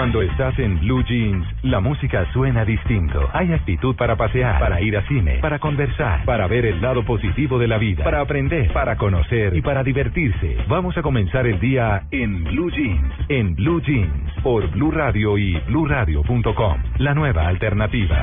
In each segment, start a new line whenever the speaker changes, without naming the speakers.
Cuando estás en Blue Jeans, la música suena distinto. Hay actitud para pasear, para ir a cine, para conversar, para ver el lado positivo de la vida, para aprender, para conocer y para divertirse. Vamos a comenzar el día en Blue Jeans, en Blue Jeans, por Blue Radio y bluradio.com. La nueva alternativa.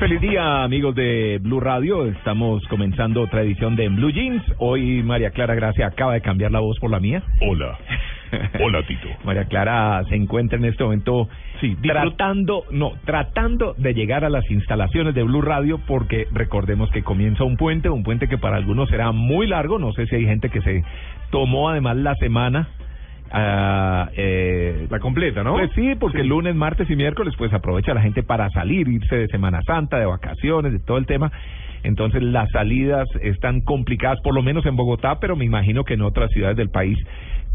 Feliz día, amigos de Blue Radio. Estamos comenzando otra edición de Blue Jeans. Hoy María Clara Gracia acaba de cambiar la voz por la mía.
Hola. Hola, Tito.
María Clara se encuentra en este momento
Sí,
tratando, no, tratando de llegar a las instalaciones de Blue Radio porque recordemos que comienza un puente, un puente que para algunos será muy largo. No sé si hay gente que se tomó además la semana Eh,
La completa, ¿no?
Pues sí, porque lunes, martes y miércoles pues aprovecha la gente para salir, irse de Semana Santa, de vacaciones, de todo el tema. Entonces las salidas están complicadas, por lo menos en Bogotá, pero me imagino que en otras ciudades del país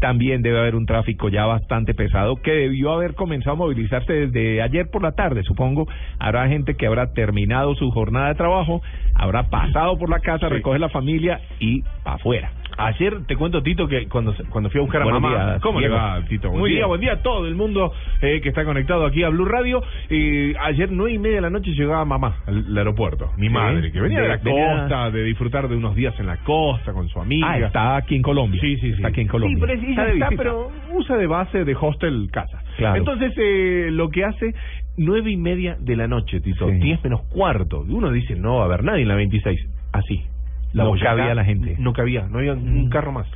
también debe haber un tráfico ya bastante pesado que debió haber comenzado a movilizarse desde ayer por la tarde, supongo. Habrá gente que habrá terminado su jornada de trabajo, habrá pasado por la casa,
Sí.
recoge la familia y para afuera.
Ayer te cuento, Tito, que cuando cuando fui a buscar a
Buenos
mamá...
días,
¿Cómo le va, Tito? Buen
Muy
día,
bien.
buen día a todo el mundo eh, que está conectado aquí a Blue Radio. Eh, ayer nueve y media de la noche llegaba mamá al, al aeropuerto, mi madre, que venía de,
De-
la
venía-
costa, de disfrutar de unos días en la costa con su amiga.
Ah, está aquí en Colombia.
Sí, sí, sí.
Está aquí en Colombia.
Sí, pero ella está, pero usa de base de hostel casa.
Claro.
Entonces, eh, lo que hace, nueve y media de la noche, Tito,
Sí.
diez menos cuarto. Uno dice, no va a haber nadie en la 26. Así.
No
Boyacá,
cabía la gente.
No cabía, no había un
Mm.
carro más.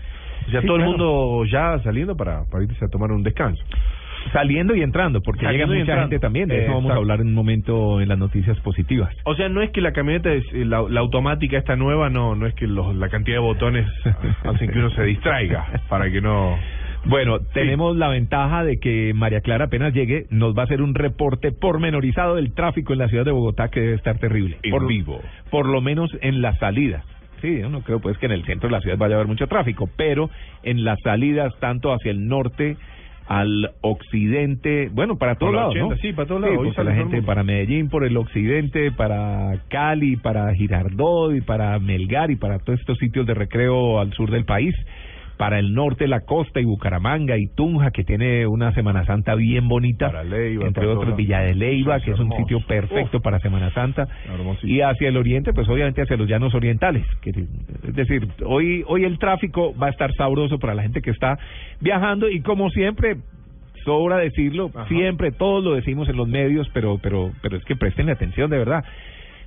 O sea,
Sí,
todo el mundo ya saliendo para, para irse a tomar un descanso.
Saliendo y entrando, porque
Saliendo
llega mucha gente también. De eso vamos a hablar en un momento en las noticias positivas.
O sea, no es que la camioneta, es, eh, la, la automática esta nueva, no no es que los, la cantidad de botones hacen que uno se distraiga para que no...
Bueno, tenemos la ventaja de que María Clara apenas llegue, nos va a hacer un reporte pormenorizado del tráfico en la ciudad de Bogotá que debe estar terrible.
En
por,
vivo.
Por lo menos en las salidas. Sí, yo no creo pues que en el centro de la ciudad vaya a haber mucho tráfico, pero en las salidas tanto hacia el norte al occidente, bueno, para todos lados,
80,
¿no?
sí, para todos lados,
la gente
mundo.
para Medellín, por el occidente, para Cali, para Girardot y para Melgar y para todos estos sitios de recreo al sur del país para el norte la costa y Bucaramanga y Tunja que tiene una Semana Santa bien bonita
Para Leiva,
entre otros. Villa de Leiva que es un sitio perfecto
Uf.
para Semana Santa y hacia el oriente pues obviamente hacia los llanos orientales que, es decir hoy hoy el tráfico va a estar sabroso para la gente que está viajando y como siempre sobra decirlo
Ajá.
siempre todos lo decimos en los medios pero pero pero es que presten atención de verdad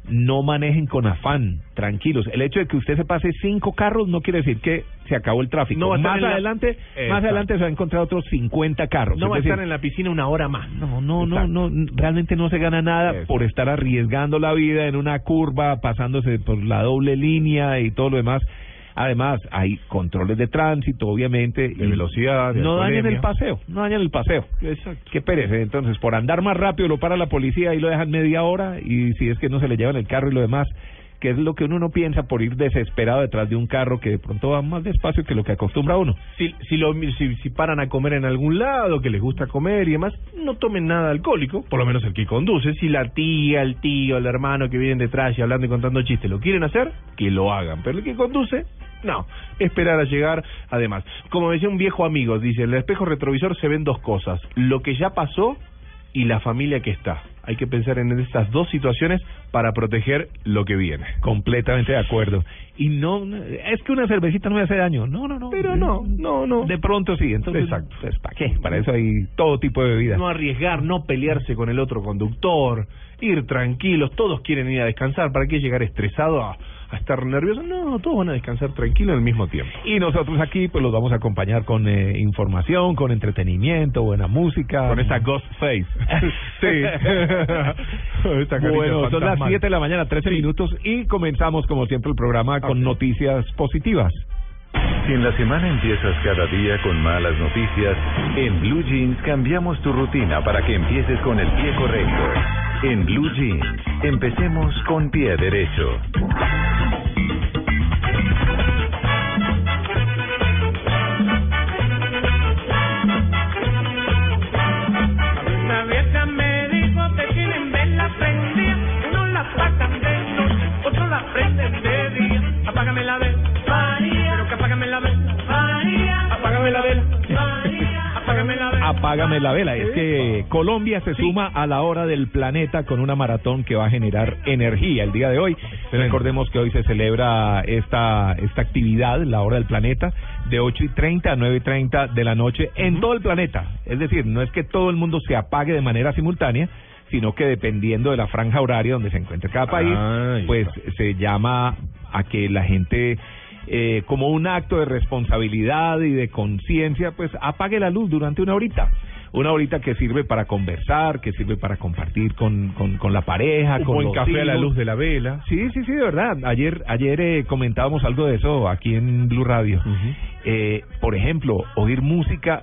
no manejen con afán, tranquilos. El hecho de que usted se pase cinco carros no quiere decir que se acabó el tráfico.
No
más
la-
adelante, más adelante se va a encontrar otros 50 carros.
No
Es
va a estar en la piscina una hora más.
no, no, no, no, realmente no se gana nada
Exacto.
por estar arriesgando la vida en una curva, pasándose por la doble línea y todo lo demás. Además, hay controles de tránsito, obviamente.
De
y
velocidad, de
No dañen
alcoholemia.
el paseo, no dañen el paseo.
Exacto.
Qué pereza. Entonces, por andar más rápido lo para la policía y lo dejan media hora y si es que no se le llevan el carro y lo demás, que es lo que uno no piensa por ir desesperado detrás de un carro que de pronto va más despacio que lo que acostumbra uno.
Si, si, lo, si, si paran a comer en algún lado, que les gusta comer y demás, no tomen nada alcohólico, por lo menos el que conduce. Si la tía, el tío, el hermano que vienen detrás y hablando y contando chistes lo quieren hacer, que lo hagan. Pero el que conduce, no. Esperar a llegar. Además, como decía un viejo amigo, dice, en el espejo retrovisor se ven dos cosas. Lo que ya pasó y la familia que está. Hay que pensar en estas dos situaciones para proteger lo que viene.
Completamente de acuerdo. Y no, es que una cervecita no me hace daño. No, no, no.
Pero no, no, no.
De pronto sí. Entonces,
Exacto.
pues, ¿para qué? Para eso hay todo tipo de bebidas.
no arriesgar, no pelearse con el otro conductor, ir tranquilos, todos quieren ir a descansar, ¿para qué llegar estresado a, a estar nervioso? No, todos van a descansar tranquilos al mismo tiempo.
Y nosotros aquí pues los vamos a acompañar con eh, información, con entretenimiento, buena música.
Con esa ghost face. sí.
Bueno, son las
fantasmal.
7 de la mañana, 13 minutos y comenzamos como siempre el programa con noticias positivas.
Si en la semana empiezas cada día con malas noticias, en Blue Jeans cambiamos tu rutina para que empieces con el pie correcto. En Blue Jeans, empecemos con pie derecho.
Apágame la vela.
Es que Colombia se suma a la hora del planeta con una maratón que va a generar energía el día de hoy. Recordemos que hoy se celebra esta, esta actividad, la hora del planeta, de 8 y 30 a 9 y 30 de la noche en todo el planeta. Es decir, no es que todo el mundo se apague de manera simultánea, sino que dependiendo de la franja horaria donde se encuentre cada país,
Ay,
pues se llama a que la gente eh, como un acto de responsabilidad y de conciencia, pues apague la luz durante una horita. Una horita que sirve para conversar, que sirve para compartir con, con, con la pareja,
Un
con
buen
los
café a la luz de la vela.
Sí, sí, sí, de verdad. Ayer, ayer eh, comentábamos algo de eso aquí en Blue Radio. eh, por ejemplo, oír música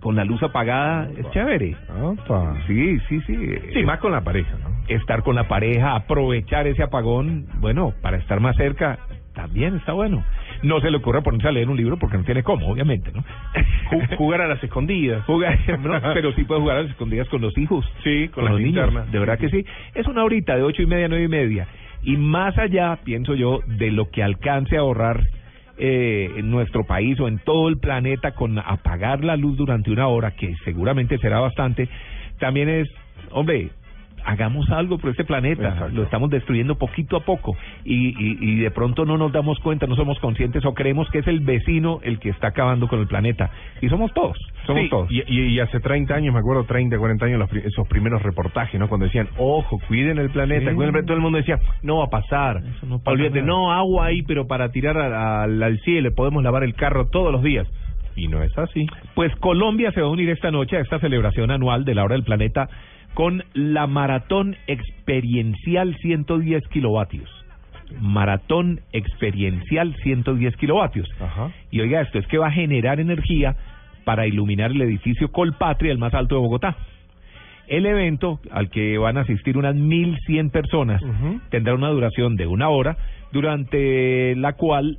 con la luz apagada es chévere.
Opa.
Sí, sí, sí.
Sí, más con la pareja, ¿no?
Estar con la pareja, aprovechar ese apagón, bueno, para estar más cerca, también está bueno. No se le ocurre ponerse a leer un libro porque no tiene cómo, obviamente, ¿no?
Ju- Jugar a las escondidas.
Jugar, no, pero sí puede jugar a las escondidas con los hijos.
Sí, con,
los
las
niños.
linternas.
De verdad que sí. Es una horita de ocho y media, nueve y media. Y más allá, pienso yo, de lo que alcance a ahorrar eh, en nuestro país o en todo el planeta con apagar la luz durante una hora, que seguramente será bastante, también es, hombre, hagamos algo por este planeta,
Exacto.
lo estamos destruyendo poquito a poco y, y, y de pronto no nos damos cuenta, no somos conscientes o creemos que es el vecino el que está acabando con el planeta y somos todos, somos
Sí,
todos.
Y, hace 30 años, me acuerdo, 30, 40 años, los esos primeros reportajes, ¿no? Cuando decían, ojo, cuiden el planeta,
Sí.
cuiden el planeta, todo el mundo decía, no va a pasar.
No
Olvídate, no, agua ahí, pero para tirar a- al cielo, podemos lavar el carro todos los días. Y no es así.
Pues Colombia se va a unir esta noche a esta celebración anual de la hora del planeta con la maratón experiencial 110 kilovatios. Maratón experiencial 110 kilovatios.
Ajá.
Y oiga, esto es que va a generar energía para iluminar el edificio Colpatria, el más alto de Bogotá. El evento, al que van a asistir unas 1.100 personas, tendrá una duración de una hora, durante la cual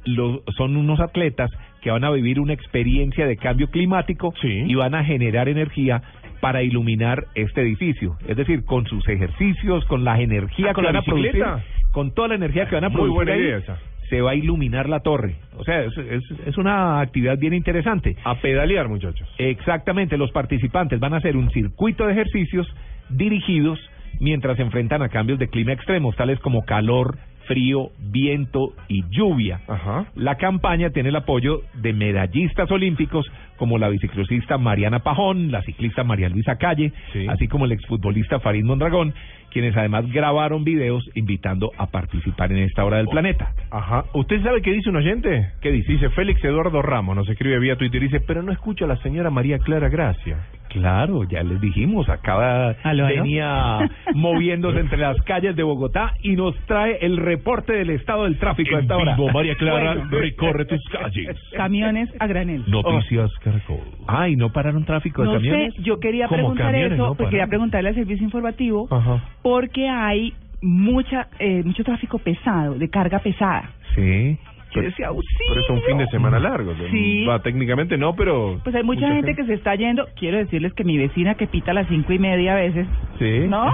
son unos atletas que van a vivir una experiencia de cambio climático
Sí.
y van a generar energía para iluminar este edificio. Es decir, con sus ejercicios, con la energía
Ah, ¿con
que
la
van a producir, con toda la energía que van a
Muy
producir
buena
ahí,
idea esa.
se va a iluminar la torre. O sea, es, es, es una actividad bien interesante.
A pedalear, muchachos.
Exactamente, los participantes van a hacer un circuito de ejercicios dirigidos mientras se enfrentan a cambios de clima extremos, tales como calor, frío, viento y lluvia.
Ajá.
La campaña tiene el apoyo de medallistas olímpicos como la biciclosista Mariana Pajón, la ciclista María Luisa Calle,
Sí.
así como el exfutbolista Farid Mondragón, quienes además grabaron videos invitando a participar en esta hora del planeta.
Ajá. ¿Usted sabe qué dice un oyente?
¿Qué dice?
Dice Félix Eduardo Ramos, nos escribe vía Twitter, dice, pero no escucho a la señora María Clara Gracia.
Claro, ya les dijimos, acaba
Aló, aló.
venía moviéndose entre las calles de Bogotá y nos trae el reporte del estado del tráfico a esta hora.
María Clara,
Bueno.
recorre tus calles.
Camiones a granel.
Noticias Caracol.
Ay, ¿no pararon tráfico de
No
camiones?
sé, yo quería
¿Cómo
preguntar
camiones?
eso,
No,
pues quería preguntarle al servicio informativo,
Ajá.
Porque hay mucha eh, mucho tráfico pesado, de carga pesada.
Sí.
Decía,
Pero es un fin de semana largo.
Sí.
Va, técnicamente no, pero...
Pues hay mucha, gente, que se está yendo. Quiero decirles que mi vecina que pita a las cinco y media a veces,
Sí.
¿no?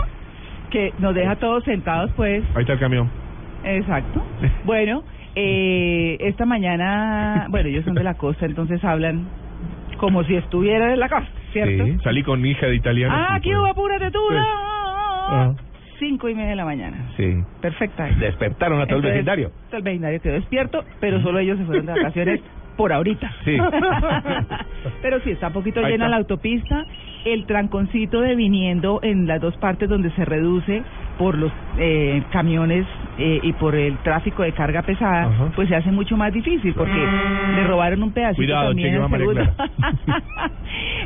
Que nos deja todos sentados, pues.
Ahí está el camión.
Exacto. Bueno, eh, esta mañana, bueno, ellos son de la costa, entonces hablan como si estuvieran en la costa, ¿cierto?
Sí.
Salí con mi hija de italiano.
Ah,
pues.
hubo, apúrate tú.
Sí.
Ah. Cinco y media de la mañana.
Sí.
Perfecta.
Despertaron a todo el
Entonces,
vecindario.
todo el vecindario quedó despierto, pero solo ellos se fueron de vacaciones por ahorita.
Sí.
pero sí, está un poquito
Ahí
llena
está.
la autopista. El tranconcito de viniendo en las dos partes donde se reduce por los eh, camiones eh, y por el tráfico de carga pesada,
Ajá.
pues se hace mucho más difícil porque le robaron un pedacito
Cuidado,
también al segundo.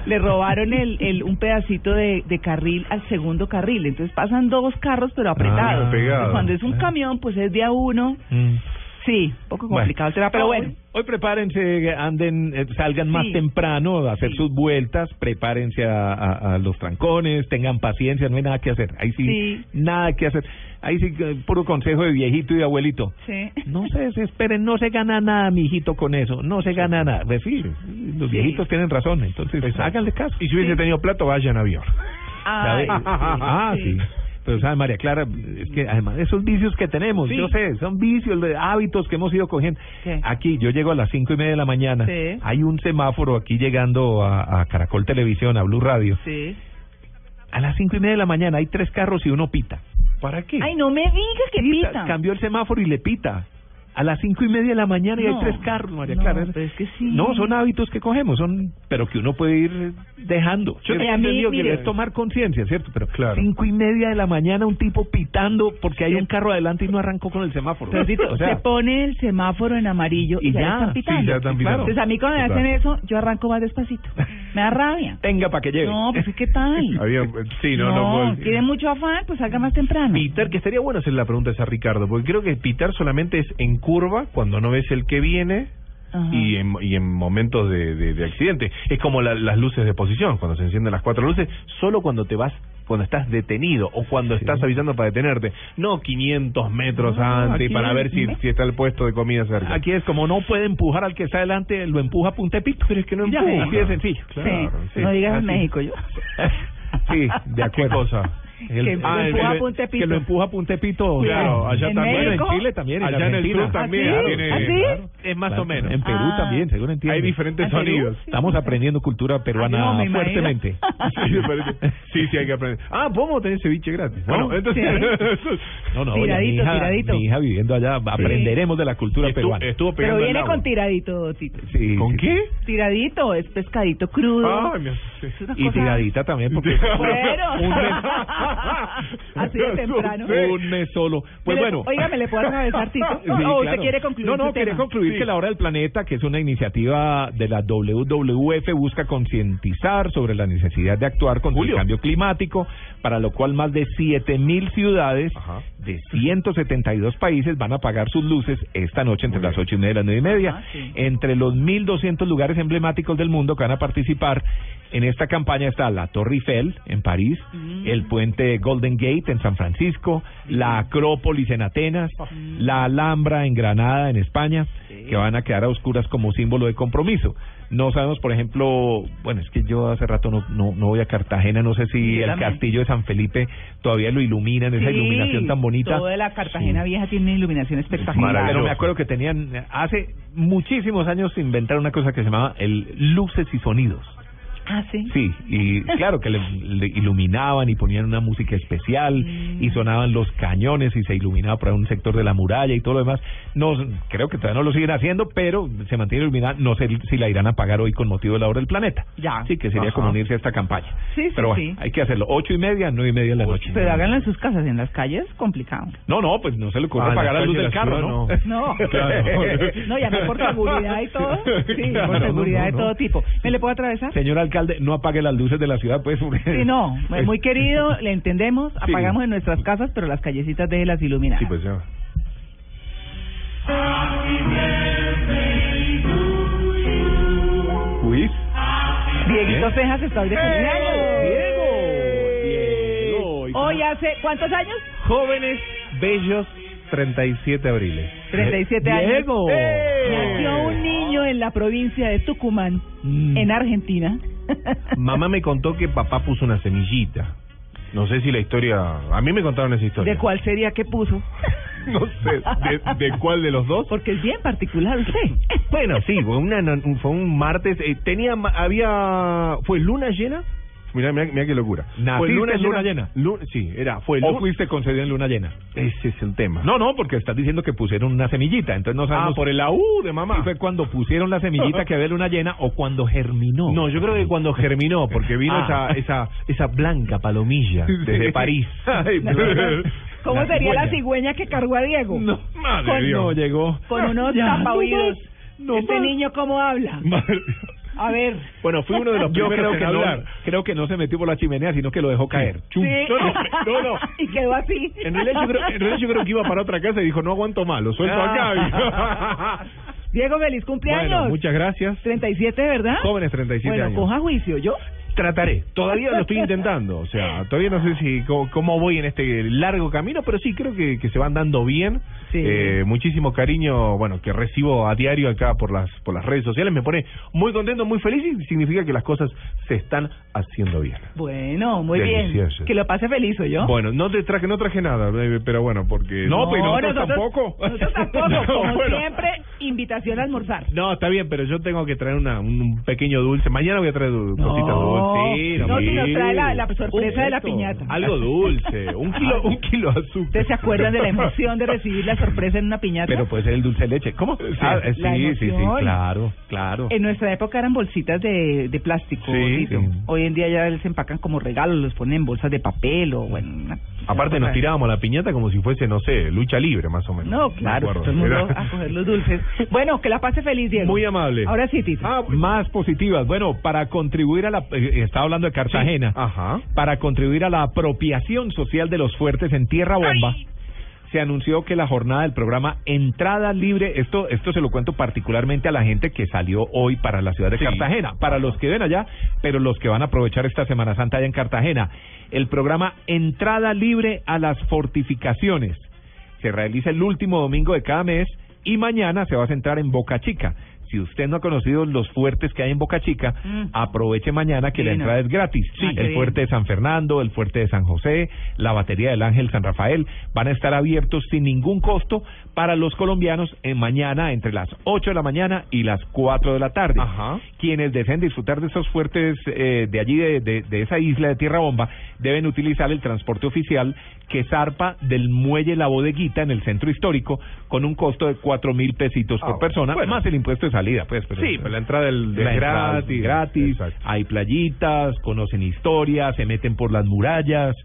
Le robaron el, el un pedacito de, de carril al segundo carril, entonces pasan dos carros pero apretados.
Ah.
Entonces, Cuando es un camión, pues es de a uno.
Mm.
Sí, un poco complicado el tema, pero bueno.
Hoy, hoy prepárense, anden, eh, salgan más temprano a hacer
Sí.
sus vueltas, prepárense a, a- a los trancones, tengan paciencia, no hay nada que hacer. Ahí sí,
Sí.
nada que hacer. Ahí sí, eh, puro consejo de viejito y de abuelito.
Sí.
No se desesperen, no se gana nada, mijito, con eso. No se gana nada. Pues sí, los viejitos tienen razón, entonces
Exacto.
háganle caso.
Y si hubiese tenido plato, vaya en avión.
Ah, sí. Pero sabe María Clara, es que además de esos vicios que tenemos,
Sí.
yo sé, son vicios de hábitos que hemos ido cogiendo.
¿Qué?
Aquí yo llego a las cinco y media de la mañana,
Sí.
hay un semáforo aquí llegando a, a Caracol Televisión, a Blue Radio.
Sí.
A las cinco y media de la mañana hay tres carros y uno pita.
¿Para qué?
Ay, no me diga que pita.
Cambió el semáforo y le pita. A las cinco y media de la mañana y hay tres carros, María
no,
Clara.
pero es que sí.
No, son hábitos que cogemos, son, pero que uno puede ir dejando.
Yo
mí,
Entendido que es tomar conciencia, ¿cierto? Pero
Claro.
cinco y media de la mañana un tipo pitando porque hay un carro adelante y no arrancó con el semáforo.
Pero,
o sea,
se pone el semáforo en amarillo y,
Y
ya,
ya,
están
sí,
pitando.
ya están
Claro.
pitando.
Entonces a mí cuando me hacen eso, yo arranco más despacito. Me da rabia.
tenga para que lleve.
No, pues ¿qué tal?
Había, sí, no, no, puedo-
tiene mucho afán, pues salga más temprano.
Peter, que estaría bueno hacerle la pregunta esa a Ricardo, porque creo que Peter solamente es en curva cuando no ves el que viene
Ajá.
y en, y en momentos de, de, de accidente. Es como la- las luces de posición, cuando se encienden las cuatro luces, solo cuando te vas, cuando estás detenido o cuando estás avisando para detenerte, no 500 metros
Ah,
antes para
es-
ver si, si está el puesto de comida cerca.
Aquí es como no puede empujar al que está adelante, lo empuja a puntepito.
Pero es que no
Ya,
empuja.
así de sencillo.
Claro,
sí.
sí.
No digas en. México, yo.
Sí, de acuerdo.
¿Qué cosa?
El-
Que
ah,
lo
el-
empuja a
el-
Puntepito.
que lo empuja a Puntepito.
Claro, allá
¿En
también.
México?
en Chile también,
Allá en el sur también.
¿Ah, sí?
tiene-
¿Ah, sí?
Claro, Es más
Claro,
o menos.
En Perú
Ah.
también, seguro entiende.
Hay diferentes sonidos.
Sí.
Estamos aprendiendo cultura peruana
Ah, no,
fuertemente.
Sí, sí, sí, hay que aprender. Ah, podemos tener ceviche gratis.
¿No?
Bueno, entonces.
No, no,
Tiradito,
oye, mi hija,
tiradito.
mi hija viviendo allá, aprenderemos de la cultura
estuvo,
peruana.
estuvo
Pero viene
el
con tiradito, Tito.
Sí,
¿Con
sí,
qué?
Tiradito, es pescadito crudo.
Y tiradita también, porque
Así de temprano.
un mes solo. Pues
le-
bueno.
Oiga, ¿me le puedo atravesar, Tito?
Sí,
¿O usted
claro.
quiere concluir
No, no, quería concluir que la hora del planeta, que es una iniciativa de la WWF, busca concientizar sobre la necesidad de actuar contra
Julio.
el cambio climático, para lo cual más de 7.000 ciudades
Ajá.
de 172 países van a apagar sus luces esta noche entre las
bien.
8 y media y las 9 y media.
Ah, sí.
Entre los 1.200 lugares emblemáticos del mundo que van a participar en esta campaña está la Torre Eiffel en París,
Mm.
el puente Golden Gate en San Francisco, la Acrópolis en Atenas, la Alhambra en Granada en España, que van a quedar a oscuras como símbolo de compromiso. No sabemos, por ejemplo, bueno, es que yo hace rato no, no, no voy a Cartagena, no sé si el castillo de San Felipe todavía lo iluminan, esa
Sí,
iluminación tan bonita.
Toda la Cartagena
Sí.
Vieja tiene una iluminación espectacular.
Pero me acuerdo que tenían, hace muchísimos años inventaron una cosa que se llamaba el luces y sonidos.
Ah, sí.
Sí, y claro que le, le iluminaban y ponían una música especial
Mm.
y sonaban los cañones y se iluminaba por un sector de la muralla y todo lo demás. No, creo que todavía no lo siguen haciendo, pero se mantiene iluminada. No sé si la irán a pagar hoy con motivo de la hora del planeta.
Ya.
Sí, que sería
Ajá.
como unirse a esta campaña.
Sí, sí,
pero bueno,
sí.
hay que hacerlo. Ocho y media, nueve y media de la noche.
Pero háganlo en sus casas, en las calles, complicado.
No, no, pues no se le ocurre
Ah, en
apagar
la
luz del carro,
ciudad,
¿no?
No,
Claro.
no, ya no por seguridad y todo. Sí,
Claro,
por
no,
seguridad
no,
de
no.
todo tipo. ¿Me le puedo atravesar?
Señor alcalde, no apague las luces de la ciudad, pues.
Sí, no,
Pues-
muy querido, le entendemos,
Sí.
apagamos en nuestras casas, pero las callecitas déjelas iluminadas.
Sí, pues ya.
Luis.
Dieguito. Cejas está hoy de cumpleaños.
Diego. Diego. ¿y
Hoy hace, ¿cuántos años?
Jóvenes, bellos, 37 abriles.
37 años.
Diego.
Nació un niño en la provincia de Tucumán,
Mm.
en Argentina.
Mamá me contó que papá puso una semillita. No sé si la historia... A mí me contaron esa historia.
¿De cuál sería que puso?
No sé. ¿De, de cuál de los dos?
Porque es bien particular usted.
Bueno, sí, fue, una, fue un martes. eh, tenía, había, fue luna llena. Mira, mira, mira qué locura.
¿Naciste
fue
en luna llena?
lu- sí, era, fue
¿O
lu-
fuiste concedido en luna llena?
Ese es el tema.
No, no, porque estás diciendo que pusieron una semillita, entonces no
ah,
sabemos
por el AU de mamá.
si fue cuando pusieron la semillita que había luna llena o cuando germinó.
No, yo creo que cuando germinó, porque vino
Ah.
esa, esa, esa blanca palomilla desde. París.
Ay,
¿Cómo
La
sería la
cigüeña.
cigüeña que cargó a Diego?
No,
Madre
con-
Dios.
no llegó.
Con unos
Ya,
tapaoídos.
no más, no
este
más.
niño, ¿cómo habla?
Madre-
A ver.
bueno, fui uno de los
Yo
primeros
creo que
en
no,
hablar.
creo que no se metió por la chimenea, sino que lo dejó caer.
Sí.
No, no, no, no.
y quedó así.
En realidad, yo creo, en realidad yo creo que iba para otra casa y dijo, no aguanto más, lo suelto acá.
Diego, feliz cumpleaños.
bueno, muchas gracias.
37, ¿verdad?
Jóvenes 37
bueno,
años.
coja juicio, ¿yo?
Trataré. Todavía lo estoy intentando. O sea, todavía no sé si cómo, cómo voy en este largo camino, pero sí creo que, que se van dando bien.
Sí.
Eh, muchísimo cariño, bueno, que recibo a diario acá por las por las redes sociales. Me pone muy contento, muy feliz y significa que las cosas se están haciendo bien.
Bueno, muy bien. Que lo pase feliz, ¿o yo?
Bueno, no te traje, no traje nada, eh, pero bueno, porque
No, pero nosotros
nosotros
tampoco.
Nosotros tampoco.
No,
Como
bueno.
siempre, invitación a almorzar.
No, está bien, pero yo tengo que traer una, un, pequeño dulce. Mañana voy a traer
No,
cositas Sí,
no, si nos trae la- la sorpresa de la piñata.
Algo dulce, un kilo, un kilo de azúcar.
¿Ustedes se acuerdan de la emoción de recibir la sorpresa en una piñata?
Pero puede ser el dulce de leche. ¿Cómo?
Sí.
Ah, eh, sí, sí, claro, claro.
En nuestra época eran bolsitas de, de plástico.
Sí,
sí.
Hoy en día ya les empacan como regalos, los ponen en bolsas de papel o bueno.
Aparte nos tirábamos la piñata como si fuese, no sé, lucha libre más o menos.
No, claro, todo el mundo a coger los dulces. Bueno, que la pase feliz, Diego.
Muy amable.
Ahora sí, Tito.
Ah,
Más positivas. Bueno, para contribuir a la... eh, estaba hablando de Cartagena.
Ajá.
Para contribuir a la apropiación social de los fuertes en Tierra Bomba, se anunció que la jornada del programa Entrada Libre, esto esto se lo cuento particularmente a la gente que salió hoy para la ciudad de
Sí.
Cartagena, para los que ven allá, pero los que van a aprovechar esta Semana Santa allá en Cartagena. El programa Entrada Libre a las Fortificaciones se realiza el último domingo de cada mes y mañana se va a centrar en Boca Chica. Si usted no ha conocido los fuertes que hay en Boca Chica,
Mm.
aproveche mañana que la entrada es gratis.
Sí. Ah,
el
bien.
fuerte de San Fernando, el fuerte de San José, la batería del Ángel San Rafael van a estar abiertos sin ningún costo para los colombianos en mañana entre las 8 de la mañana y las 4 de la tarde.
Ajá.
Quienes deseen disfrutar de esos fuertes eh, de allí, de, de- de esa isla de Tierra Bomba, deben utilizar el transporte oficial que zarpa del muelle La Bodeguita en el centro histórico con un costo de cuatro mil pesitos
Ah,
por persona,
bueno.
más el impuesto de salida, pues. pero-
Sí, pero la entrada del, del
la entrada
gratis.
es gratis,
Exacto.
hay playitas, conocen historias, se meten por las murallas,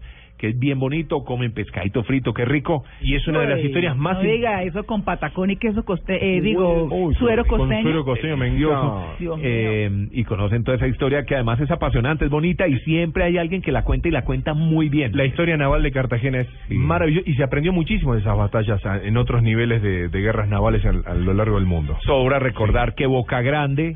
que es bien bonito, comen pescadito frito, qué rico.
Y es una de las historias más...
No diga eso con patacón y queso coste... Eh, digo,
Uy,
suero
con
costeño.
suero costeño me encanta.
Dios mío.
Eh, y conocen toda esa historia que además es apasionante, es bonita y siempre hay alguien que la cuenta y la cuenta muy bien.
La historia naval de Cartagena es
Sí.
maravillosa y se aprendió muchísimo de esas batallas a- en otros niveles de, de guerras navales a, a lo largo del mundo.
Sobra recordar que Boca Grande,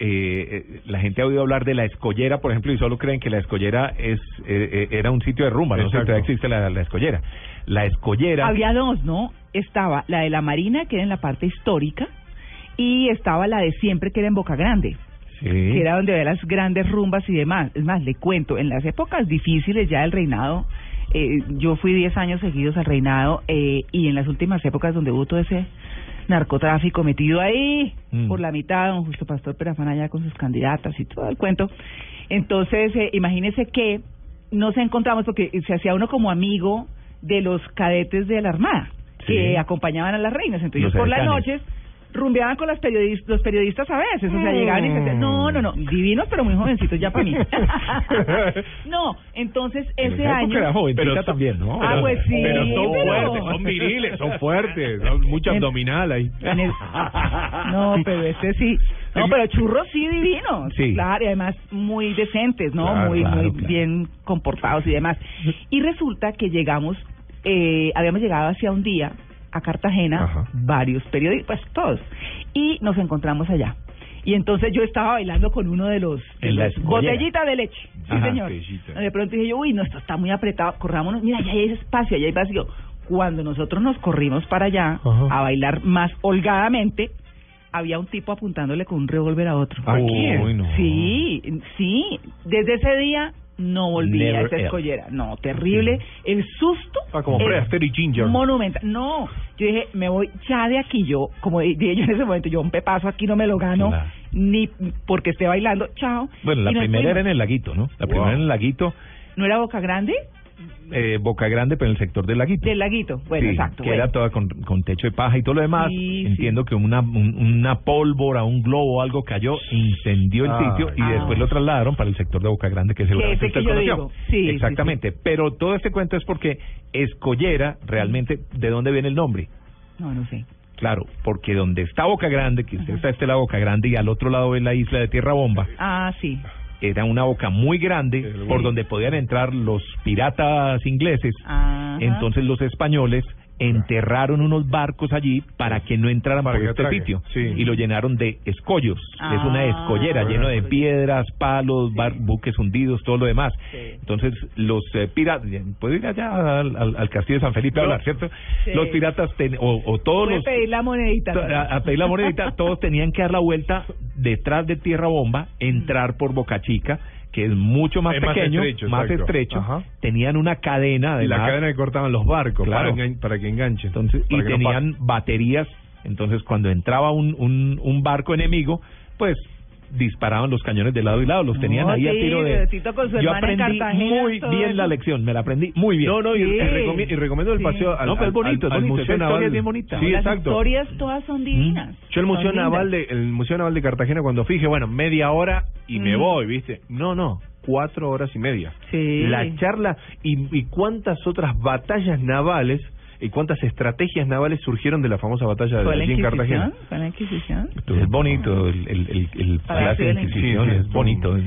eh, eh, la gente ha oído hablar de la escollera, por ejemplo, y solo creen que la escollera es eh, eh, era un sitio de rumba, no sé todavía existe la, la escollera. La escollera...
Había dos, ¿no? Estaba la de la Marina, que era en la parte histórica, y estaba la de siempre, que era en Boca Grande,
Sí.
que era donde había las grandes rumbas y demás. Es más, le cuento, en las épocas difíciles ya del reinado, eh, yo fui 10 años seguidos al reinado, eh, y en las últimas épocas donde hubo todo ese narcotráfico metido ahí,
Mm.
por la mitad, don Justo Pastor Perafán allá con sus candidatas y todo el cuento. Entonces, eh, imagínese que nos encontramos, porque se hacía uno como amigo de los cadetes de la Armada,
Sí.
que acompañaban a las reinas. Entonces,
Los
por las noches rumbeaban con las periodistas, los periodistas a veces, o sea, llegaban y se decían, no, no, no, divinos, pero muy jovencitos ya para mí. no, entonces
En
ese año...
era
Pero-
también, ¿no?
Ah, pues sí,
Pero son
pero-
fuertes, son viriles, son fuertes, son mucho
En-
abdominal ahí.
En el- No, pero este sí. No, pero churros sí divinos.
Sí.
Claro, y además muy decentes, ¿no?
Claro,
muy
claro,
muy
claro.
bien comportados y demás. Y resulta que llegamos, eh, habíamos llegado hacia un día a Cartagena,
Ajá.
varios periodistas, pues todos, y nos encontramos allá. Y entonces yo estaba bailando con uno de los, de los botellita de leche. Sí,
Ajá,
señor.
botellita.
De pronto dije yo, uy, no, esto está muy apretado, corrámonos, mira, ya hay espacio, ya hay vacío. Cuando nosotros nos corrimos para allá
Ajá.
a bailar más holgadamente, había un tipo apuntándole con un revólver a otro.
¿A quién?
No.
Sí, sí. Desde ese día no volví a esa
ever.
escollera. No, terrible. El susto.
Ah, como
es
Fred Astaire y Ginger.
Monumental. No, yo dije, me voy ya de aquí. Yo, como dije yo en ese momento, yo un pepazo aquí no me lo gano,
Claro.
ni porque esté bailando. Chao.
Bueno, la primera
fuimos.
era en el laguito, ¿no? La
Wow.
primera en el laguito,
¿No era Boca Grande?
Eh, Boca Grande, pero en el sector del laguito.
Del laguito. Bueno,
Sí,
exacto.
Que
bueno.
era toda con, con techo de paja y todo lo demás.
Sí,
Entiendo que una, un- una pólvora, un globo, algo cayó, incendió el sitio y
Ah.
después lo trasladaron para el sector de Boca Grande, que seguramente
que
usted
yo
conoció.
digo. Sí, sí,
Exactamente. Pero todo este cuento es porque Escollera, realmente, ¿de dónde viene el nombre?
No, no sé.
Claro, porque donde está Boca Grande, que usted está este lado Boca Grande y al otro lado es la isla de Tierra Bomba,
Ah, sí.
Era una boca muy grande por donde podían entrar los piratas ingleses.
Ajá.
Entonces los españoles enterraron unos barcos allí para que no entraran
Para
por este sitio
sí.
y lo llenaron de escollos. es una
Ah.
escollera lleno de piedras, palos, bar- buques hundidos, todo lo demás. Entonces los eh, piratas, puedo ir allá al, al- al castillo de San Felipe a hablar, ¿cierto?
Sí.
Los piratas ten- o, o todos los
pedir la monedita.
to- a, a pedir la monedita, todos tenían que dar la vuelta detrás de Tierra Bomba, entrar por Boca Chica, que es mucho más
Es más
pequeño,
estrecho,
más estrecho. Tenían una cadena,
Y la cadena que cortaban los barcos
Claro.
para, que enganchen.
entonces, y
no
tenían baterías. Entonces, cuando entraba un, un, un barco enemigo, pues disparaban los cañones de lado y lado, los tenían
No,
ahí a tiro de...
Tito con su
Yo aprendí muy bien
eso.
la lección, me la aprendí muy bien.
No, no, y,
Sí.
y recomi- y recomiendo el
Sí.
paseo al,
No, pero es
al-
bonito,
al-
es
al
bonito,
Museo Naval.
es bien bonita.
Sí,
Las
exacto.
historias todas son divinas.
Yo el Museo. Naval de el Museo Naval de Cartagena cuando fije, bueno, media hora y me
Mm.
voy, ¿viste? No, no, cuatro horas y media.
Sí.
La charla y, y cuántas otras batallas navales y cuántas estrategias navales surgieron de la famosa batalla de
¿Fue la
allí en? Cartagena.
¿Fue la Inquisición?
Es bonito el, el, el, el Palacio de la Inquisición, es bonito, es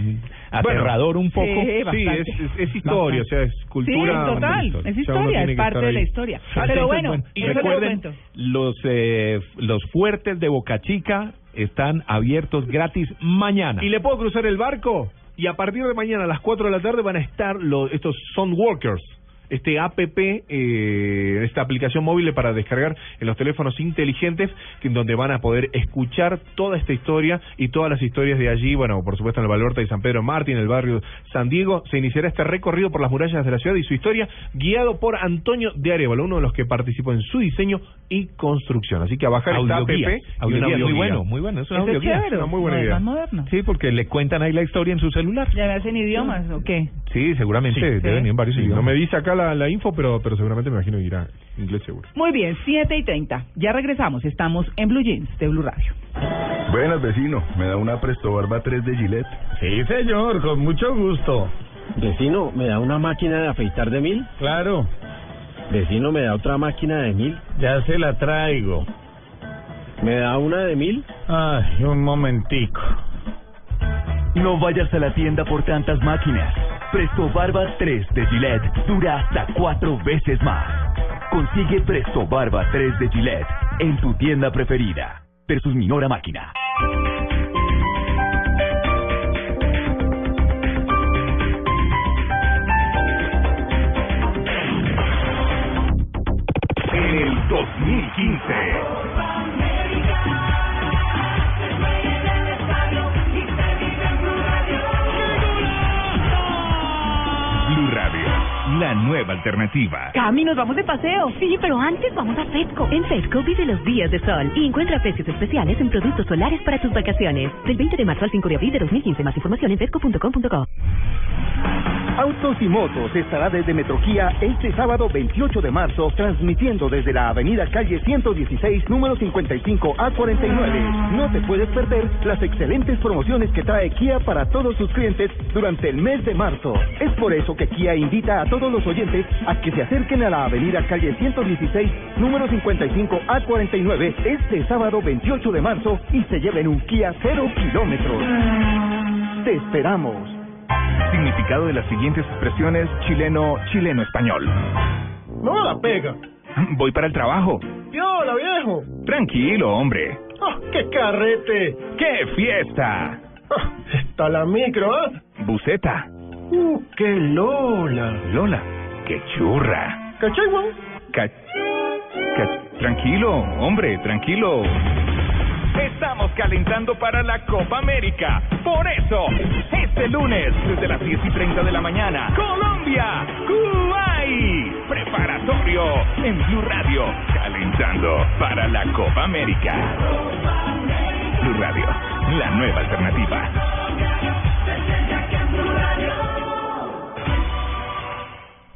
aterrador un poco.
Sí,
Sí,
bastante.
es, es, es historia, o sea, es cultura.
Sí, total,
historia.
es
O sea, uno
historia, es parte de la historia. Pero bueno,
y recuerden, los, eh, los fuertes de Boca Chica están abiertos gratis mañana.
Y le puedo cruzar el barco y a partir de mañana a las 4 de la tarde van a estar los, estos Sound Workers. Este app, eh, esta aplicación móvil para descargar en los teléfonos inteligentes, en donde van a poder escuchar toda esta historia y todas las historias de allí. Bueno, por supuesto en el Baluarte de San Pedro Martín, en el barrio San Diego, se iniciará este recorrido por las murallas de la ciudad y su historia, guiado por Antonio de Arevalo, uno de los que participó en su diseño y construcción. Así que a bajar esta app
Audioguía,
y una
audioguía, muy bueno, muy bueno, es una
Eso es chévere,
una muy buena
no, es
idea.
moderno.
Sí, porque le cuentan ahí la historia en su celular.
¿Ya hacen idiomas o qué?
Sí, seguramente
Sí.
deben ir en varios
Sí, no
idiomas.
me dice acá la, la info, pero, pero seguramente me imagino que irá inglés seguro.
Muy bien, 7 y 30. Ya regresamos. Estamos en Blue Jeans de Blue Radio.
Buenas, vecino. ¿Me da una Presto Barba 3 de Gillette?
Sí, señor, con mucho gusto.
Vecino, ¿me da una máquina de afeitar de mil?
Claro,
Vecino, ¿me da otra máquina de mil?
ya se la traigo.
¿Me da una de mil?
Ay, un momentico.
No vayas a la tienda por tantas máquinas. Presto Barba 3 de Gillette dura hasta cuatro veces más. Consigue Presto Barba 3 de Gillette en tu tienda preferida. Versus Minora Máquina.
La nueva alternativa.
Cami, nos vamos de paseo. Sí, pero antes vamos a Fedco.
En Fedco vive los días de sol y encuentra precios especiales en productos solares para tus vacaciones. Del 20 de marzo al 5 de abril de 2015. Más información en fedco.com.co.
Autos y Motos estará desde Metroquía este sábado 28 de marzo, transmitiendo desde la avenida calle 116, número 55 a 49. No te puedes perder las excelentes promociones que trae Kia para todos sus clientes durante el mes de marzo. Es por eso que Kia invita a todos los oyentes a que se acerquen a la avenida calle 116, número 55 a 49, este sábado 28 de marzo y se lleven un Kia 0 kilómetros. Te esperamos.
Significado de las siguientes expresiones chileno, chileno, español.
No la pega.
Voy para el trabajo.
¡Hola, viejo!
Tranquilo, hombre.
¡Ah, ¡Qué carrete!
¡Qué fiesta!
Ah, Está la micro, ¿ah?
Buceta.
¡Uh, qué Lola!
Lola. ¡Qué churra!
¿Cachai?
Ca- ca- Tranquilo, hombre, tranquilo. Estamos calentando para la Copa América. Por eso, este lunes, desde las 10 y 30 de la mañana, Colombia, Kuwait. Preparatorio en Blue Radio, calentando para la Copa América. Blue Radio, la nueva alternativa.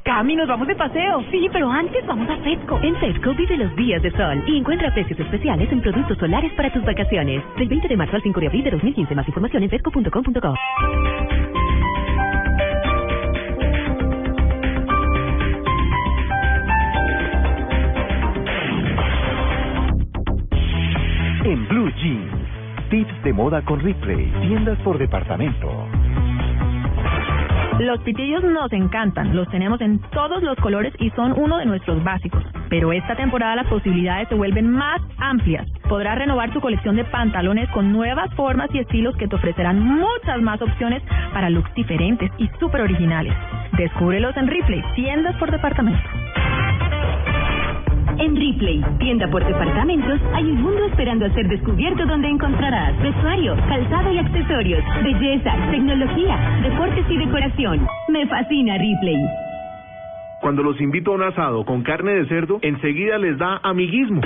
Cami, nos vamos de paseo.
Sí, pero antes vamos a Fedco. En Fedco vive los días de sol y encuentra precios especiales en productos solares para tus vacaciones. Del 20 de marzo al 5 de abril de 2015. Más información en fedco.com.co.
En Blue Jeans, tips de moda con Ripley, tiendas por departamento.
Los pitillos nos encantan. Los tenemos en todos los colores y son uno de nuestros básicos. Pero esta temporada las posibilidades se vuelven más amplias. Podrás renovar tu colección de pantalones con nuevas formas y estilos que te ofrecerán muchas más opciones para looks diferentes y súper originales. Descúbrelos en Ripley, tiendas por departamento.
En Ripley, tienda por departamentos, hay un mundo esperando a ser descubierto donde encontrarás vestuario, calzado y accesorios, belleza, tecnología, deportes y decoración. Me fascina Ripley.
Cuando los invito a un asado con carne de cerdo, enseguida les da amiguismo.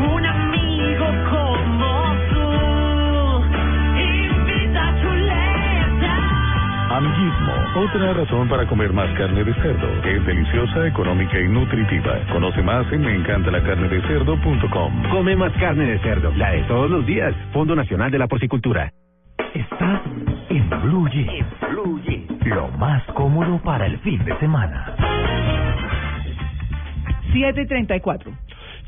Un amigo como tú invita a chuleta.
Amiguismo, otra razón para comer más carne de cerdo. Es deliciosa, económica y nutritiva. Conoce más en meencantalacarnedecerdo.com.
Come más carne de cerdo, la de todos los días. Fondo Nacional de la Porcicultura.
Estás en Blue Jeans. Lo más cómodo para el fin de semana.
7 y 34.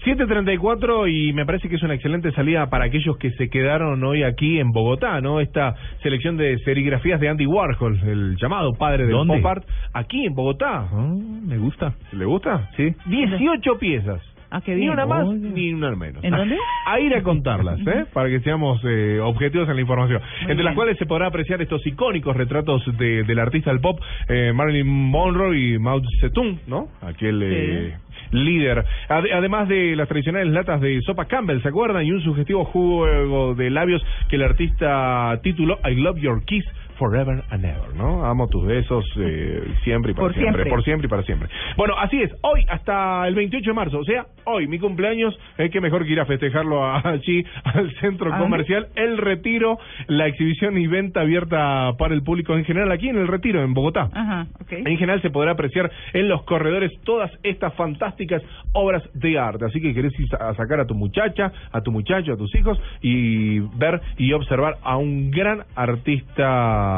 7.34 y me parece que es una excelente salida para aquellos que se quedaron hoy aquí en Bogotá, ¿no? Esta selección de serigrafías de Andy Warhol, el llamado padre del
¿Dónde?
pop art, aquí en Bogotá.
Ah, me gusta.
¿Le gusta? Sí. 18 piezas.
Ah, qué
Ni
bien.
una más
Oye.
ni una menos.
¿En dónde?
A ir a contarlas, ¿eh? Para que seamos eh, objetivos en la información.
Muy
Entre las cuales se podrá apreciar estos icónicos retratos de, del artista del pop, eh, Marilyn Monroe y Mao Zedong, ¿no? Aquel eh, líder. Ade- además de las tradicionales latas de sopa Campbell, ¿se acuerdan? Y un sugestivo juego de labios que el artista tituló I Love Your Kiss. Forever and ever, ¿no? Amo tus besos eh, siempre y para
Por
siempre,
siempre.
Por siempre y para siempre. Bueno, así es. Hoy hasta el 28 de marzo, o sea, hoy mi cumpleaños, es que mejor que ir a festejarlo a- allí al centro
¿A dónde?
comercial. El Retiro, la exhibición y venta abierta para el público en general aquí en el Retiro, en Bogotá.
Ajá, ok.
En general se podrá apreciar en los corredores todas estas fantásticas obras de arte. Así que querés ir a sacar a tu muchacha, a tu muchacho, a tus hijos y ver y observar a un gran artista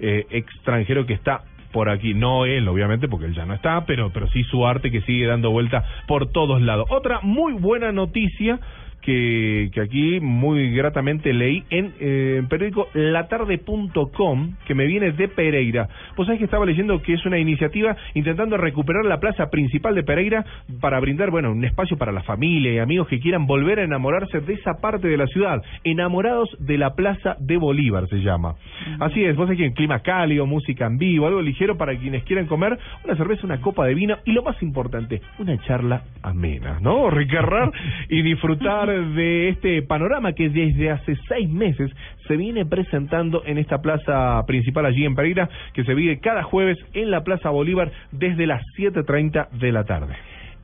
eh, extranjero que está por aquí, no él obviamente porque él ya no está, pero pero sí su arte que sigue dando vuelta por todos lados. Otra muy buena noticia que, que aquí muy gratamente leí en eh, periódico latarde.com que me viene de Pereira. Pues sabés que estaba leyendo que es una iniciativa intentando recuperar la plaza principal de Pereira para brindar, bueno, un espacio para la familia y amigos que quieran volver a enamorarse de esa parte de la ciudad. Enamorados de la Plaza de Bolívar se llama. Así es, vos sabés que en clima cálido, música en vivo, algo ligero para quienes quieran comer, una cerveza, una copa de vino y lo más importante, una charla amena, ¿no? Recargar y disfrutar de este panorama que desde hace seis meses se viene presentando en esta plaza principal allí en Pereira, que se vive cada jueves en la Plaza Bolívar desde las 7.30 de la tarde.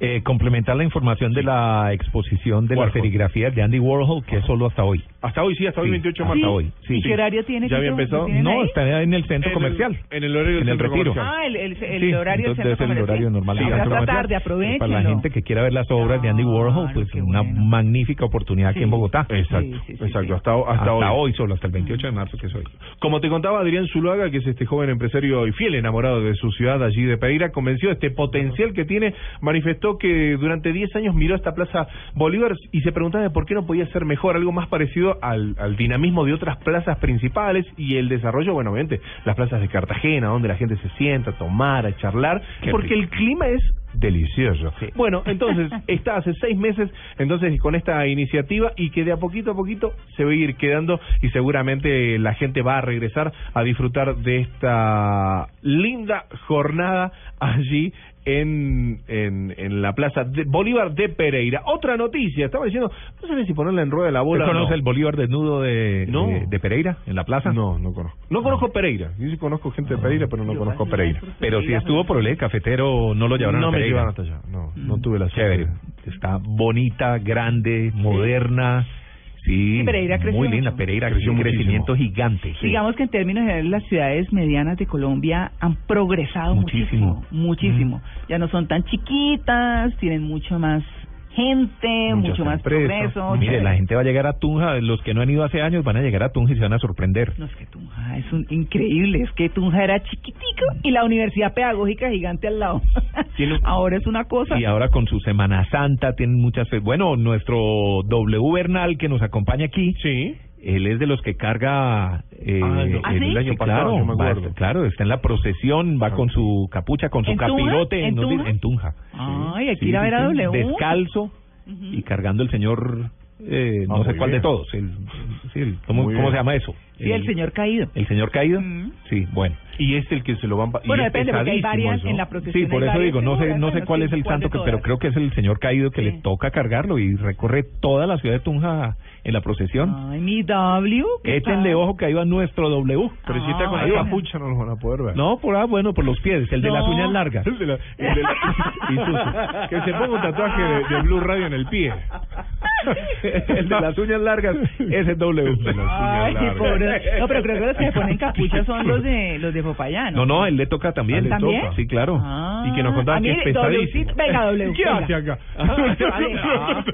Eh, complementar la información de la exposición de las
Warhol.
serigrafías de Andy Warhol, que es solo hasta hoy.
Hasta hoy, sí, hasta hoy
Sí,
28 de
hasta
marzo.
hoy, sí.
¿Y qué horario tiene?
¿Ya había empezado?
¿Lo tienen
No,
ahí?
está en el centro
En el-
comercial.
en el horario del
en el
centro
retiro.
comercial.
Ah, el, el, el
Sí,
horario del centro
el normal.
Sí, hasta
centro
esta
comercial.
tarde, aprovechenlo.
Para la gente que quiera ver las obras de Andy Warhol, pues
qué
una
bueno.
magnífica oportunidad aquí
Sí.
en Bogotá.
Exacto,
Sí, sí, sí,
exacto,
sí.
hasta, hasta,
hasta,
hoy.
hoy. solo, hasta el 28 de marzo que es hoy.
Como te contaba Adrián Zuluaga, que es este joven empresario y fiel enamorado de su ciudad allí de Pereira, convencido de este potencial que tiene, manifestó que durante 10 años miró esta Plaza Bolívar y se preguntaba de por qué no podía ser mejor, algo más parecido al, al dinamismo de otras plazas principales y el desarrollo, bueno, obviamente, las plazas de Cartagena, donde la gente se sienta a tomar, a charlar,
Qué
porque
rico.
el clima es delicioso. Bueno, entonces está hace seis meses, entonces con esta iniciativa y que de a poquito a poquito se va a ir quedando y seguramente la gente va a regresar a disfrutar de esta linda jornada allí en, en, en la plaza de Bolívar de Pereira. Otra noticia, estaba diciendo, no sé si ponerla en rueda de la bola.
¿Usted
o no.
conoce el Bolívar desnudo de,
No.
de, de Pereira, en la plaza?
No, no conozco. No conozco Pereira. Yo sí conozco gente de Pereira, pero no conozco Pereira.
Pero si estuvo por el cafetero, no lo llevaron
No
a
me
Pereira.
llevaron hasta allá. No, no tuve la
Chévere.
suerte.
Está bonita, grande, moderna. Sí,
Sí, Pereira creció
muy linda.
mucho.
Pereira
Creció
un crecimiento gigante. sí.
Digamos que en términos generales las ciudades medianas de Colombia han progresado muchísimo,
Muchísimo.
muchísimo. Ya no son tan chiquitas, tienen mucho más gente,
Muchas
mucho más
empresas.
progreso.
Mire,
chévere.
la gente va a llegar a Tunja, los que no han ido hace años van a llegar a Tunja y se van a sorprender.
No es que Tunja es un increíble, es que Tunja era chiquitico y la Universidad Pedagógica gigante al lado. Ahora es una cosa.
Y ahora con su Semana Santa tienen muchas Bueno, nuestro W Bernal que nos acompaña aquí.
Sí.
Él es de los que carga eh,
Ah, no.
¿Ah, sí?
el año
Sí,
pasado.
claro, me
va- claro, está en la procesión, va con su capucha, con su capirote
¿En Tunja?
en Tunja.
Ay, hay que ir a ver a W.
Descalzo y cargando el señor, eh,
Ah,
no sé cuál de todos. El, sí, el- ¿Cómo, se llama eso?
Sí, el señor caído.
¿El señor caído? Sí, bueno.
Y es el que se lo van...
Bueno, depende, porque hay varias
eso.
en la procesión.
Sí, por eso digo, no sé, no sé
bueno,
cuál
sí,
es el
¿cuál
santo, pero creo que es el señor caído que
Sí.
le toca cargarlo y recorre toda la ciudad de Tunja en la procesión.
Ay, mi W. ¿qué
Échenle ojo que ahí va nuestro W.
Pero si está con la capucha no los van a poder ver.
No, por ah, bueno, por los pies, el de las uñas largas.
El de la- el de la- y su- que se ponga un tatuaje de, de Blue Radio en el pie.
el de las uñas largas, ese es W.
Ay, pobre. No, pero creo que los que se ponen capucha son los de los de Popayán.
No, no, él le toca también.
¿También?
Sí, claro.
Ah.
Y que nos contaban
Ah,
que es pesadísimo.
Venga, W.
¿Qué
venga.
hace acá?
Ah,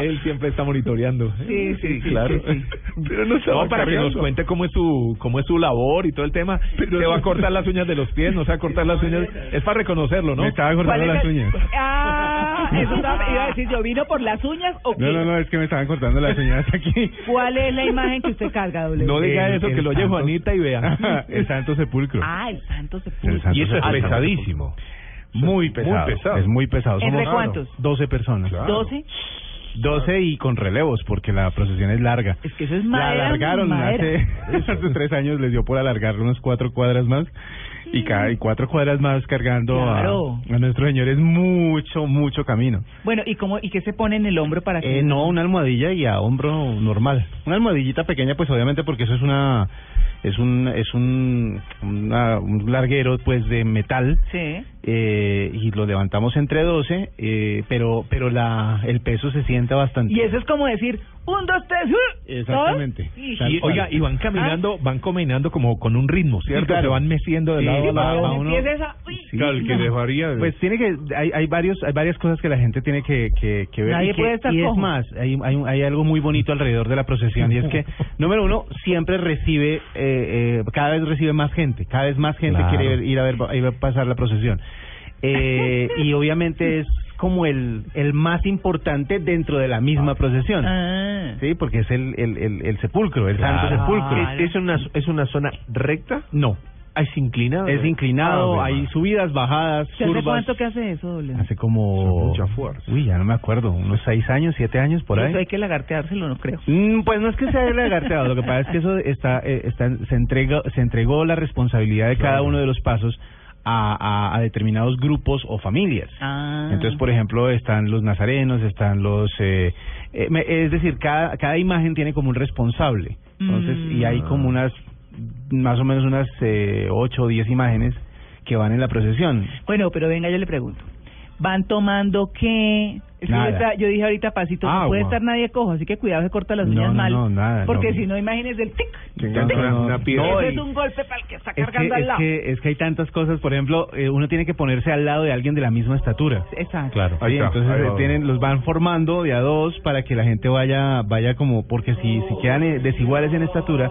Él siempre está monitoreando.
Sí, sí, sí,
claro.
sí,
Pero no,
estaba
para que nos cuente cómo es su cómo es su labor y todo el tema. se va a cortar las uñas de los pies, no se va a cortar las uñas. Es para reconocerlo, ¿no?
Me estaba
¿Cuál
cortando las uñas.
Ah, eso estaba- iba a decir yo, ¿vino por las uñas o qué?
No, no, no, es que me estaban cortando las uñas aquí.
¿Cuál es la imagen que usted carga, W?
No diga
El-
eso,
el
que lo oye Juanita y vea.
el Santo Sepulcro.
Ah, el santo se
El Santo
Y eso es
Sepulcro.
pesadísimo.
Muy pesado.
Muy pesado.
Es muy pesado.
¿Entre
Somos
cuántos?
12 personas.
¿12?
12 y con relevos, porque la procesión es larga.
Es que eso es
La
madera.
alargaron
madera.
hace, hace tres años, les dio por alargarlo unos cuatro cuadras más. Y cada y cuatro cuadras más cargando a- a, nuestro señor es mucho, mucho camino.
Bueno, ¿y cómo y qué se pone en el hombro para que
Eh, no, una almohadilla y a hombro normal. Una almohadillita pequeña, pues obviamente porque eso es una es un es un una- un larguero pues de metal
Sí.
eh, y lo levantamos entre 12, eh, pero pero la el peso se siente bastante.
Y eso es como decir, un, dos, tres, ¡uh!
Exactamente.
¿no? Y-
oiga, y van caminando, van caminando como con un ritmo, ¿cierto?
claro.
Se van meciendo de
Sí,
lado a lado.
uno-
esa- uy,
Claro, el que
no.
Pues tiene que hay hay varios hay varias cosas que la gente tiene que que, que ver
Nadie
y, que-
puede estar
y es más hay, hay un- hay algo muy bonito alrededor de la procesión y es que número uno siempre recibe eh, eh, cada vez recibe más gente cada vez más gente
Claro.
quiere ir a ver ir a pasar la procesión eh, y obviamente es como el el más importante dentro de la misma procesión
Ah.
sí porque es el el el, el sepulcro el
Claro.
santo sepulcro
Ah,
es una es una zona recta no
¿Es inclinado?
es inclinado
Ah,
hay subidas bajadas
¿Se hace
curvas
cuánto que hace eso, doble?
Hace como...
mucha fuerza.
Uy, ya no me acuerdo, unos seis años, siete años, por ahí.
Eso hay que lagarteárselo, no creo.
Mm, Pues no es que sea lagarteado, lo que pasa es que eso está, eh, está se entrega, se entregó la responsabilidad de cada uno de los pasos a, a, a determinados grupos o familias.
Ah.
Entonces, por ejemplo, están los nazarenos, están los, eh, eh, me- es decir, cada cada imagen tiene como un responsable. Entonces, y hay como unas, más o menos unas eh, ocho o diez imágenes que van en la procesión.
Bueno, pero venga, yo le pregunto. ¿Van tomando qué? Es que yo, dije ahorita, Pasito, no
Agua.
puede estar nadie cojo, así que cuidado, se corta las
No,
uñas
no,
mal.
no, nada,
porque
no.
si no, imagínese el tic.
No,
tic,
no, no.
tic.
No,
Eso es un golpe para el que está
Es que,
cargando al
es,
lado.
que, es que hay tantas cosas, por ejemplo, eh, uno tiene que ponerse al lado de alguien de la misma estatura.
Exacto.
Claro.
Entonces eh, tienen, los van formando de a dos para que la gente vaya, vaya como, porque si, si quedan eh, desiguales en estatura,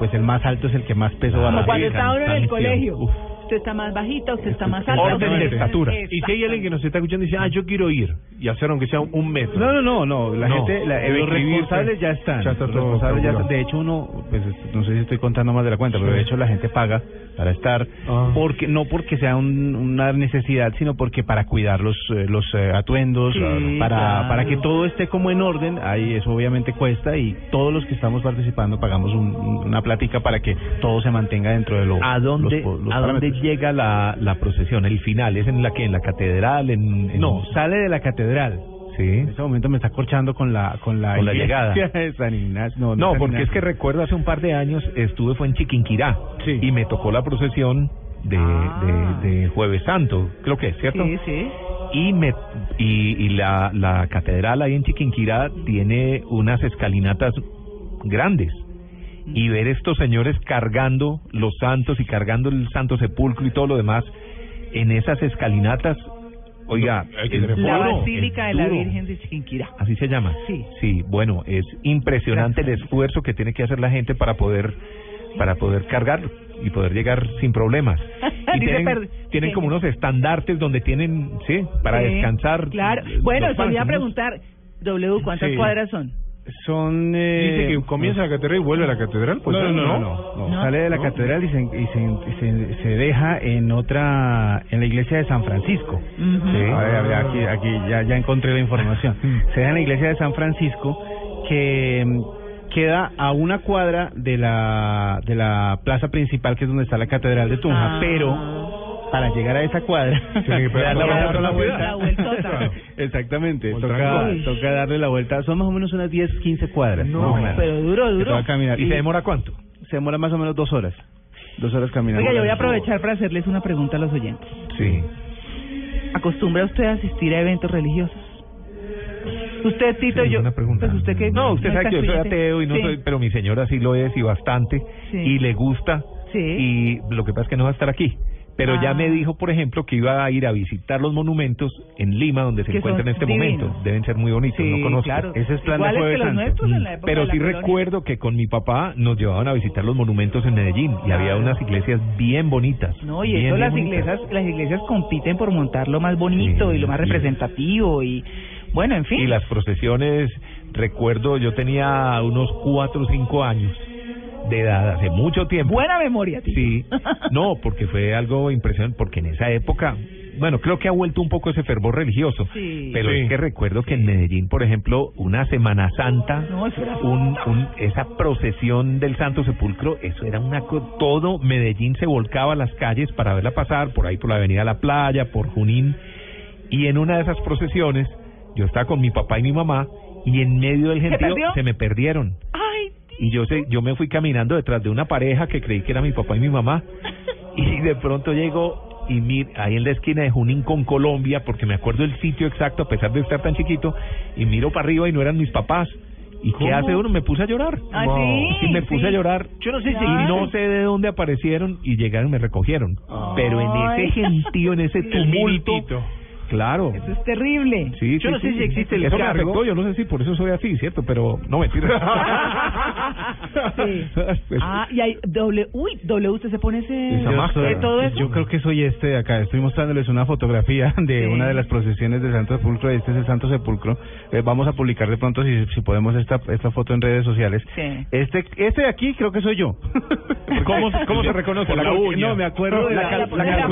pues el más alto es el que más peso va a
Como cuando está uno en el colegio.
Uf.
Usted está más bajita, usted está más alta.
Orden de estatura. Y si hay alguien que nos está escuchando y dice, ah, yo quiero ir, y hacer aunque sea un metro. No, no, no, no, la
No.
gente, la- los responsables ya están.
Ya está
los responsables ya están. De hecho, uno, pues no sé si estoy contando más de la cuenta, pero de hecho la gente paga para estar,
Ah.
porque no porque sea un- una necesidad, sino porque para cuidar los, eh, los eh, atuendos,
Sí,
para,
claro.
para que todo esté como en orden, ahí eso obviamente cuesta y todos los que estamos participando pagamos un- una plática para que todo se mantenga dentro de lo
¿A dónde,
los- los
¿a dónde. Llega la, la procesión? ¿El final? ¿Es en la que ¿En la catedral? En, en-
No, sale de la catedral.
Sí.
En este momento me está corchando con la con la,
Con la
iglesia
llegada.
de San Ignacio. No,
porque es que recuerdo hace un par de años estuve fue en Chiquinquirá
Sí.
y me tocó la procesión de,
Ah.
de, de Jueves Santo, creo que es, ¿cierto?
Sí, sí.
Y me y, y la, la catedral ahí en Chiquinquirá tiene unas escalinatas grandes y ver estos señores cargando los santos y cargando el Santo Sepulcro y todo lo demás en esas escalinatas, oiga, es
La
duro,
Basílica
es
de la. Virgen de Chiquinquirá.
Así se llama.
Sí.
Sí, bueno, es impresionante el esfuerzo que tiene que hacer la gente para poder para poder cargarlo y poder llegar sin problemas. Y
Dice
tienen, tienen
sí.
como unos estandartes donde tienen, sí, para
Sí,
descansar.
Claro. Bueno, a
¿no?
preguntar, W, ¿cuántas
Sí.
cuadras son?
Son. Dice que comienza la catedral y vuelve a la catedral. Pues,
no, no, no, no, no. Sale de la catedral y, se, y se, y se, se deja en otra, en la iglesia de San Francisco. Sí, a ver, a ver, aquí, aquí ya, ya encontré la información. Se deja en la iglesia de San Francisco que mm, queda a una cuadra de la, de la plaza principal que es donde está la catedral de Tunja,
Ah.
pero para llegar a esa cuadra
pegar
dar la
la
vuelta a la
vuelta.
Exactamente, toca, toca darle la vuelta. Son más o menos unas 10, 15 cuadras.
No,
más o menos.
pero duro, duro.
toca caminar.
¿Y se demora cuánto?
Se demora más o menos dos horas. Dos horas caminando.
Oiga, yo voy a aprovechar para hacerles una pregunta a los oyentes.
Sí.
¿Acostumbra usted a asistir a eventos religiosos? Usted, Tito,
Sí,
yo...
una pregunta.
Pues usted que...
No, usted
es
sabe que yo soy ateo y no
Sí.
soy, pero mi señora sí lo es y bastante
Sí.
y le gusta
Sí.
y lo que pasa es que no va a estar aquí. Pero ya
Ah.
me dijo, por ejemplo, que iba a ir a visitar los monumentos en Lima, donde se
Que
encuentra en este
divinos.
momento. Deben ser muy bonitos,
Sí,
no conozco.
claro.
Ese es plan de Jueves
que los
Santo.
nuestros en
Mm.
la época
Pero
de
sí recuerdo que con mi papá nos llevaban a visitar los monumentos en Medellín y había unas iglesias bien bonitas.
No, y
bien,
eso las
bonitas.
iglesias, las iglesias compiten por montar lo más bonito
Sí,
y lo más representativo y bueno, en fin.
Y las procesiones, recuerdo, yo tenía unos cuatro o cinco años de edad, hace mucho tiempo.
Buena memoria, Tito.
Sí, no, porque fue algo impresionante, porque en esa época, bueno, creo que ha vuelto un poco ese fervor religioso,
Sí.
pero
Sí.
es que recuerdo que en Medellín, por ejemplo, una Semana Santa,
No, eso era-
un, un- esa procesión del Santo Sepulcro, eso era una todo Medellín se volcaba a las calles para verla pasar, por ahí por la Avenida La Playa, por Junín, y en una de esas procesiones, yo estaba con mi papá y mi mamá, y en medio del
¿Se
gentío se me perdieron.
Ay,
Y yo sé, yo me fui caminando detrás de una pareja que creí que era mi papá y mi mamá. Y de pronto llego y mir, ahí en la esquina de Junín con Colombia, porque me acuerdo el sitio exacto a pesar de estar tan chiquito, y miro para arriba y no eran mis papás. ¿Y qué
¿Cómo?
hace uno? Me puse a llorar.
¿Ah,
Wow.
sí?
me puse
Sí.
a llorar.
Yo no sé si
Y no sé de dónde aparecieron y llegaron y me recogieron. Pero en ese gentío, en ese tumulto. Claro.
eso es terrible.
Sí,
Yo
sí,
no sé
sí,
si existe el
Eso me
cargo.
afectó, yo no sé si por eso soy así, ¿cierto? Pero no
Sí.
Pues,
Ah, y hay doble, uy, W, usted se pone ese, de todo eso.
Yo creo que soy este de acá. Estoy mostrándoles una fotografía de
Sí.
una de las procesiones del Santo Sepulcro. Este es el Santo Sepulcro. Eh, vamos a publicar de pronto, si, si podemos, esta, esta foto en redes sociales.
Sí.
Este este de aquí creo que soy yo.
¿Cómo, cómo se reconoce?
Por la uña.
No, me acuerdo de la,
La- la-
la
larga.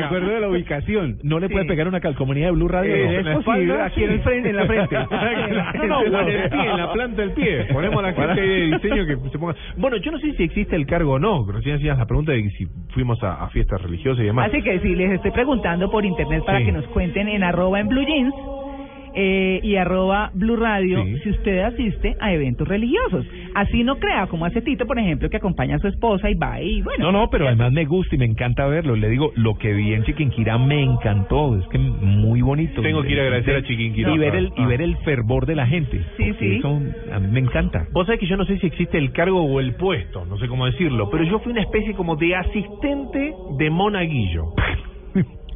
Me acuerdo de la ubicación.
¿No le puede
Sí.
Pegar una calcomanía de Blue Radio?
Eh,
No.
es posible, aquí en el frente, en la frente.
No, no, en el pie, en la planta del pie. Ponemos a la gente de diseño que se ponga. Bueno, yo no sé si existe el cargo o no. Recién hacías la pregunta de si fuimos a, a fiestas religiosas y demás.
Así que sí, les estoy preguntando por internet para
Sí.
que nos cuenten en arroba en blue jeans eh, y arroba blue radio
Sí.
si usted asiste a eventos religiosos. Así no crea, como hace Tito, por ejemplo, que acompaña a su esposa y va y bueno.
No, no, pero además me gusta y me encanta verlo. Le digo, lo que vi en Chiquinquirá me encantó. Es que muy bonito.
Tengo que ir a agradecer a Chiquinquirá.
Y ver el, y
Ah.
ver el fervor de la gente.
Sí, sí.
Eso a mí me encanta.
Vos sabés que yo no sé si existe el cargo o el puesto, no sé cómo decirlo, pero yo fui una especie como de asistente de monaguillo.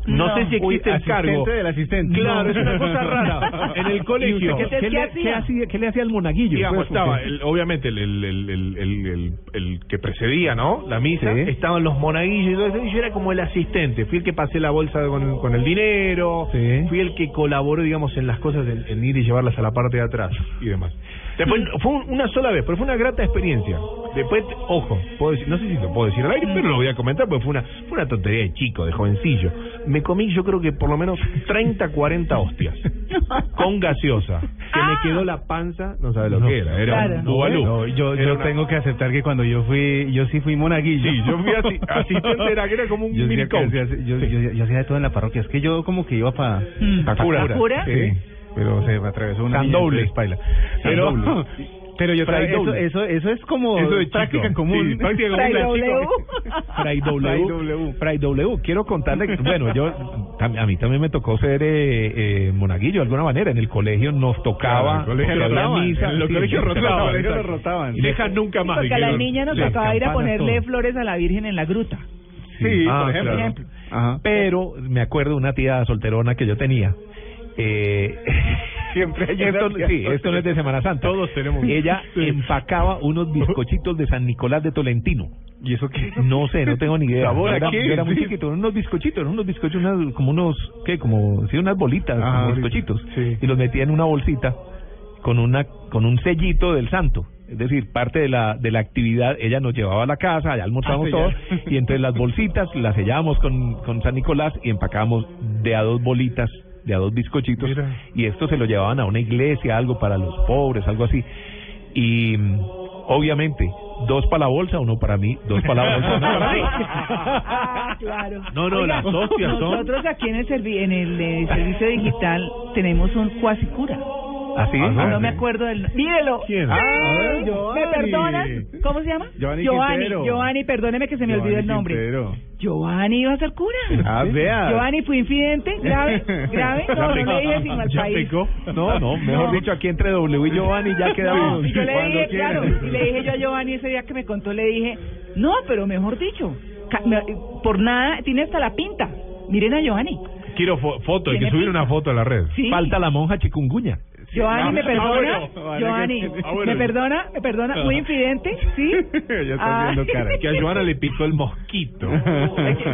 No,
No.
sé si
Uy,
existe el cargo.
del asistente.
Claro,
No.
es una cosa rara. En el colegio.
¿Qué,
¿Qué,
qué
le,
hacía?
qué hacía, ¿Qué le hacía al monaguillo?
Digamos,
Pues,
estaba,
porque-
el- obviamente, el, el, el, el, el, el- el que precedía, ¿no? La misa,
Sí.
estaban los monaguillos y todo eso, y yo era como el asistente, fui el que pasé la bolsa con, con el dinero,
Sí.
fui el que colaboró, digamos, en las cosas, en, en ir y llevarlas a la parte de atrás y demás. Después, fue un- una sola vez, pero fue una grata experiencia. Después, ojo, puedo decir, no sé si lo puedo decir al aire, pero lo voy a comentar porque fue una, fue una tontería de chico, de jovencillo. Me comí, yo creo que por lo menos 30, 40 hostias con gaseosa. Que me quedó la panza, no sabe lo
No,
que era, era
claro.
un bubalú.
No, yo,
Era
yo
una-
tengo que aceptar que cuando yo fui, yo sí fui monaguillo.
Sí, yo fui asi- asistente, era que era como un
yo,
mini
hacía-
coach.
yo, hacía- yo, yo- yo hacía de todo en la parroquia. Es que yo como que iba para
Mm.
pa
Pa' cura.
¿Pa' cura?
Sí, pero se me atravesó una
San
niña,
doble.
paila.
San
Pero,
doble.
pero yo
Fray
tra- eso, eso, eso es como
Eso de
práctica
chico.
en común.
Sí, práctica común
Fray
de
W.
W.
Fray.
Quiero contarle, que, bueno, yo a mí también me tocó ser eh, eh, monaguillo de alguna manera. En el colegio nos tocaba,
Claro, en el colegio rotaban,
misa,
en los
sí,
colegios
en los
rotaban,
colegios
exacto.
rotaban.
Y dejan nunca más.
Porque a la niña nos tocaba ir a ponerle
todo.
flores a la Virgen en la gruta.
Sí,
Ah,
por ejemplo.
claro.
Ajá.
Pero me acuerdo de una tía solterona que yo tenía. Eh,
Siempre hay
esto,
que
sí, esto no es de Semana Santa.
Todos tenemos-
Ella empacaba unos bizcochitos de San Nicolás de Tolentino.
¿Y eso qué?
No sé, no tengo ni idea.
¿Sabor a
Yo era,
qué?
yo era muy
Sí.
chiquito, eran unos bizcochitos, eran unos bizcochitos, unas- como unos, ¿qué? Como, sí, unas bolitas,
Ah,
como bizcochitos.
Sí.
Y los metía en una bolsita con una, con un sellito del santo. Es decir, parte de la, de la actividad, ella nos llevaba a la casa, allá almorzamos
Ah,
todos, y entre las bolsitas las sellábamos con, con San Nicolás y empacábamos de a dos bolitas, de a dos bizcochitos,
Mira.
y esto se lo llevaban a una iglesia, algo para los pobres, algo así. Y mm, obviamente, dos para la bolsa, uno para mí, dos para la bolsa, uno para mí.
Ah, claro.
No, no,
Oiga,
las hostias son-
Nosotros aquí en el, servi en el eh, servicio digital tenemos un
¿Así?
No, no me acuerdo del... ¡Mírelo!
¿Quién?
Sí,
A ver,
¿Me
Giovanni.
perdonas? ¿Cómo se llama?
Giovanni
Giovanni. Giovanni, perdóneme que se me olvidó el nombre.
Quintero.
Giovanni iba a ser cura.
Ah, vea.
Giovanni fue infidente, grave, grave. No, no le dije sino al
¿Ya
país.
No, no, mejor
No.
dicho, aquí entre W y Giovanni ya quedamos.
No, y yo le dije, claro, y le dije yo a Giovanni ese día que me contó, le dije, no, pero mejor dicho, por nada, tiene hasta la pinta. Miren a Giovanni.
Quiero fo- foto, hay que subir
pinta.
una foto a la red.
Sí.
Falta la monja chikungunya.
Giovanni, ¿me
Ah,
perdona?
Ah, bueno.
¿me perdona? ¿Me perdona? Muy infidente, ¿sí?
ya está
Ah.
haciendo cara. Que a Joana le picó el mosquito.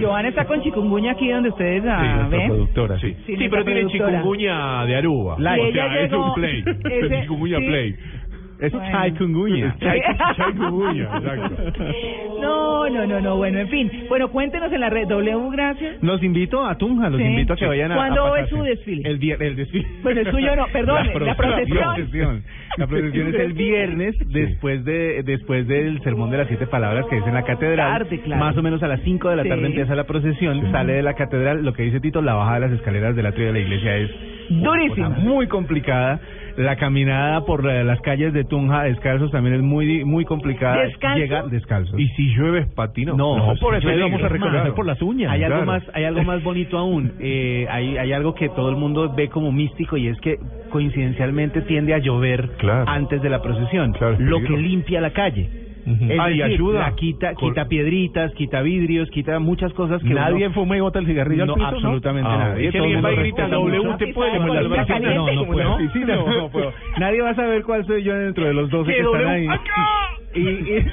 Giovanni está con chikungunya aquí donde ustedes la ven.
productora,
Sí,
Sí,
pero tiene chikungunya de Aruba. O sea, es un play. chikungunya play.
Es
Bueno.
chikungunya.
Chai- Chikungunya, exacto.
No, no, no, no, bueno, en fin. Bueno, cuéntenos en la red W, gracias.
Los invito a Tunja, los
Sí.
invito a que vayan a.
¿Cuándo
a
es su desfile?
El el desfile.
Pues el suyo no, perdone, la procesión.
procesión. La procesión es el viernes después de después del sermón de las siete palabras que es en la catedral.
Tarde, claro.
Más o menos a las cinco de la tarde
Sí.
empieza la procesión, sale de la catedral, lo que dice Tito, la bajada de las escaleras del atrio de la iglesia es
Durísima.
muy complicada. La caminada por las calles de Tunja descalzos también es muy di- muy complicada.
¿Descalzo?
Llegar descalzos.
Y si llueve patino.
No,
por eso vamos a reconocer
claro.
por las uñas.
Hay algo más, hay algo más bonito aún. Eh, hay, hay algo que todo el mundo ve como místico y es que coincidencialmente tiende a llover
Claro.
antes de la procesión, lo que limpia la calle. Es
Ah, y
decir,
ayuda.
la quita, quita piedritas, quita vidrios, quita muchas cosas que
Nadie
uno-
fuma y bota el cigarrillo
no,
al piso,
absolutamente
Ah,
nadie. el
alguien va y grita, "W, puede",
no, no puedo. no, no puedo. Nadie va a saber cuál soy yo dentro de los 12 que están ahí. Y, y,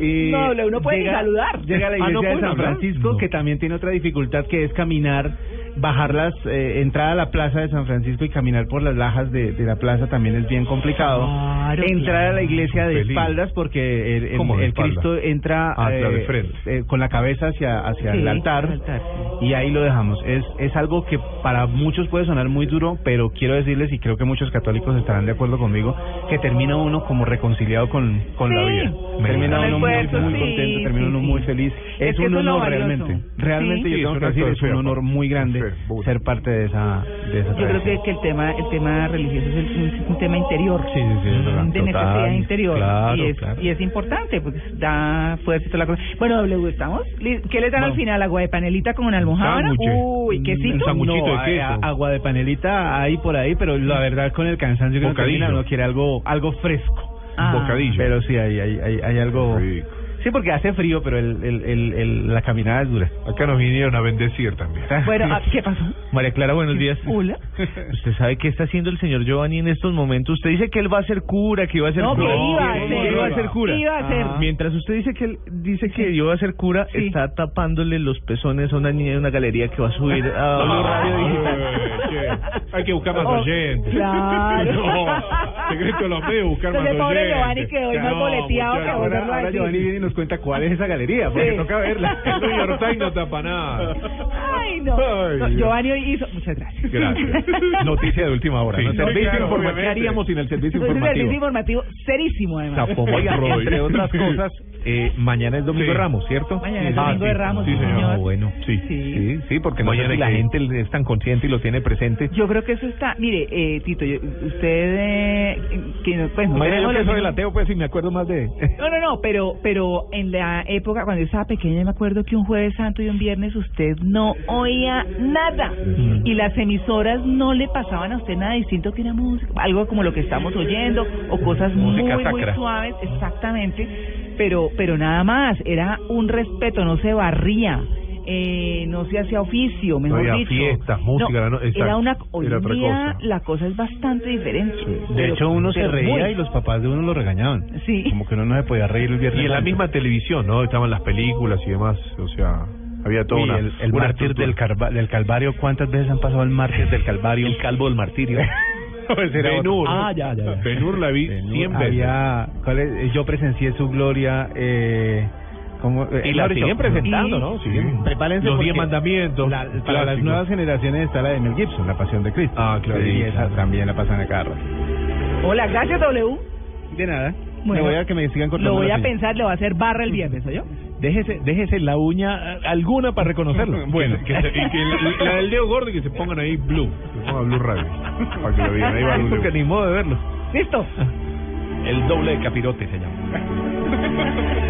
y
No, W, no puede ni
llega-
saludar.
Llega a la
Ah, ¿no
iglesia de San? Francisco,
No.
que también tiene otra dificultad que es caminar, bajar las, eh, entrar a la plaza de San Francisco y caminar por las lajas de, de la plaza también es bien complicado.
Claro,
entrar a la iglesia de espaldas porque el. Cristo entra
Ah,
eh,
frente.
eh, con la cabeza hacia, hacia
Sí,
el altar
el altar, sí.
y ahí lo dejamos. Es, es algo que para muchos puede sonar muy duro, pero quiero decirles, y creo que muchos católicos estarán de acuerdo conmigo, que termina uno como reconciliado con, con la vida. Termina uno muy,
esfuerzo,
muy
sí,
contento, termina
sí,
uno
sí.
muy feliz.
Es
un honor realmente. Realmente
Sí.
yo
Sí,
tengo
es
que
un
decir, es un honor muy grande Ser parte de esa, de esa
Yo creo que, que el tema el tema religioso es, el- es un tema interior.
Sí, sí, sí, es verdad.
de necesidad interior
claro,
y es
claro.
y es importante porque da fuerza y toda la cosa bueno W estamos ¿qué le dan al final agua de panelita con almohada
Sándwiches.
uy quesito
Un
no,
de queso.
a- agua de panelita hay por ahí, pero la verdad con el cansancio que uno quiere algo algo fresco.
Ah.
bocadillo.
Pero sí, hay, hay, hay, hay algo...
Rico.
Sí, porque hace frío, pero el, el, el, el- la caminada es dura.
Acá nos vinieron a bendecir también.
bueno ah, ¿qué pasó?
María Clara, buenos días.
Hola
¿Usted sabe qué está haciendo el señor Giovanni en estos momentos? Usted dice que él va a ser cura, que iba a ser
No, que
cura.
iba a
que
ser.
iba a ser cura.
Iba a ser.
Ah. Mientras usted dice que él dice que iba a ser cura,
Sí.
está tapándole los pezones a una niña de una galería que va a subir a Blue Radio Digital.
Eh, Hay que buscar más
Oh,
oyentes.
claro.
No, secreto de los medios, buscar
Entonces,
más
pobre
oyentes.
Giovanni quedó hoy más
No,
boleteado que
Ahora,
a
ahora. Giovanni viene y nos cuenta cuál es esa galería, porque
Sí.
toca verla.
El New York Times no tapa nada.
Ay, no.
Ay,
No. Giovanni hoy hizo. Muchas gracias.
Gracias.
Noticia de última hora.
Sí,
¿no? Servicio
claro,
informativo. ¿Qué haríamos sin el servicio
Es un
informativo?
servicio informativo serísimo, además.
Zapomón
Oiga,
Roy.
entre
otras cosas, eh, mañana es Domingo
Sí.
de Ramos, ¿cierto?
Mañana es
Ah,
Domingo de
sí.
Ramos,
Sí, señor.
señor.
Ah, bueno, sí.
Sí.
Sí, porque no sé si la
que-
gente es tan consciente y lo tiene presente.
Yo creo que eso está. Mire, eh, Tito, yo- usted. Eh, que, pues, no
Mañana yo que soy el ateo, pues, si me acuerdo más de...
No, no, no, pero, pero en la época, cuando yo estaba pequeña, me acuerdo que un jueves santo y un viernes usted no oía nada. Y las emisoras no le pasaban a usted nada distinto que una música, algo como lo que estamos oyendo, o cosas muy,
Música
muy
sacra.
suaves, exactamente. Pero, pero nada más, era un respeto, no se barría. Eh, no se hacía oficio, mejor
había
dicho.
fiestas, música, no, exacto,
era una hoy
era
en
otra
día
cosa.
la cosa es bastante diferente.
De
Pero-
hecho, uno se reía
muy.
y los papás de uno lo regañaban.
Sí.
Como que uno no se podía reír el viernes.
Y en la misma televisión, ¿no? Estaban las películas y demás, o sea, había toda
Uy,
una...
el, el
una
mártir del, Carva- del Calvario, ¿cuántas veces han pasado el mártir del Calvario?
El calvo del martirio.
Ben-Hur.
Ah, ya, ya, ya.
Ben-Hur la vi
Ben-Hur,
100 veces.
había, ¿cuál es? Yo presencié su gloria. Eh, ¿cómo? Eh,
Y la
Mauricio,
siguen presentando,
y-
¿no? Siguen.
Prepárense
Los diez mandamientos,
la- para las
clásico.
nuevas generaciones está la de Mel Gibson, La Pasión de Cristo.
Ah, claro.
Y esa también la pasan a cada rato.
Hola, gracias W.
De nada.
Bueno,
me voy a que me sigan cortando
Lo voy a pensar, le voy a hacer barra el viernes, ¿oyó?
Déjese, déjese la uña eh, alguna para reconocerlo.
Bueno, que se- y que la, la del dedo gordo y que se pongan ahí blue, que se ponga blue radio, para que lo vean, ahí va blue.
Porque ni modo de verlo.
Listo.
El doble de capirote se llama.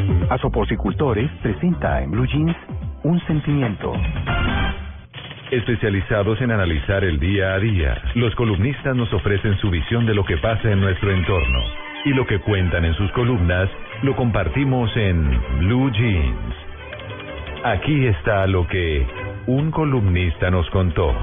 Asoporcicultores presenta en Blue Jeans un sentimiento.
Especializados en analizar el día a día, los columnistas nos ofrecen su visión de lo que pasa en nuestro entorno. Y lo que cuentan en sus columnas lo compartimos en Blue Jeans. Aquí está lo que un columnista nos contó.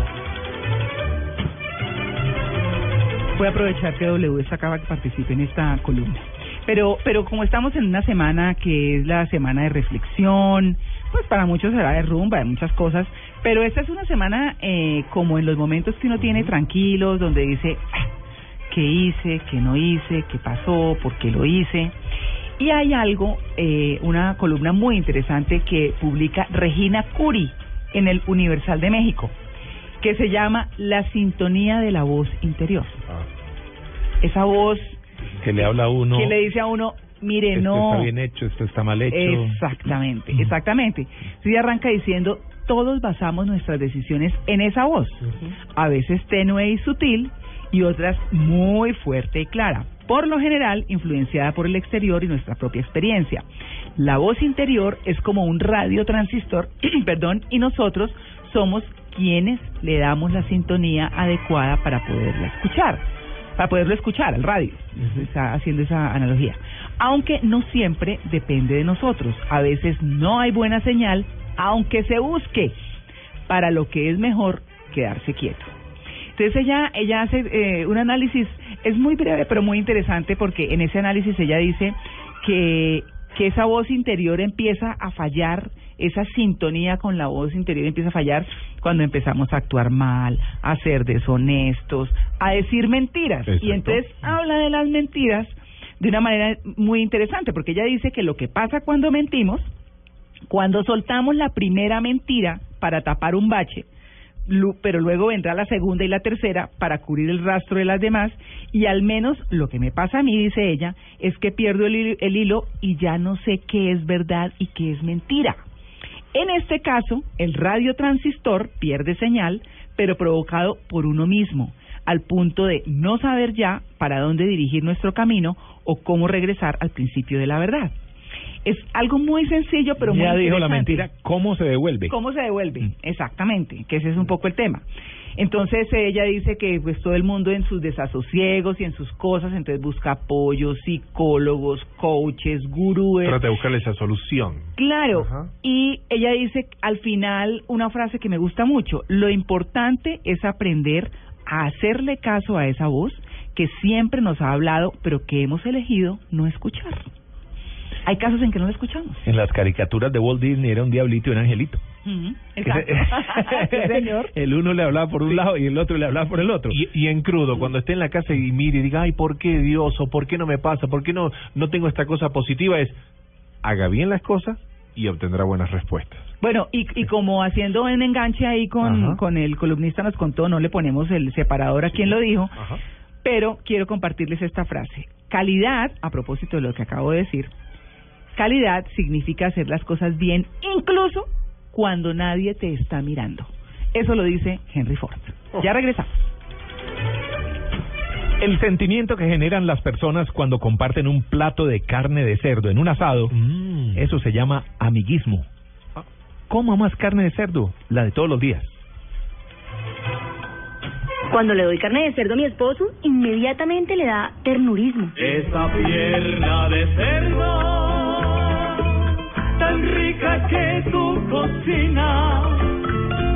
Voy a aprovechar que W sacaba que participe en esta columna. Pero, pero como estamos en una semana que es la semana de reflexión, pues para muchos será de rumba, de muchas cosas, pero esta es una semana eh, como en los momentos que uno tiene tranquilos, donde dice, "Ah, ¿qué hice? ¿Qué no hice? ¿Qué pasó? ¿Por qué lo hice? Y hay algo, eh, una columna muy interesante que publica Regina Curi en el Universal de México, que se llama La sintonía de la voz interior. Esa voz
Que le habla a uno.
que le dice a uno, mire,
esto
no.
está bien hecho, esto está mal hecho.
Exactamente, exactamente. Sí arranca diciendo, todos basamos nuestras decisiones en esa voz, a veces tenue y sutil y otras muy fuerte y clara, por lo general influenciada por el exterior y nuestra propia experiencia. La voz interior es como un radiotransistor, perdón, y nosotros somos quienes le damos la sintonía adecuada para poderla escuchar para poderlo escuchar al radio, está haciendo esa analogía. Aunque no siempre depende de nosotros, a veces no hay buena señal, aunque se busque, para lo que es mejor quedarse quieto. Entonces ella, ella hace eh, un análisis, es muy breve pero muy interesante porque en ese análisis ella dice que, que esa voz interior empieza a fallar, esa sintonía con la voz interior empieza a fallar cuando empezamos a actuar mal, a ser deshonestos, a decir mentiras. Y entonces habla de las mentiras de una manera muy interesante porque ella dice que lo que pasa cuando mentimos, cuando soltamos la primera mentira para tapar un bache, pero luego vendrá la segunda y la tercera para cubrir el rastro de las demás y al menos lo que me pasa a mí, dice ella, es que pierdo el hilo y ya no sé qué es verdad y qué es mentira. En este caso, el radiotransistor pierde señal, pero provocado por uno mismo, al punto de no saber ya para dónde dirigir nuestro camino o cómo regresar al principio de la verdad. Es algo muy sencillo, pero muy
ya dijo la mentira, ¿cómo se devuelve?
¿Cómo se devuelve? Exactamente, que ese es un poco el tema. Entonces ella dice que pues todo el mundo en sus desasosiegos y en sus cosas, entonces busca apoyo, psicólogos, coaches, gurúes.
Trata de buscarle esa solución.
Claro, y ella dice al final una frase que me gusta mucho, lo importante es aprender a hacerle caso a esa voz que siempre nos ha hablado, pero que hemos elegido no escuchar. Hay casos en que no lo escuchamos.
En las caricaturas de Walt Disney era un diablito y un angelito.
Exacto. Sí, señor.
El uno le hablaba por un lado y el otro le hablaba por el otro.
Y, y en crudo, cuando esté en la casa y mire y diga, ay, ¿por qué Dios? ¿O por qué no me pasa? ¿Por qué no, no tengo esta cosa positiva? Es, haga bien las cosas y obtendrá buenas respuestas.
Bueno, y, y como haciendo un enganche ahí con,
Ajá.
con el columnista nos contó, no le ponemos el separador a quien lo dijo, pero quiero compartirles esta frase. Calidad, a propósito de lo que acabo de decir, calidad significa hacer las cosas bien, incluso cuando nadie te está mirando. Eso lo dice Henry Ford. Ya regresamos.
El sentimiento que generan las personas cuando comparten un plato de carne de cerdo en un asado, eso se llama amiguismo. Coma más carne de cerdo, la de todos los días.
Cuando le doy carne de cerdo a mi esposo, inmediatamente le da ternurismo.
Esa pierna de cerdo, tan rica que tu cocina.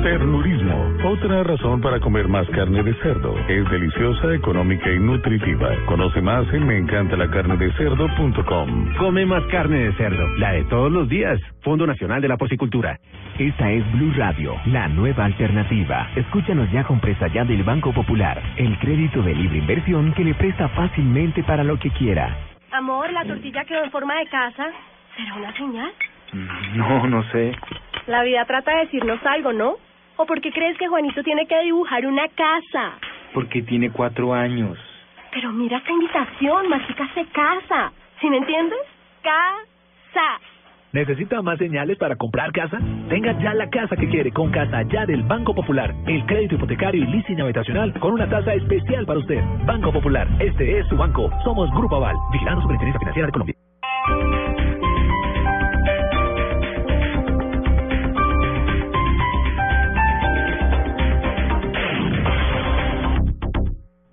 Ternurismo, otra razón para comer más carne de cerdo. Es deliciosa, económica y nutritiva. Conoce más en meencantalacarnedecerdo.com.
Come más carne de cerdo, la de todos los días. Fondo Nacional de la Porcicultura.
Esta es Blue Radio, la nueva alternativa. Escúchanos ya con presta ya del Banco Popular, el crédito de libre inversión que le presta fácilmente para lo que quiera.
Amor, la tortilla quedó en forma de casa. ¿Será una señal?
No, no sé.
La vida trata de decirnos algo, ¿no? ¿O por qué crees que Juanito tiene que dibujar una casa?
Porque tiene cuatro años.
Pero mira esta invitación, Mágica se casa. ¿Sí me entiendes? Casa.
¿Necesita más señales para comprar casa? Tenga ya la casa que quiere con Casa Ya del Banco Popular. El crédito hipotecario y leasing habitacional con una tasa especial para usted. Banco Popular, este es su banco. Somos Grupo Aval, vigilando Superintendencia Financiera de Colombia.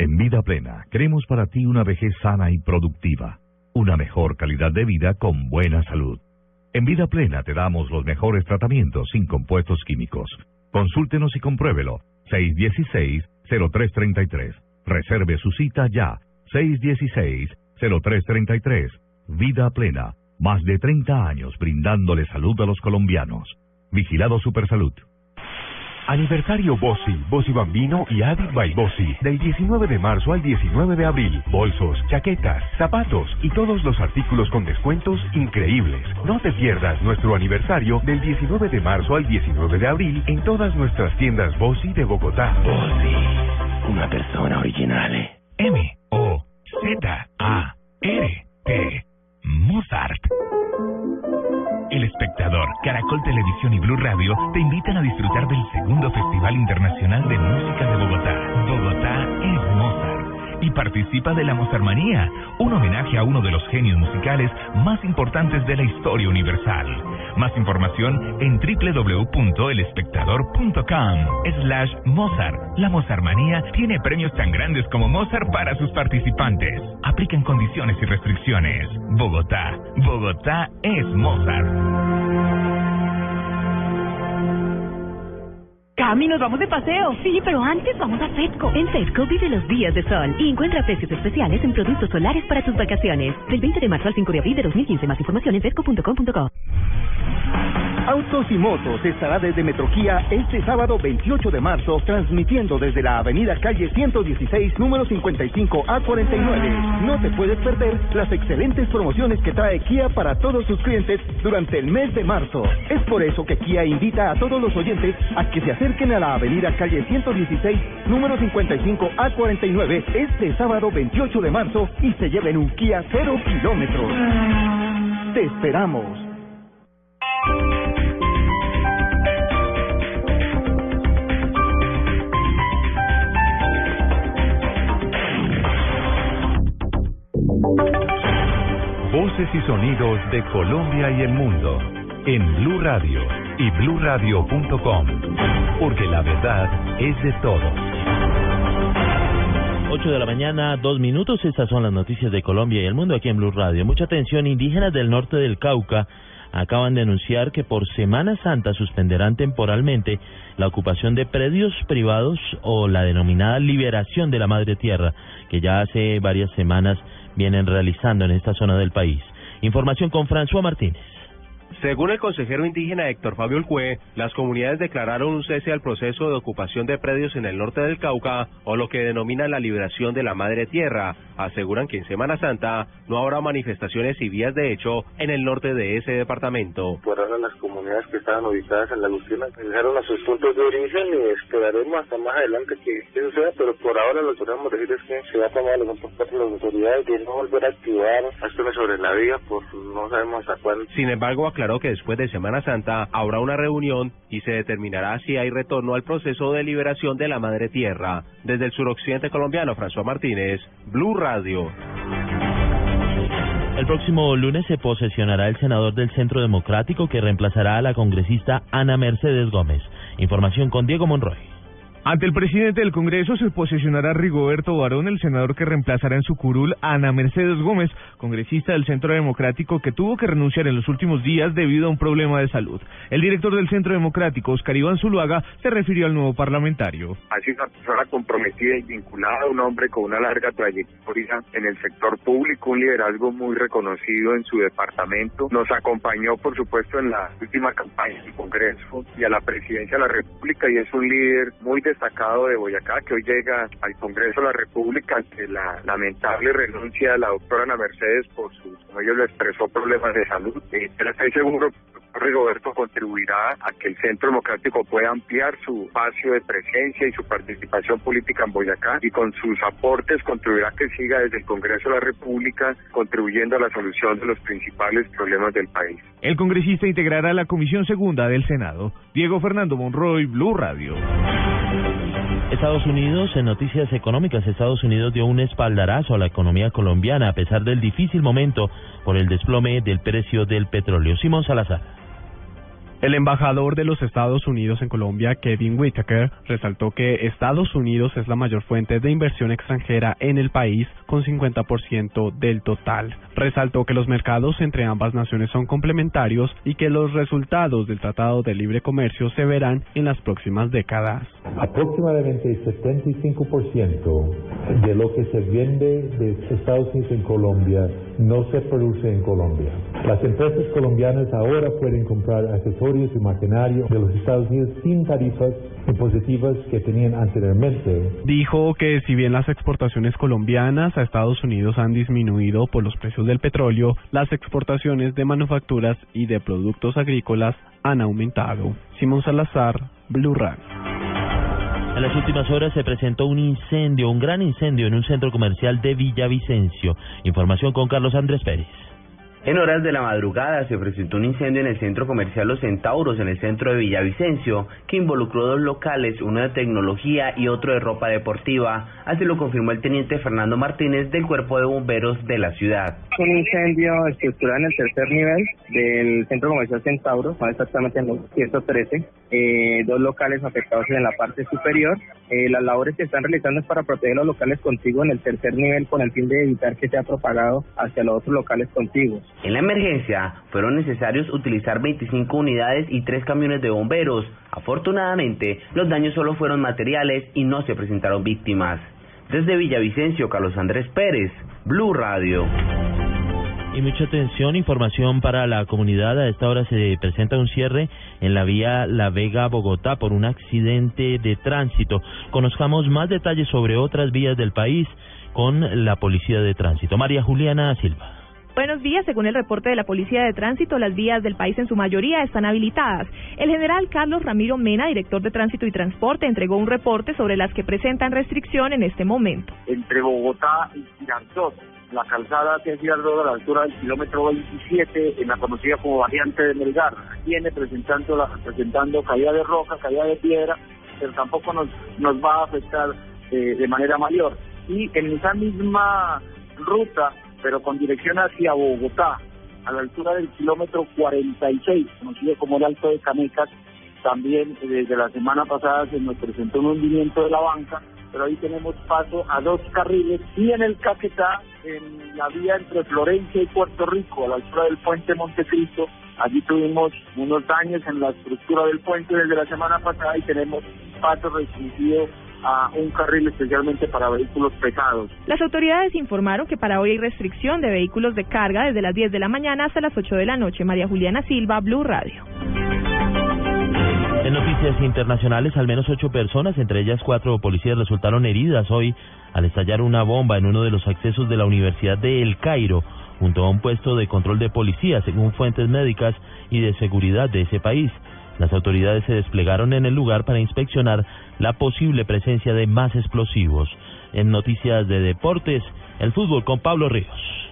En Vida Plena, queremos para ti una vejez sana y productiva, una mejor calidad de vida con buena salud. En Vida Plena te damos los mejores tratamientos sin compuestos químicos. Consúltenos y compruébelo. 616-0333. Reserve su cita ya. 616-0333. Vida Plena. Más de 30 años brindándole salud a los colombianos. Vigilado Supersalud.
Aniversario Bossi, Bossi Bambino y Adit by Bossi. Del 19 de marzo al 19 de abril. Bolsos, chaquetas, zapatos y todos los artículos con descuentos increíbles. No te pierdas nuestro aniversario del 19 de marzo al 19 de abril en todas nuestras tiendas Bossi de Bogotá.
Bossi, una persona original.
M O Z A R T Mozart. El espectador, Caracol Televisión y Blue Radio te invitan a disfrutar del segundo Festival Internacional de Música de Bogotá. Bogotá es Mozart. Y participa de la Mozartmanía, un homenaje a uno de los genios musicales más importantes de la historia universal. Más información en www.elespectador.com slash Mozart. La Mozartmanía tiene premios tan grandes como Mozart para sus participantes. Aplican condiciones y restricciones. Bogotá. Bogotá es Mozart.
Cami, nos vamos de paseo.
Sí, pero antes vamos a Fedco. En Fedco vive los días de sol y encuentra precios especiales en productos solares para tus vacaciones. Del 20 de marzo al 5 de abril de 2015. Más información en fedco.com.co.
Autos y Motos estará desde Metroquía este sábado 28 de marzo, transmitiendo desde la avenida calle 116, número 55 a 49. No te puedes perder las excelentes promociones que trae Kia para todos sus clientes durante el mes de marzo. Es por eso que Kia invita a todos los oyentes a que se acerquen a la avenida calle 116, número 55 a 49, este sábado 28 de marzo y se lleven un Kia 0 kilómetros. Te esperamos.
Voces y sonidos de Colombia y el mundo en Blue Radio y bluradio.com, porque la verdad es de todos.
8 de la mañana, dos minutos. Estas son las noticias de Colombia y el mundo aquí en Blue Radio. Mucha atención. Indígenas del norte del Cauca acaban de anunciar que por Semana Santa suspenderán temporalmente la ocupación de predios privados o la denominada liberación de la madre tierra, que ya hace varias semanas vienen realizando en esta zona del país. Información con François Martínez.
Según el consejero indígena Héctor Fabio Ulcue, las comunidades declararon un cese al proceso de ocupación de predios en el norte del Cauca o lo que denominan la liberación de la madre tierra. Aseguran que en Semana Santa no habrá manifestaciones y vías de hecho en el norte de ese departamento.
Por ahora las comunidades que estaban ubicadas en la Lucina dejaron a sus puntos de origen y esperaremos hasta más adelante que eso suceda, pero por ahora lo que podemos decir es que se va a tomar por parte de las autoridades de no volver a activar acciones sobre la vía por no sabemos hasta cuándo.
Sin embargo, aclaró que después de Semana Santa habrá una reunión y se determinará si hay retorno al proceso de liberación de la madre tierra. Desde el suroccidente colombiano, François Martínez, Blue Radio.
El próximo lunes se posesionará el senador del Centro Democrático que reemplazará a la congresista Ana Mercedes Gómez. Información con Diego Monroy.
Ante el presidente del Congreso se posesionará Rigoberto Barón, el senador que reemplazará en su curul a Ana Mercedes Gómez, congresista del Centro Democrático que tuvo que renunciar en los últimos días debido a un problema de salud. El director del Centro Democrático, Oscar Iván Zuluaga, se refirió al nuevo parlamentario.
Ha sido una persona comprometida y vinculada, un hombre con una larga trayectoria en el sector público, un liderazgo muy reconocido en su departamento. Nos acompañó, por supuesto, en la última campaña del Congreso y a la presidencia de la República y es un líder muy destacado de Boyacá que hoy llega al Congreso de la República ante la lamentable renuncia de la doctora Ana Mercedes por su, como ellos le expresó, problemas de salud. Eh, pero estoy seguro Rigoberto contribuirá a que el Centro Democrático pueda ampliar su espacio de presencia y su participación política en Boyacá y con sus aportes contribuirá a que siga desde el Congreso de la República contribuyendo a la solución de los principales problemas del país.
El congresista integrará la Comisión Segunda del Senado. Diego Fernando Monroy, Blue Radio.
Estados Unidos, en noticias económicas, Estados Unidos dio un espaldarazo a la economía colombiana a pesar del difícil momento por el desplome del precio del petróleo. Simón Salazar.
El embajador de los Estados Unidos en Colombia, Kevin Whitaker, resaltó que Estados Unidos es la mayor fuente de inversión extranjera en el país, con 50% del total. Resaltó que los mercados entre ambas naciones son complementarios y que los resultados del Tratado de Libre Comercio se verán en las próximas décadas.
Aproximadamente 75% de lo que se vende de Estados Unidos en Colombia no se produce en Colombia. Las empresas colombianas ahora pueden comprar accesorios y maquinario de los Estados Unidos sin tarifas impositivas que tenían anteriormente.
Dijo que si bien las exportaciones colombianas a Estados Unidos han disminuido por los precios del petróleo, las exportaciones de manufacturas y de productos agrícolas han aumentado. Simón Salazar, Blue Radio.
En las últimas horas se presentó un incendio, un gran incendio en un centro comercial de Villavicencio. Información con Carlos Andrés Pérez.
En horas de la madrugada se presentó un incendio en el centro comercial Los Centauros en el centro de Villavicencio que involucró dos locales, uno de tecnología y otro de ropa deportiva. Así lo confirmó el teniente Fernando Martínez del Cuerpo de Bomberos de la ciudad.
Un incendio estructural en el tercer nivel del centro comercial Centauro, más exactamente en los 113. Eh, dos locales afectados en la parte superior. Eh, las labores que están realizando es para proteger los locales contiguos en el tercer nivel con el fin de evitar que sea propagado hacia los otros locales contiguos.
En la emergencia fueron necesarios utilizar 25 unidades y tres camiones de bomberos. Afortunadamente, los daños solo fueron materiales y no se presentaron víctimas. Desde Villavicencio, Carlos Andrés Pérez, Blue Radio.
Y mucha atención, información para la comunidad. A esta hora se presenta un cierre en la vía La Vega-Bogotá por un accidente de tránsito. Conozcamos más detalles sobre otras vías del país con la Policía de Tránsito. María Juliana Silva.
Buenos días. Según el reporte de la Policía de Tránsito, las vías del país en su mayoría están habilitadas. El general Carlos Ramiro Mena, director de Tránsito y Transporte, entregó un reporte sobre las que presentan restricción en este momento.
Entre Bogotá y Girardot, la calzada hacia Girardot a la altura del kilómetro 27, en la conocida como variante de Melgar, viene presentando, la, presentando caída de roca, caída de piedra, pero tampoco nos, nos va a afectar eh, de manera mayor. Y en esa misma ruta pero con dirección hacia Bogotá, a la altura del kilómetro 46, conocido como el Alto de Canecas. También eh, desde la semana pasada se nos presentó un hundimiento de la banca, pero ahí tenemos paso a dos carriles y en el Caquetá, en la vía entre Florencia y Puerto Rico, a la altura del puente Montecristo, Allí tuvimos unos daños en la estructura del puente desde la semana pasada y tenemos paso restringido a un carril especialmente para vehículos pesados.
Las autoridades informaron que para hoy hay restricción de vehículos de carga desde las 10 de la mañana hasta las 8 de la noche. María Juliana Silva, Blue Radio.
En noticias internacionales, al menos ocho personas, entre ellas cuatro policías, resultaron heridas hoy al estallar una bomba en uno de los accesos de la Universidad de El Cairo, junto a un puesto de control de policía, según fuentes médicas y de seguridad de ese país. Las autoridades se desplegaron en el lugar para inspeccionar la posible presencia de más explosivos. En noticias de deportes, el fútbol con Pablo Ríos.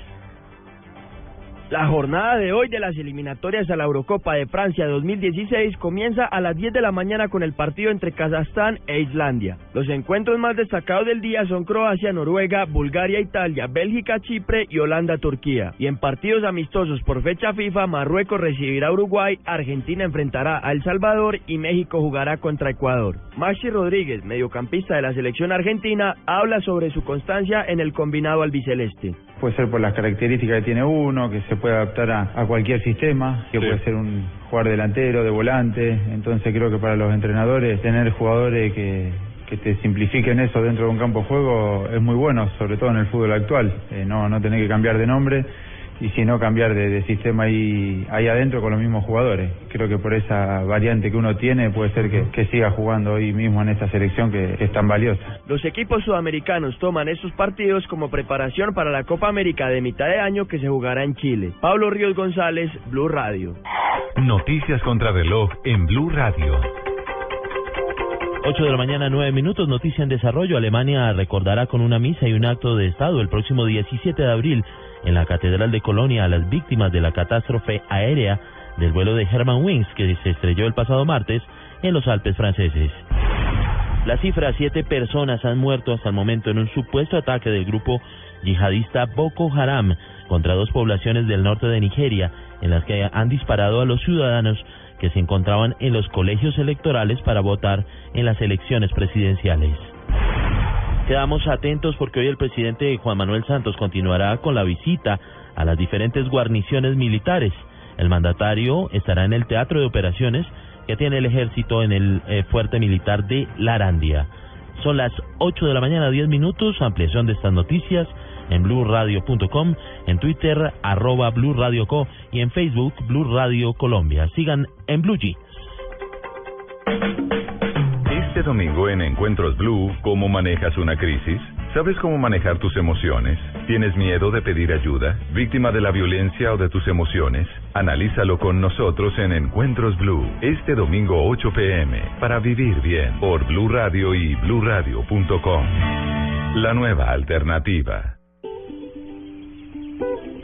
La jornada de hoy de las eliminatorias a la Eurocopa de Francia 2016 comienza a las 10 de la mañana con el partido entre Kazajstán e Islandia. Los encuentros más destacados del día son Croacia, Noruega, Bulgaria, Italia, Bélgica, Chipre y Holanda, Turquía. Y en partidos amistosos por fecha FIFA, Marruecos recibirá a Uruguay, Argentina enfrentará a El Salvador y México jugará contra Ecuador. Maxi Rodríguez, mediocampista de la selección argentina, habla sobre su constancia en el combinado albiceleste.
Puede ser por las características que tiene uno, que se puede adaptar a, a cualquier sistema, que puede ser un jugador delantero, de volante. Entonces creo que para los entrenadores tener jugadores que, que te simplifiquen eso dentro de un campo de juego es muy bueno, sobre todo en el fútbol actual. Eh, no, no tener que cambiar de nombre y si no cambiar de, de sistema ahí, ahí adentro con los mismos jugadores. Creo que por esa variante que uno tiene puede ser que, que siga jugando hoy mismo en esta selección que, que es tan valiosa.
Los equipos sudamericanos toman estos partidos como preparación para la Copa América de mitad de año que se jugará en Chile. Pablo Ríos González, Blue Radio.
Noticias contra reloj en Blue Radio.
8 de la mañana, 9 minutos, noticia en desarrollo. Alemania recordará con una misa y un acto de Estado el próximo 17 de abril en la Catedral de Colonia a las víctimas de la catástrofe aérea del vuelo de Hermann Wings que se estrelló el pasado martes en los Alpes franceses. La cifra, siete personas han muerto hasta el momento en un supuesto ataque del grupo yihadista Boko Haram contra dos poblaciones del norte de Nigeria, en las que han disparado a los ciudadanos que se encontraban en los colegios electorales para votar en las elecciones presidenciales. Quedamos atentos porque hoy el presidente Juan Manuel Santos continuará con la visita a las diferentes guarniciones militares. El mandatario estará en el Teatro de Operaciones que tiene el ejército en el eh, fuerte militar de Larandia. Son las 8 de la mañana, 10 minutos. Ampliación de estas noticias en blurradio.com, en Twitter, arroba Blue Radio Co y en Facebook, Blue Radio Colombia. Sigan en Blue Jeans.
Este domingo en Encuentros Blue, ¿cómo manejas una crisis? ¿Sabes cómo manejar tus emociones? ¿Tienes miedo de pedir ayuda? ¿Víctima de la violencia o de tus emociones? Analízalo con nosotros en Encuentros Blue, este domingo 8 pm, para vivir bien, por Blue Radio y bluradio.com. La nueva alternativa.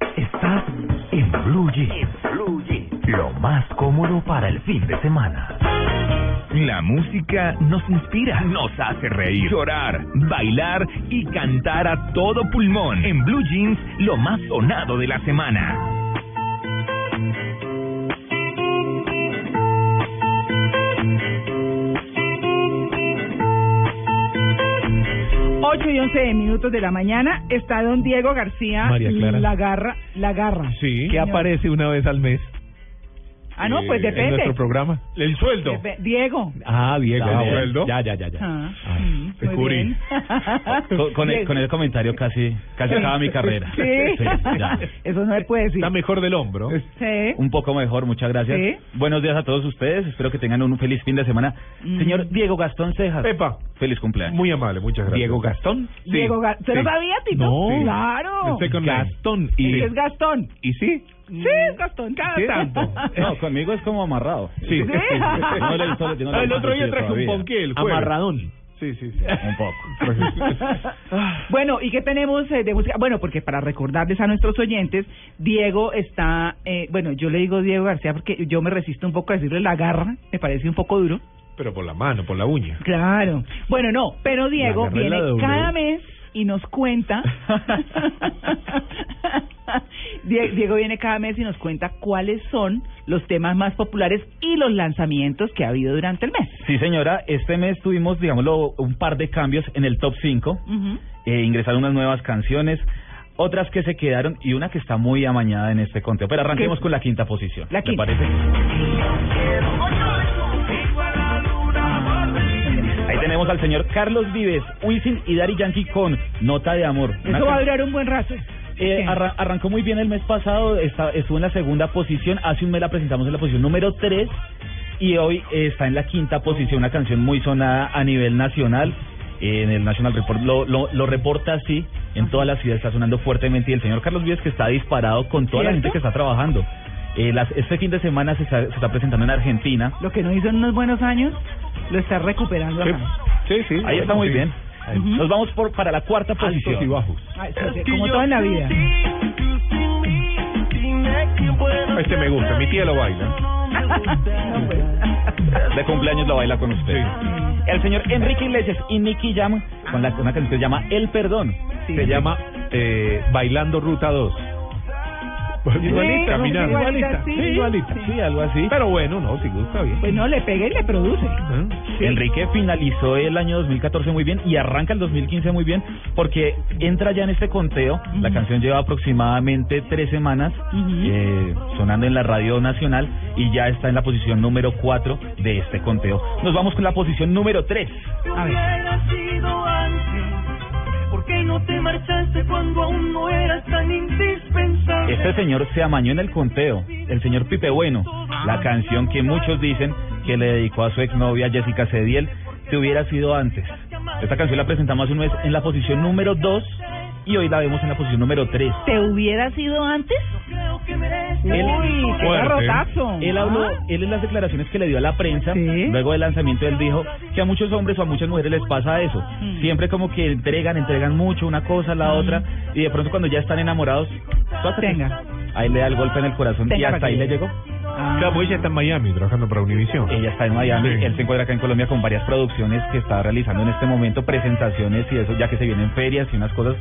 Estás en Blue Jeans. Lo más cómodo para el fin de semana.
La música nos inspira, nos hace reír, llorar, bailar y cantar a todo pulmón. En Blue Jeans, lo más sonado de la semana.
Ocho y once minutos de la mañana está don Diego García
María Clara.
La Garra, La Garra.
Sí, que
Señor.
aparece una vez al mes.
Ah, no, pues
eh, En
depende.
nuestro programa. El sueldo.
Depe- Diego.
Ah, Diego.
Ah,
¿el
bueno.
sueldo?
Ya, ya, ya, ya.
Ah,
Ah,
mm,
te cubrí. Con, con el, con el comentario casi, casi acaba mi carrera.
Sí.
ya.
Eso no se puede decir.
Está mejor del hombro.
Sí.
Un poco mejor, muchas gracias.
Sí.
Buenos días a todos ustedes, espero que tengan un feliz fin de semana.
Mm.
Señor Diego Gastón Cejas.
Pepa.
Feliz cumpleaños.
Muy amable, muchas gracias.
Diego Gastón.
Diego Ga- ¿Se lo sabía, Tito?
No.
Claro.
Gastón.
Y
Y,
es Gastón.
¿Y sí?
Sí, es Gastón. Cada
¿Qué
tanto.
No, conmigo es como amarrado.
Sí.
No le no
Ah, el otro día traje un ponqué.
Amarradón.
Sí, sí, sí.
Un poco.
Bueno, ¿y qué tenemos eh, de música? Bueno, porque para recordarles a nuestros oyentes, Diego está, eh, bueno, yo le digo Diego García porque yo me resisto un poco a decirle la garra, me parece un poco duro.
Pero por la mano, por la uña.
Claro. Bueno, no, pero Diego viene cada mes y nos cuenta. Die- Diego viene cada mes y nos cuenta cuáles son los temas más populares y los lanzamientos que ha habido durante el mes.
Sí, señora, este mes tuvimos, digámoslo, un par de cambios en el top 5.
Ujú.
Eh, ingresaron unas nuevas canciones, otras que se quedaron y una que está muy amañada en este conteo. Pero arranquemos
¿Qué?
con la quinta posición.
La
¿Me
quinta.
parece? Ahí tenemos al señor Carlos Vives, Wisin y Daddy Yankee con Nota de Amor.
Eso va a durar un buen rato.
Eh, arra- arrancó muy bien el mes pasado, está- estuvo en la segunda posición, hace un mes la presentamos en la posición número 3 y hoy está en la quinta posición, una canción muy sonada a nivel nacional. en el National Report lo, lo, lo reporta así, en toda la ciudad está sonando fuertemente y el señor Carlos Vives que está disparado con toda la gente que está trabajando. Eh, las- este fin de semana se está, se está presentando en Argentina.
Lo que no hizo en unos buenos años, lo está recuperando acá.
Sí, sí.
Ahí está muy
sí.
bien. Nos vamos por para la cuarta posición.
y bajos.
Ay, sí, como todo en la vida.
Este me gusta, mi tía lo baila.
de cumpleaños lo baila con usted. El señor Enrique Iglesias y Nicky Jam con la, una canción que se llama El Perdón.
Se llama eh, Bailando Ruta 2. Igualita, caminando.
igualita, sí.
igualita.
Sí, algo así.
Pero bueno, no, si gusta bien.
Pues no, le pega y le produce.
Enrique finalizó el año 2014 muy bien y arranca el 2015 muy bien porque entra ya en este conteo. La canción lleva aproximadamente tres semanas eh, sonando en la radio nacional y ya está en la posición número 4 de este conteo. Nos vamos con la posición número 3.
A ver.
¿Por qué no te marchaste cuando aún no eras tan indispensable?
Este señor se amañó en el conteo, el señor Pipe Bueno, la canción que muchos dicen que le dedicó a su exnovia Jessica Cediel, te hubiera sido antes. Esta canción la presentamos hace un mes en la posición número 2 y hoy la vemos en la posición número 3.
¿Te hubiera sido antes?
Él,
Uy, qué garrotazo.
él habló,
Ah.
él en las declaraciones que le dio a la prensa, luego del lanzamiento, él dijo que a muchos hombres o a muchas mujeres les pasa eso.
Mm.
Siempre como que entregan, entregan mucho, una cosa, la otra, y de pronto cuando ya están enamorados.
Tenga.
ahí le da el golpe en el corazón y hasta ahí le llegó.
Claro, pues ella está en Miami trabajando para Univision.
Ella está en Miami,
Sí.
él se encuentra acá en Colombia con varias producciones que está realizando en este momento, presentaciones y eso, ya que se vienen ferias y unas cosas,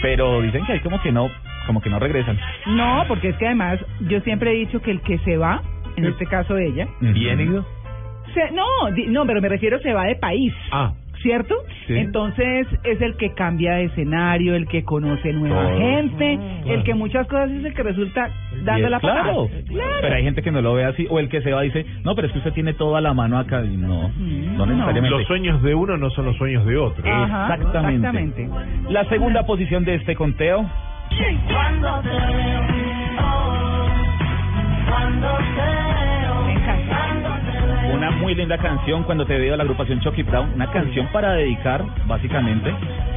pero dicen que hay como que no, como que no regresan.
No, porque es que además yo siempre he dicho que el que se va, en este caso ella,
¿Bien ido?
se, no, di- no, pero me refiero se va de país.
Ah.
¿Cierto?
Sí.
Entonces es el que cambia de escenario, el que conoce nueva
Todo.
gente,
claro.
el que muchas cosas es el que resulta dando
Y-
la patada.
claro, pero hay gente que no lo ve así, o el que se va dice, no, pero es que usted tiene toda la mano acá, y no, no necesariamente.
Los sueños de uno no son los sueños de otro.
Ajá,
Exactamente.
exactamente.
La segunda posición de este conteo,
Cuando te veo, oh, cuando te veo,
Me encanta.
cuando te veo.
Una muy linda canción, Cuando te veo, la agrupación Chucky Brown, una canción para dedicar, básicamente.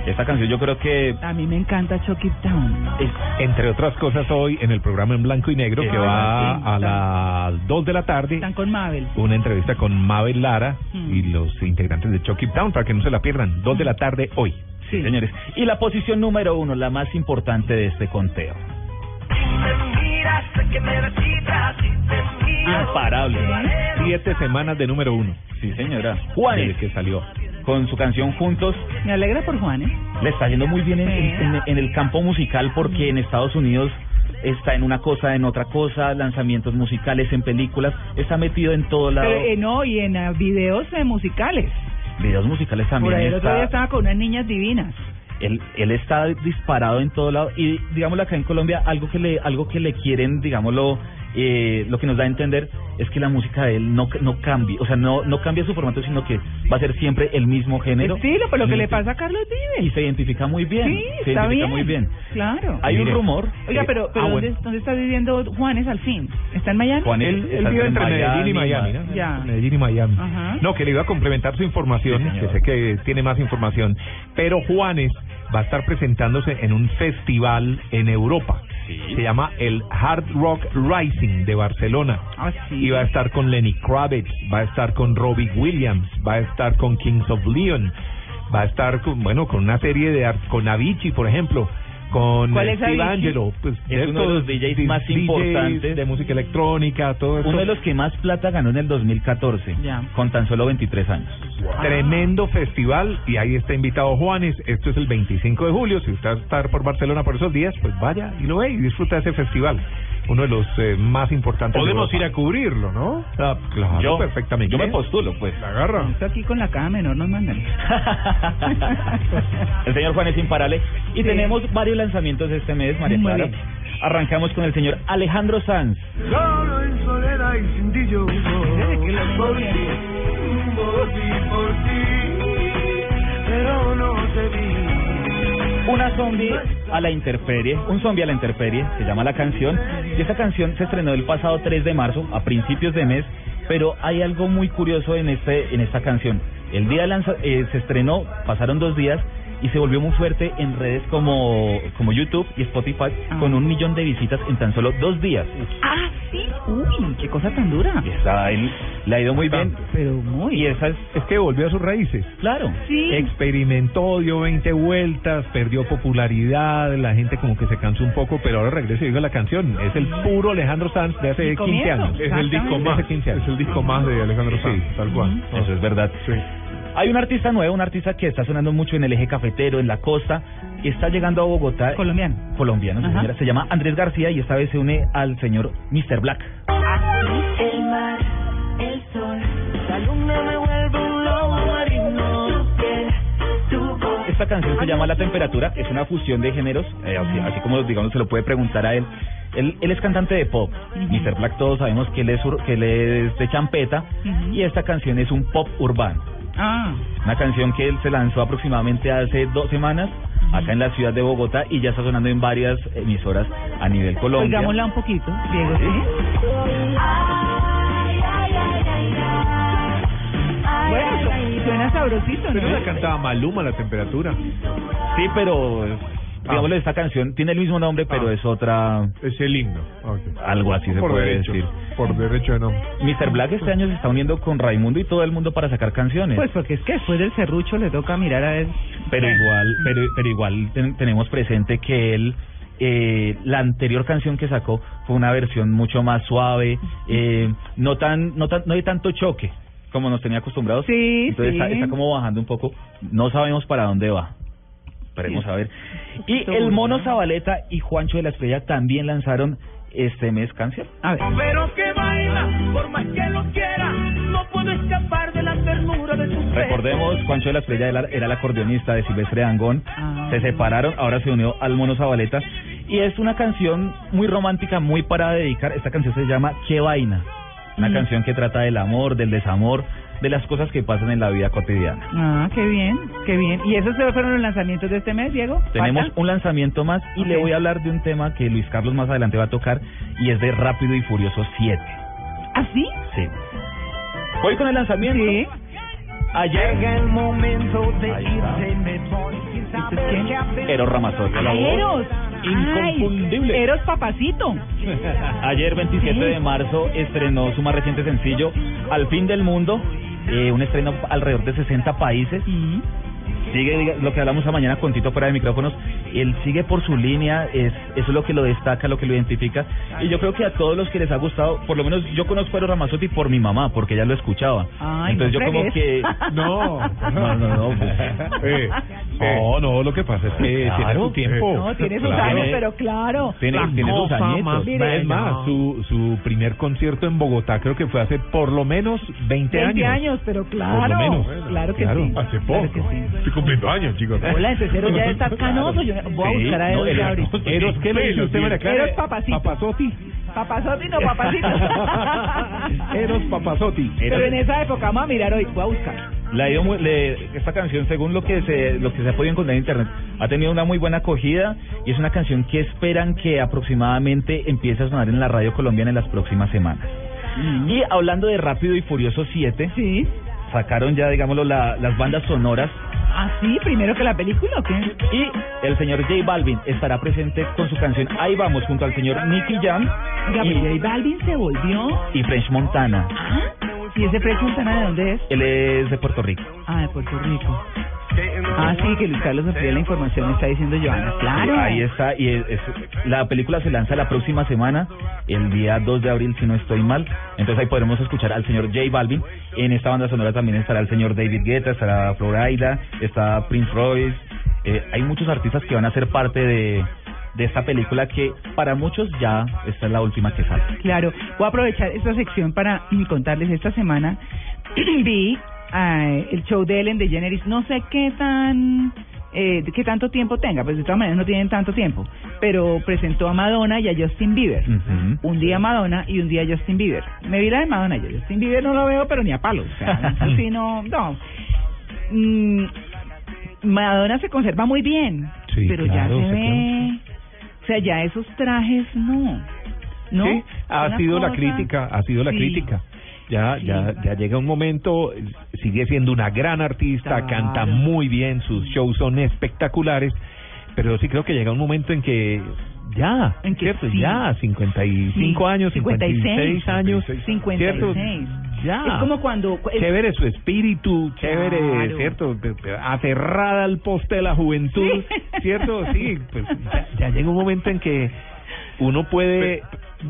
Esta canción yo creo que
A mí me encanta Chucky Town.
es
Entre otras cosas, hoy en el programa en blanco y negro, que va a las 2 de la tarde,
Están con Mabel.
una entrevista con Mabel Lara
Mm.
y los integrantes de Chucky Town, para que no se la pierdan. 2 de la tarde hoy.
Sí, señores. Y la posición número uno, la más importante de este conteo. Imparable.
Siete semanas de número uno.
Sí, señora. Juanes,
Desde que salió.
con su canción Juntos,
Me alegra por Juan, ¿eh?
le está yendo muy bien en, en- en el campo musical porque en Estados Unidos está en una cosa, en otra cosa, lanzamientos musicales, en películas, está metido en todo lado.
Pero, eh, no, y en eh, videos eh, musicales.
Videos musicales también
Por ahí el otro día estaba con unas niñas divinas.
Él, él está disparado en todo lado y digámoslo acá en Colombia algo que le algo que le quieren digámoslo eh, lo que nos da a entender es que la música de él no no cambie o sea no no cambia su formato sino que va a ser siempre el mismo género
Estilo, por lo que
Y-
le pasa a Carlos
y
Vives.
se identifica muy bien
Sí,
se
está
identifica
bien.
muy bien
Claro.
hay un rumor
Oiga, pero, pero
ah,
¿dónde,
bueno.
¿dónde está viviendo Juanes al fin? ¿Está en Miami?
Juan
Él, él vive entre Medellín y Miami, ¿no?
Ya.
Medellín y Miami.
Ajá.
No, que le iba a complementar su información,
Sí,
que sé que tiene más información. Pero Juanes va a estar presentándose en un festival en Europa. Se llama el Hard Rock Rising de Barcelona.
Ah, sí.
Y va a estar con Lenny Kravitz, va a estar con Robbie Williams, va a estar con Kings of Leon,
va a estar con, bueno, con una serie de, con Avicii, por ejemplo, con
¿Cuál es
Steve? Angelo, pues,
Es uno de los DJs más importantes.
de música electrónica, todo eso.
Uno de los que más plata ganó en el 2014,
Ya.
con tan solo 23 años.
Tremendo festival y ahí está invitado Juanes. Esto es el 25 de julio. Si usted va a estar por Barcelona por esos días, pues vaya y lo ve y disfruta de ese festival. Uno de los eh, más importantes.
Podemos
de
ir a cubrirlo, ¿no?
Ah, claro,
Yo-
perfectamente.
yo me postulo, pues.
La agarra.
Esto aquí con la caja menor nos mandan.
El señor Juan es imparable. Y tenemos varios lanzamientos este mes, María
Muy
Clara.
bien.
Arrancamos con el señor Alejandro Sanz.
Solo en soledad y sin ti yo
que lo vengo
por ti, por ti, por ti, pero no te vi.
Una zombie a la interperie, un zombie a la interperie, se llama la canción, y esta canción se estrenó el pasado 3 de marzo, a principios de mes, pero hay algo muy curioso en este en esta canción. El día de lanza- eh, se estrenó, pasaron dos días y se volvió muy fuerte en redes como, como YouTube y Spotify con un millón de visitas en tan solo dos días.
Ah, sí. Uy, qué cosa tan dura.
Está, él, le ha ido muy bien.
Pero muy.
Y esa es,
Es que volvió a sus raíces.
claro.
Sí.
Experimentó, dio 20 vueltas, perdió popularidad, la gente como que se cansó un poco, pero ahora regresa y digo la canción. Es el puro Alejandro Sanz de hace
Y
15
comienzo,
años.
Es el disco
De
más,
hace 15 años.
es el disco más de Alejandro Sanz, tal cual.
Eso es verdad.
Sí.
Hay un artista nuevo, un artista que está sonando mucho en el eje cafetero, en la costa, y está llegando a Bogotá.
Colombiano.
Colombiano, sí, señora. Se llama Andrés García y esta vez se une al señor Mr. Black. Esta canción se llama La Temperatura, es una fusión de géneros, eh, así, así como digamos se lo puede preguntar a él. Él, él es cantante de pop. Mr. Black todos sabemos que él es, que él es de champeta y esta canción es un pop urbano.
Ah,
Una canción que él se lanzó aproximadamente hace dos semanas acá en la ciudad de Bogotá y ya está sonando en varias emisoras a nivel Colombia.
oigámosla un poquito, Diego, ¿sí? Bueno, suena sabrosito,
Pero
¿no?
la cantaba Maluma la temperatura.
Sí, pero digámosle esta canción tiene el mismo nombre, pero
Ah.
es otra
Es el himno. Ok.
algo así se
por
puede
derecho,
decir.
Por derecho de nombre.
Mr. Black este año se está uniendo con Raimundo y todo el mundo para sacar canciones.
Pues porque es que después del serrucho le toca mirar a él.
pero igual, pero pero igual ten- tenemos presente que él eh, la anterior canción que sacó fue una versión mucho más suave, eh, no tan no tan no hay tanto choque como nos tenía acostumbrados.
Sí,
Entonces
sí.
Está, está como bajando un poco. No sabemos para dónde va. Esperemos
Sí.
a ver. Y el Mono
¿no?
Zabaleta y Juancho de la Estrella también lanzaron este mes canción.
A ver.
Pero que baila, por más que lo quiera, no puedo escapar de la ternura de sus
Recordemos, Juancho de la Estrella era, era el acordeonista de Silvestre Dangond.
Ah.
Se separaron, ahora se unió al Mono Zabaleta. Y es una canción muy romántica, muy para dedicar. Esta canción se llama ¿Qué vaina? Una
Mm.
canción que trata del amor, del desamor, de las cosas que pasan en la vida cotidiana.
Ah, qué bien, qué bien. ¿Y esos fueron los lanzamientos de este mes, Diego?
Tenemos
¿Falta?
un lanzamiento más y le voy a hablar de un tema que Luis Carlos más adelante va a tocar y es de Rápido y Furioso 7.
¿Ah, sí?
Sí. Voy con el lanzamiento.
Sí.
Ayer
el momento de irse, me voy sin saber qué hacer.
Eros voz
Eros.
Inconfundible.
Ay, Eros papacito.
Ayer 27 de marzo estrenó su más reciente sencillo Al fin del mundo, eh, un estreno alrededor de 60 países.
Mm.
Sigue lo que hablamos esta mañana con Tito fuera de micrófonos, él sigue por su línea, es eso es lo que lo destaca, lo que lo identifica. Y yo creo que a todos los que les ha gustado, por lo menos yo conozco a Eros Ramazzotti por mi mamá, porque ella lo escuchaba.
Ay,
Entonces
no
yo como
fregues.
que
No.
no, no, no, pues,
Eh, no, no, lo que pasa es que tiene
Claro.
su tiempo.
No, tiene sus
Claro.
años, pero claro.
tiene, tiene sus añitos.
Mire,
es más,
no.
su, su primer concierto en Bogotá creo que fue hace por lo menos 20,
20
años.
años, pero claro.
Por lo menos.
Claro que
Claro,
sí.
Hace
Claro
poco.
que sí.
Cumpliendo años, chicos.
Hola, ese cero ya está canoso. Yo voy a buscar a Eros ya ahorita.
Eros, ¿qué le dice usted, María Clara?
Eros papacito.
Papazotti.
Papazotti, no papacito.
Eros Papazotti.
Pero en esa época, vamos a mirar hoy, voy a buscar.
Ido muy- le- esta canción, según lo que se lo que se ha podido encontrar en internet, ha tenido una muy buena acogida y es una canción que esperan que aproximadamente empiece a sonar en la radio colombiana en las próximas semanas. Y hablando de Rápido y Furioso 7,
Sí.
Sacaron ya, digámoslo, la- las bandas sonoras
¿Ah, sí? ¿Primero que la película o qué?
y el señor J Balvin estará presente con su canción Ahí vamos junto al señor Nicky Jam
pero J Balvin se volvió.
y French Montana.
¿Ah? ¿Y ese French Montana de dónde es?
Él es de Puerto Rico.
Ah, de Puerto Rico. Ah, sí, que Luis Carlos amplía la información, está diciendo Joana. Claro.
Sí, ahí está, y es- es- la película se lanza la próxima semana, el día 2 de abril, si no estoy mal. Entonces ahí podremos escuchar al señor J Balvin. En esta banda sonora también estará el señor David Guetta, estará Florida, está Prince Royce. Eh, hay muchos artistas que van a ser parte de, de esta película que para muchos ya esta es la última que sale.
Claro, voy a aprovechar esta sección para contarles esta semana vi eh, el show de Ellen DeGeneres, no sé qué tan eh, qué tanto tiempo tenga, pues de todas maneras no tienen tanto tiempo, pero presentó a Madonna y a Justin Bieber. Un día Madonna y un día Justin Bieber. Me vi la de Madonna y a Justin Bieber no lo veo, pero ni a palos. O sea, eso sí, no, no. Mm, Madonna se conserva muy bien,
Sí,
pero
claro,
ya se
se
ve, o sea, ya esos trajes no, no.
Sí, ha sido la crítica, ha sido la
Sí.
crítica. Ya, ya, ya llega un momento, sigue siendo una gran artista, canta muy bien, sus shows son espectaculares, pero sí creo que llega un momento en que ya, ¿cierto? Ya, 55
Sí,
años, 56 años,
56.
¿cierto? Ya.
Es como cuando es-
Chévere su espíritu, chévere,
Claro.
¿cierto? Aferrada al poste de la juventud, ¿cierto? Sí, pues ya, ya llega un momento en que uno puede,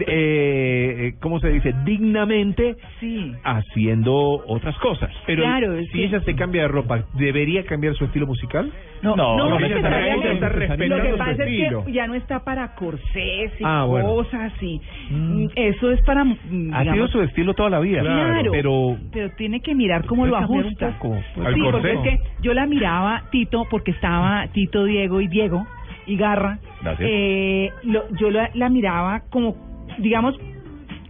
eh, ¿cómo se dice? Dignamente
sí.
haciendo otras cosas.
Pero Claro, es
si
que-
ella se cambia de ropa, ¿debería cambiar su estilo musical?
No, no,
no,
no
ella
necesariamente.
está respetando
Lo que
su
pasa es
estilo.
que ya no está para corsés y
Ah, bueno.
cosas y mm, eso es para mm,
Ha sido su estilo toda la vida,
Claro,
pero
pero tiene que mirar cómo lo
cambiar un
ajusta.
poco,
sí, porque
¿Al
es que yo la miraba Tito porque estaba Tito, Diego y Diego y Garra.
Gracias.
Eh, lo- yo la, la miraba como, digamos,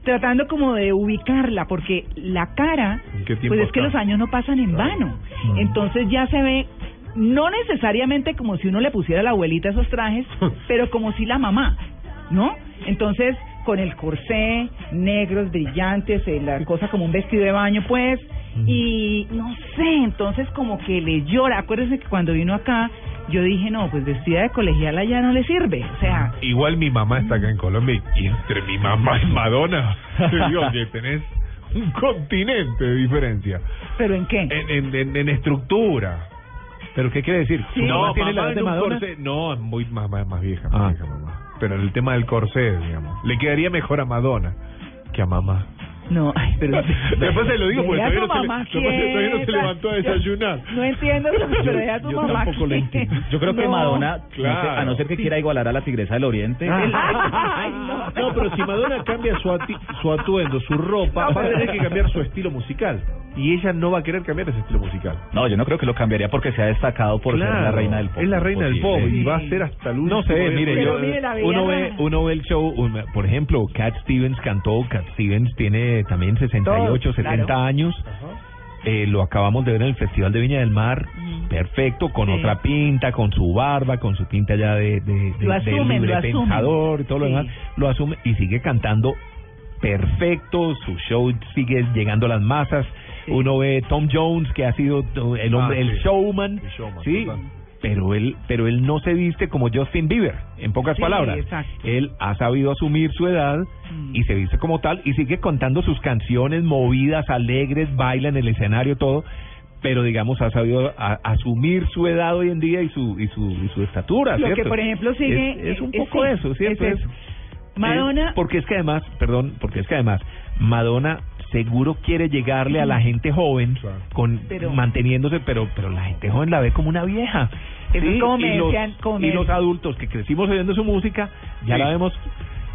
tratando como de ubicarla porque la cara,
¿En qué tiempo
pues es que los años no pasan en vano. Entonces ya se ve no necesariamente como si uno le pusiera a la abuelita esos trajes, pero como si la mamá, ¿no? Entonces, con el corsé, negros, brillantes, eh, la cosa como un vestido de baño, pues, y no sé, entonces como que le llora. Acuérdense que cuando vino acá, yo dije, no, pues vestida de colegiala ya no le sirve. O sea,
Igual mi mamá está acá en Colombia y entre mi mamá y Madonna, te digo que tenés un continente de diferencia.
¿pero en qué?
En, en, en, en estructura. ¿Pero qué quiere decir?
Sí.
¿Su
No,
mamá tiene la de Madonna?
corsé.
No, muy mamá, más vieja, más vieja mamá. Pero en el tema del corsé, digamos, le quedaría mejor a Madonna que a mamá.
No, ay, pero...
Después se lo digo porque
Deja
todavía no,
mamá
se, le- todavía no se levantó a desayunar.
No entiendo, pero deja a tu
Yo
mamá
tampoco lo entiendo. Yo creo que
No.
Madonna, no sé,
Claro.
a no ser que quiera igualar a la Tigresa del Oriente.
Ay, no.
No, pero si Madonna cambia su, ati- su atuendo, su ropa, va a tener que cambiar su estilo musical. Y ella no va a querer cambiar ese estilo musical.
No, yo no creo que lo cambiaría porque se ha destacado por ser la reina del pop.
Es la reina del pop y va a ser hasta el último.
No sé, mire, yo,
uno ve, uno ve el show, un- por ejemplo, Cat Stevens cantó, Cat Stevens tiene también 68,
Todos,
70
claro.
años. Eh, lo acabamos de ver en el Festival de Viña del Mar, perfecto, con
Sí.
otra pinta, con su barba, con su pinta ya de, de, de, libre pensador y todo lo demás, lo asume y sigue cantando perfecto, su show sigue llegando a las masas. Uno ve Tom Jones, que ha sido el hombre,
Ah,
el
sí.
showman,
El showman,
sí,
total.
pero él, pero él no se viste como Justin Bieber, en pocas
Sí,
palabras.
exacto.
Él ha sabido asumir su edad y se viste como tal y sigue contando sus canciones movidas, alegres, baila en el escenario, todo. Pero digamos ha sabido a- asumir su edad hoy en día y su y su, y su estatura.
Lo que, por ejemplo, sigue...
es, es un poco eso, ¿cierto?
es. Madonna...
porque es que además, perdón, porque es que además Madonna seguro quiere llegarle a la gente joven con
Pero-
manteniéndose, pero pero la gente joven la ve como una vieja.
Eso es como
y
me
los,
decían- como me
y los adultos que crecimos oyendo su música, ya
Sí.
la vemos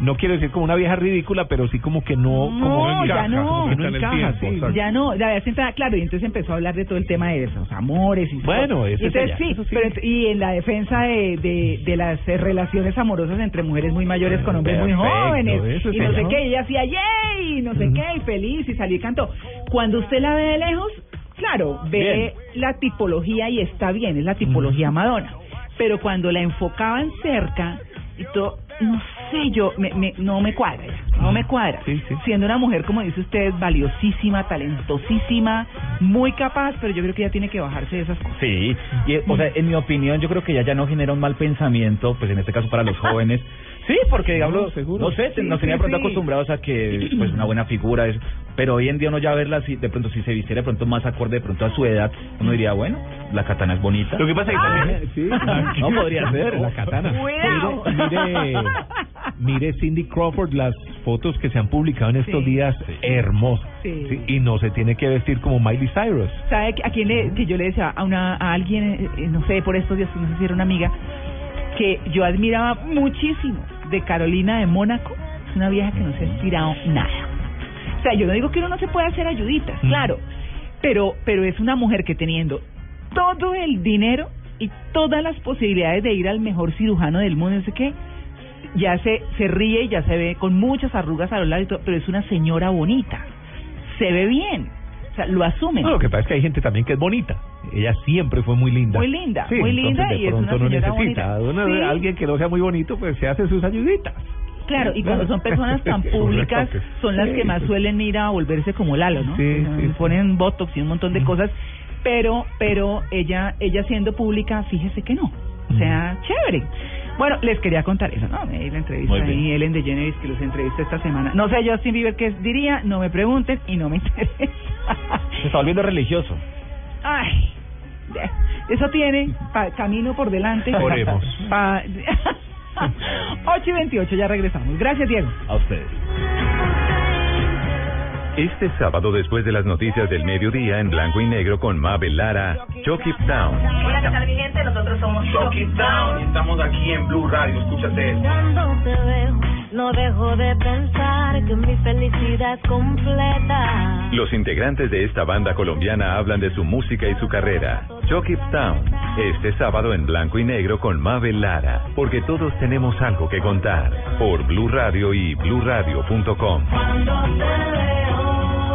no quiero decir como una vieja ridícula, pero sí como que no, como
No, ya no.
como que no encaja,
tiempo,
sí.
Ya no, sentada, claro, y entonces empezó a hablar de todo el tema de los amores y
Bueno, eso
y entonces
es
sí,
ella, eso sí.
pero ent- y en la defensa de, de, de las eh, relaciones amorosas entre mujeres muy mayores con hombres muy jóvenes y no sé qué, y ella hacía yay, no sé qué, y feliz y salió y cantó. Cuando usted la ve de lejos, claro, ve la tipología y está bien, es la tipología Madonna, pero cuando la enfocaban cerca y todo, no sé yo, me, me, no me cuadra, no me cuadra. Siendo una mujer, como dice usted, valiosísima, talentosísima, muy capaz, pero yo creo que ella tiene que bajarse de esas cosas.
Sí, y, o sea, en mi opinión, yo creo que ella ya no genera un mal pensamiento, pues en este caso para los jóvenes, Sí, porque digamos,
No, seguro.
no sé,
Sí,
nos
sí,
tenía pronto
sí.
acostumbrados a que pues una buena figura es, pero hoy en día uno ya verla así, de pronto si se vistiera de pronto más acorde de pronto a su edad, uno diría, bueno, la katana es bonita.
Lo que pasa es que también, sí,
no podría ser
la katana.
Cuidado.
Mire, mire Cindy Crawford las fotos que se han publicado en estos
Sí.
días, hermosas.
Sí.
Sí, y no se tiene que vestir como Miley Cyrus.
¿Sabe a quién le, que yo le decía a una a alguien, eh, eh, no sé, por estos días, no sé si era una amiga, que yo admiraba muchísimo de Carolina de Mónaco? Es una vieja que no se ha estirado nada. O sea, yo no digo que uno no se pueda hacer ayuditas, claro, pero pero es una mujer que teniendo todo el dinero y todas las posibilidades de ir al mejor cirujano del mundo, no sé qué, ya se, se ríe y ya se ve con muchas arrugas a los lados, y todo, pero es una señora bonita, se ve bien, o sea, lo asumen.
No, lo que pasa es que hay gente también que es bonita. Ella siempre fue muy linda.
Muy linda,
Sí,
muy linda
de
y es una
no necesita.
Sí.
Alguien que no sea muy bonito, pues se hace sus ayuditas.
Claro, y cuando son personas tan públicas, son las que más
sí.
suelen ir a volverse como Lalo, ¿no?
Sí, sí.
Ponen botox y un montón de cosas, pero pero ella ella siendo pública, fíjese que no. O sea, chévere. Bueno, les quería contar eso, ¿no? Eh, La entrevista ahí, Ellen DeGeneres, que los entrevisté esta semana. No sé Justin Bieber qué diría, no me pregunten y no me interesa.
Se está volviendo religioso.
Ay, eso tiene pa- camino por delante.
Oremos.
Pa- 8 y 28, ya regresamos. Gracias, Diego.
A ustedes.
Este sábado, después de las noticias del mediodía en blanco y negro con Mabel Lara, Chuck It Down.
Hola, ¿qué tal mi gente? Nosotros somos Shock It Down.
Estamos aquí en Blue Radio, escúchate esto.
Cuando te veo, no dejo de pensar que mi felicidad es completa.
Los integrantes de esta banda colombiana hablan de su música y su carrera. Chuck It Down. Este sábado en blanco y negro con Mabel Lara. Porque todos tenemos algo que contar. Por Blue Radio y bluradio.com.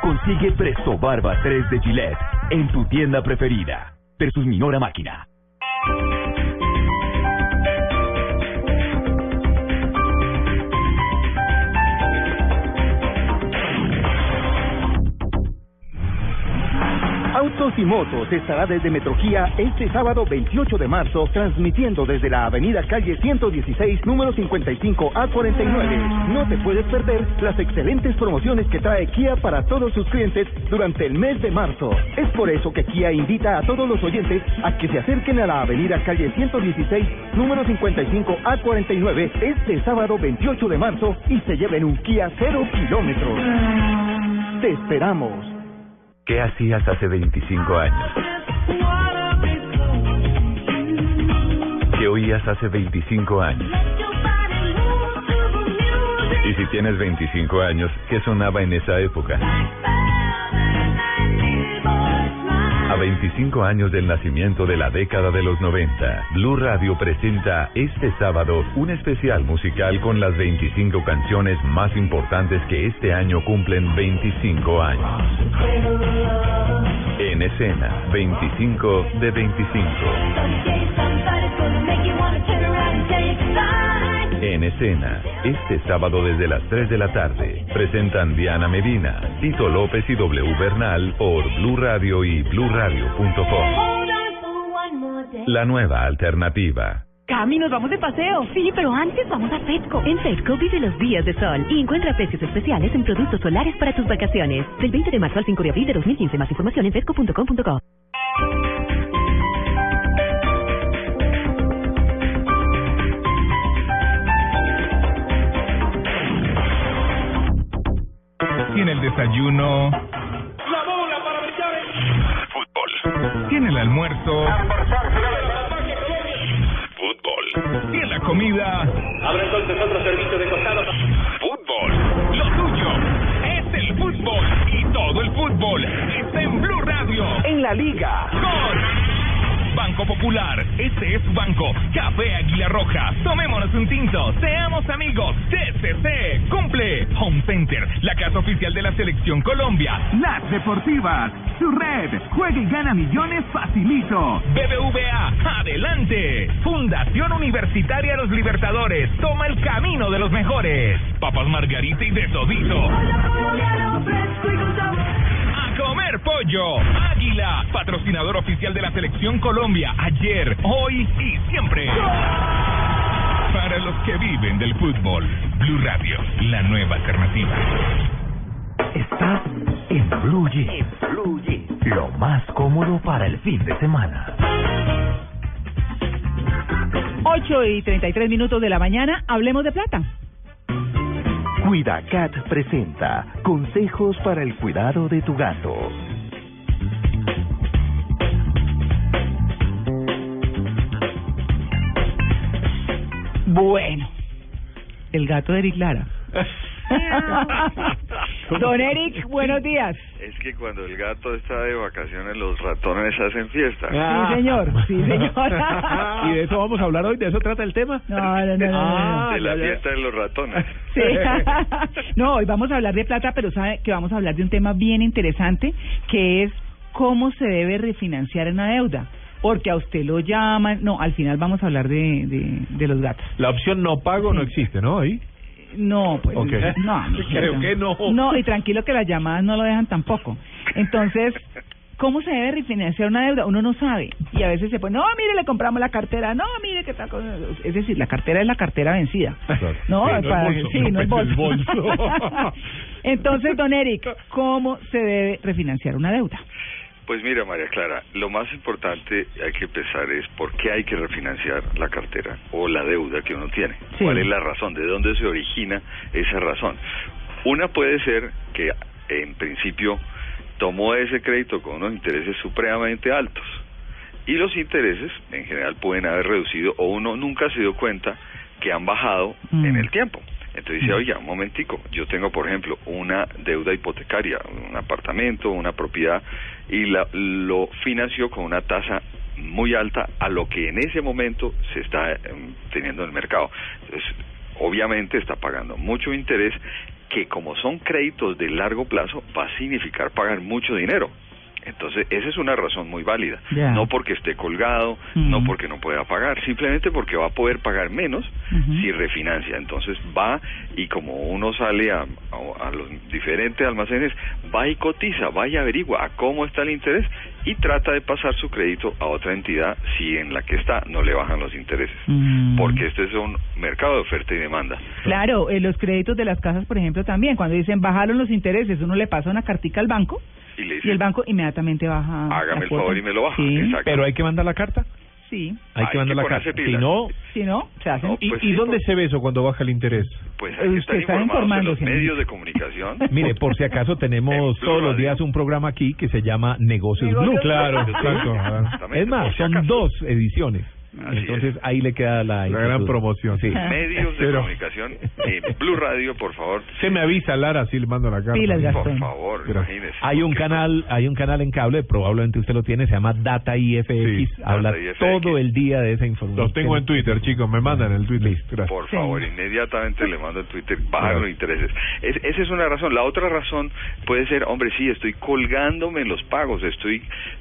Consigue Presto Barba 3 de Gillette en tu tienda preferida. Versus Minora Máquina.
Autos y Motos estará desde Metrogía este sábado 28 de marzo, transmitiendo desde la avenida calle 116, número 55A49. No te puedes perder las excelentes promociones que trae Kia para todos sus clientes durante el mes de marzo. Es por eso que Kia invita a todos los oyentes a que se acerquen a la avenida calle 116, número 55A49, este sábado 28 de marzo y se lleven un Kia 0 kilómetros. Te esperamos.
¿Qué hacías hace 25 años? ¿Qué oías hace 25 años? Y si tienes 25 años, ¿qué sonaba en esa época? 25 años del nacimiento de la década de los 90, Blue Radio presenta este sábado un especial musical con las 25 canciones más importantes que este año cumplen 25 años. En escena, 25 de 25. En escena, este sábado desde las 3 de la tarde, presentan Diana Medina, Tito López y W Bernal por Blue Radio y bluradio.com. La nueva alternativa.
Cami, nos vamos de paseo. Sí, pero antes vamos a Petco.
En Petco vive los días de sol y encuentra precios especiales en productos solares para tus vacaciones. Del 20 de marzo al 5 de abril de 2015. Más información en petco.com.co.
Tiene el desayuno. La bola para brillar Fútbol. Tiene el almuerzo. Fútbol. Tiene la comida.
Habrá entonces otro servicio de costado.
Fútbol. Lo tuyo es el fútbol. Y todo el fútbol está en Blue Radio.
En la liga.
Con Banco Popular. Este es su banco. Café Águila Roja. Tomémonos un tinto. Seamos amigos. TCC. Cumple. Home Center, la casa oficial de la Selección Colombia.
Las Deportivas, su red, juega y gana millones facilito.
BBVA, adelante. Fundación Universitaria Los Libertadores, toma el camino de los mejores. Papas Margarita y de todito. Comer pollo. Águila, patrocinador oficial de la Selección Colombia, ayer, hoy y siempre. Para los que viven del fútbol, Blue Radio, la nueva alternativa.
Estás en Blue Jeans. Lo más cómodo para el fin de semana.
8 y 33 minutos de la mañana, hablemos de plata.
Cuidacat presenta consejos para el cuidado de tu gato.
Bueno, el gato de Eric Lara. Don Eric, buenos días.
Es que cuando el gato está de vacaciones, los ratones hacen fiesta.
Sí, señor, sí, señor.
¿Y de eso vamos a hablar hoy? ¿De eso trata el tema?
No, no, no, no, no, no.
de la fiesta de los ratones.
Sí. No, hoy vamos a hablar de plata, pero sabe que vamos a hablar de un tema bien interesante, que es cómo se debe refinanciar una deuda. Porque a usted lo llaman, no, al final vamos a hablar de, de, de los gatos.
La opción no pago no existe, ¿no? Ahí.
No, pues no, no,
Creo que no.
No, y tranquilo que las llamadas no lo dejan tampoco. Entonces, ¿cómo se debe refinanciar una deuda? Uno no sabe. Y a veces se pone, no, mire, le compramos la cartera, no, mire, qué tal cosa. Es decir, la cartera es la cartera vencida. No,
Sí, no el
para-
bolso,
sí,
no
bolso. Entonces, don Eric, ¿cómo se debe refinanciar una deuda?
Pues mira, María Clara, lo más importante hay que pensar es por qué hay que refinanciar la cartera o la deuda que uno tiene.
Sí.
¿Cuál es la razón? ¿De dónde se origina esa razón? Una puede ser que en principio tomó ese crédito con unos intereses supremamente altos y los intereses en general pueden haber reducido o uno nunca se dio cuenta que han bajado
Mm.
en el tiempo. Entonces dice, oiga, un momentico, yo tengo, por ejemplo, una deuda hipotecaria, un apartamento, una propiedad, y la, lo financió con una tasa muy alta a lo que en ese momento se está em, teniendo en el mercado. Entonces, obviamente está pagando mucho interés que como son créditos de largo plazo va a significar pagar mucho dinero. Entonces, esa es una razón muy válida. No porque esté colgado, no porque no pueda pagar, simplemente porque va a poder pagar menos si refinancia. Entonces va y como uno sale a, a- a los diferentes almacenes, va y cotiza, va y averigua a cómo está el interés y trata de pasar su crédito a otra entidad si en la que está no le bajan los intereses.
Mm.
Porque este es un mercado de oferta y demanda.
Claro, eh, los créditos de las casas, por ejemplo, también, cuando dicen bajaron los intereses, uno le pasa una cartica al banco
Y le
y
dice,
el banco inmediatamente baja.
hágame el favor y me lo baja.
Sí,
Exacto.
Pero hay que mandar la carta.
Sí.
Hay,
Hay
que mandar
que
la carta. Si no,
Si no, se hacen.
¿y,
pues
y
sí,
dónde
por-
se ve eso cuando baja el interés?
Pues hay que
usted
estar
está
informados
informándose,
en los medios
¿no?
de comunicación.
Mire, por si acaso tenemos todos los días un programa aquí que se llama Negocios
Negocios
Blue.
Blue.
Claro,
Exacto.
Es más, son
acaso.
dos ediciones.
Así
Entonces ahí le queda la,
La gran promoción.
Sí.
medios de
Pero-
comunicación Blue Radio, por favor.
Se me avisa, Lara, si le mando la carta.
Pilas,
Por
Gastón.
favor,
Gracias.
imagínese.
Hay un canal, hay un canal en cable, probablemente usted lo tiene, se llama Data IFX,
Sí,
habla
Data IFX.
todo el día de esa información.
Los tengo en Twitter, chicos, me mandan el Twitter. Gracias.
Por
Sí.
favor, inmediatamente le mando en Twitter, bajan los intereses. Es- esa es una razón. La otra razón puede ser, hombre, sí, estoy colgándome en los pagos, estoy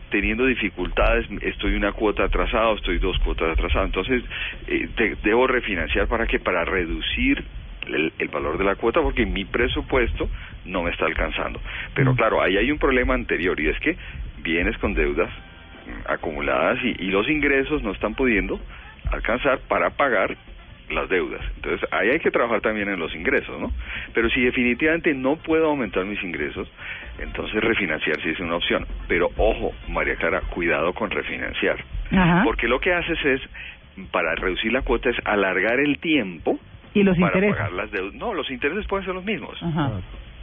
teniendo dificultades, estoy una cuota atrasado, estoy dos cuotas atrasado. Entonces, eh, te- debo refinanciar para que Para reducir el, el valor de la cuota porque mi presupuesto no me está alcanzando. Pero claro, ahí hay un problema anterior y es que vienes con deudas mm, acumuladas y, y los ingresos no están pudiendo alcanzar para pagar las deudas. Entonces, ahí hay que trabajar también en los ingresos, ¿no? Pero si definitivamente no puedo aumentar mis ingresos, entonces refinanciar sí es una opción. Pero ojo, María Clara, cuidado con refinanciar.
Ajá.
Porque lo que haces es, para reducir la cuota, es alargar el tiempo
Y los
para
intereses.
pagar las deudas. No, los intereses pueden ser los mismos.
Ajá.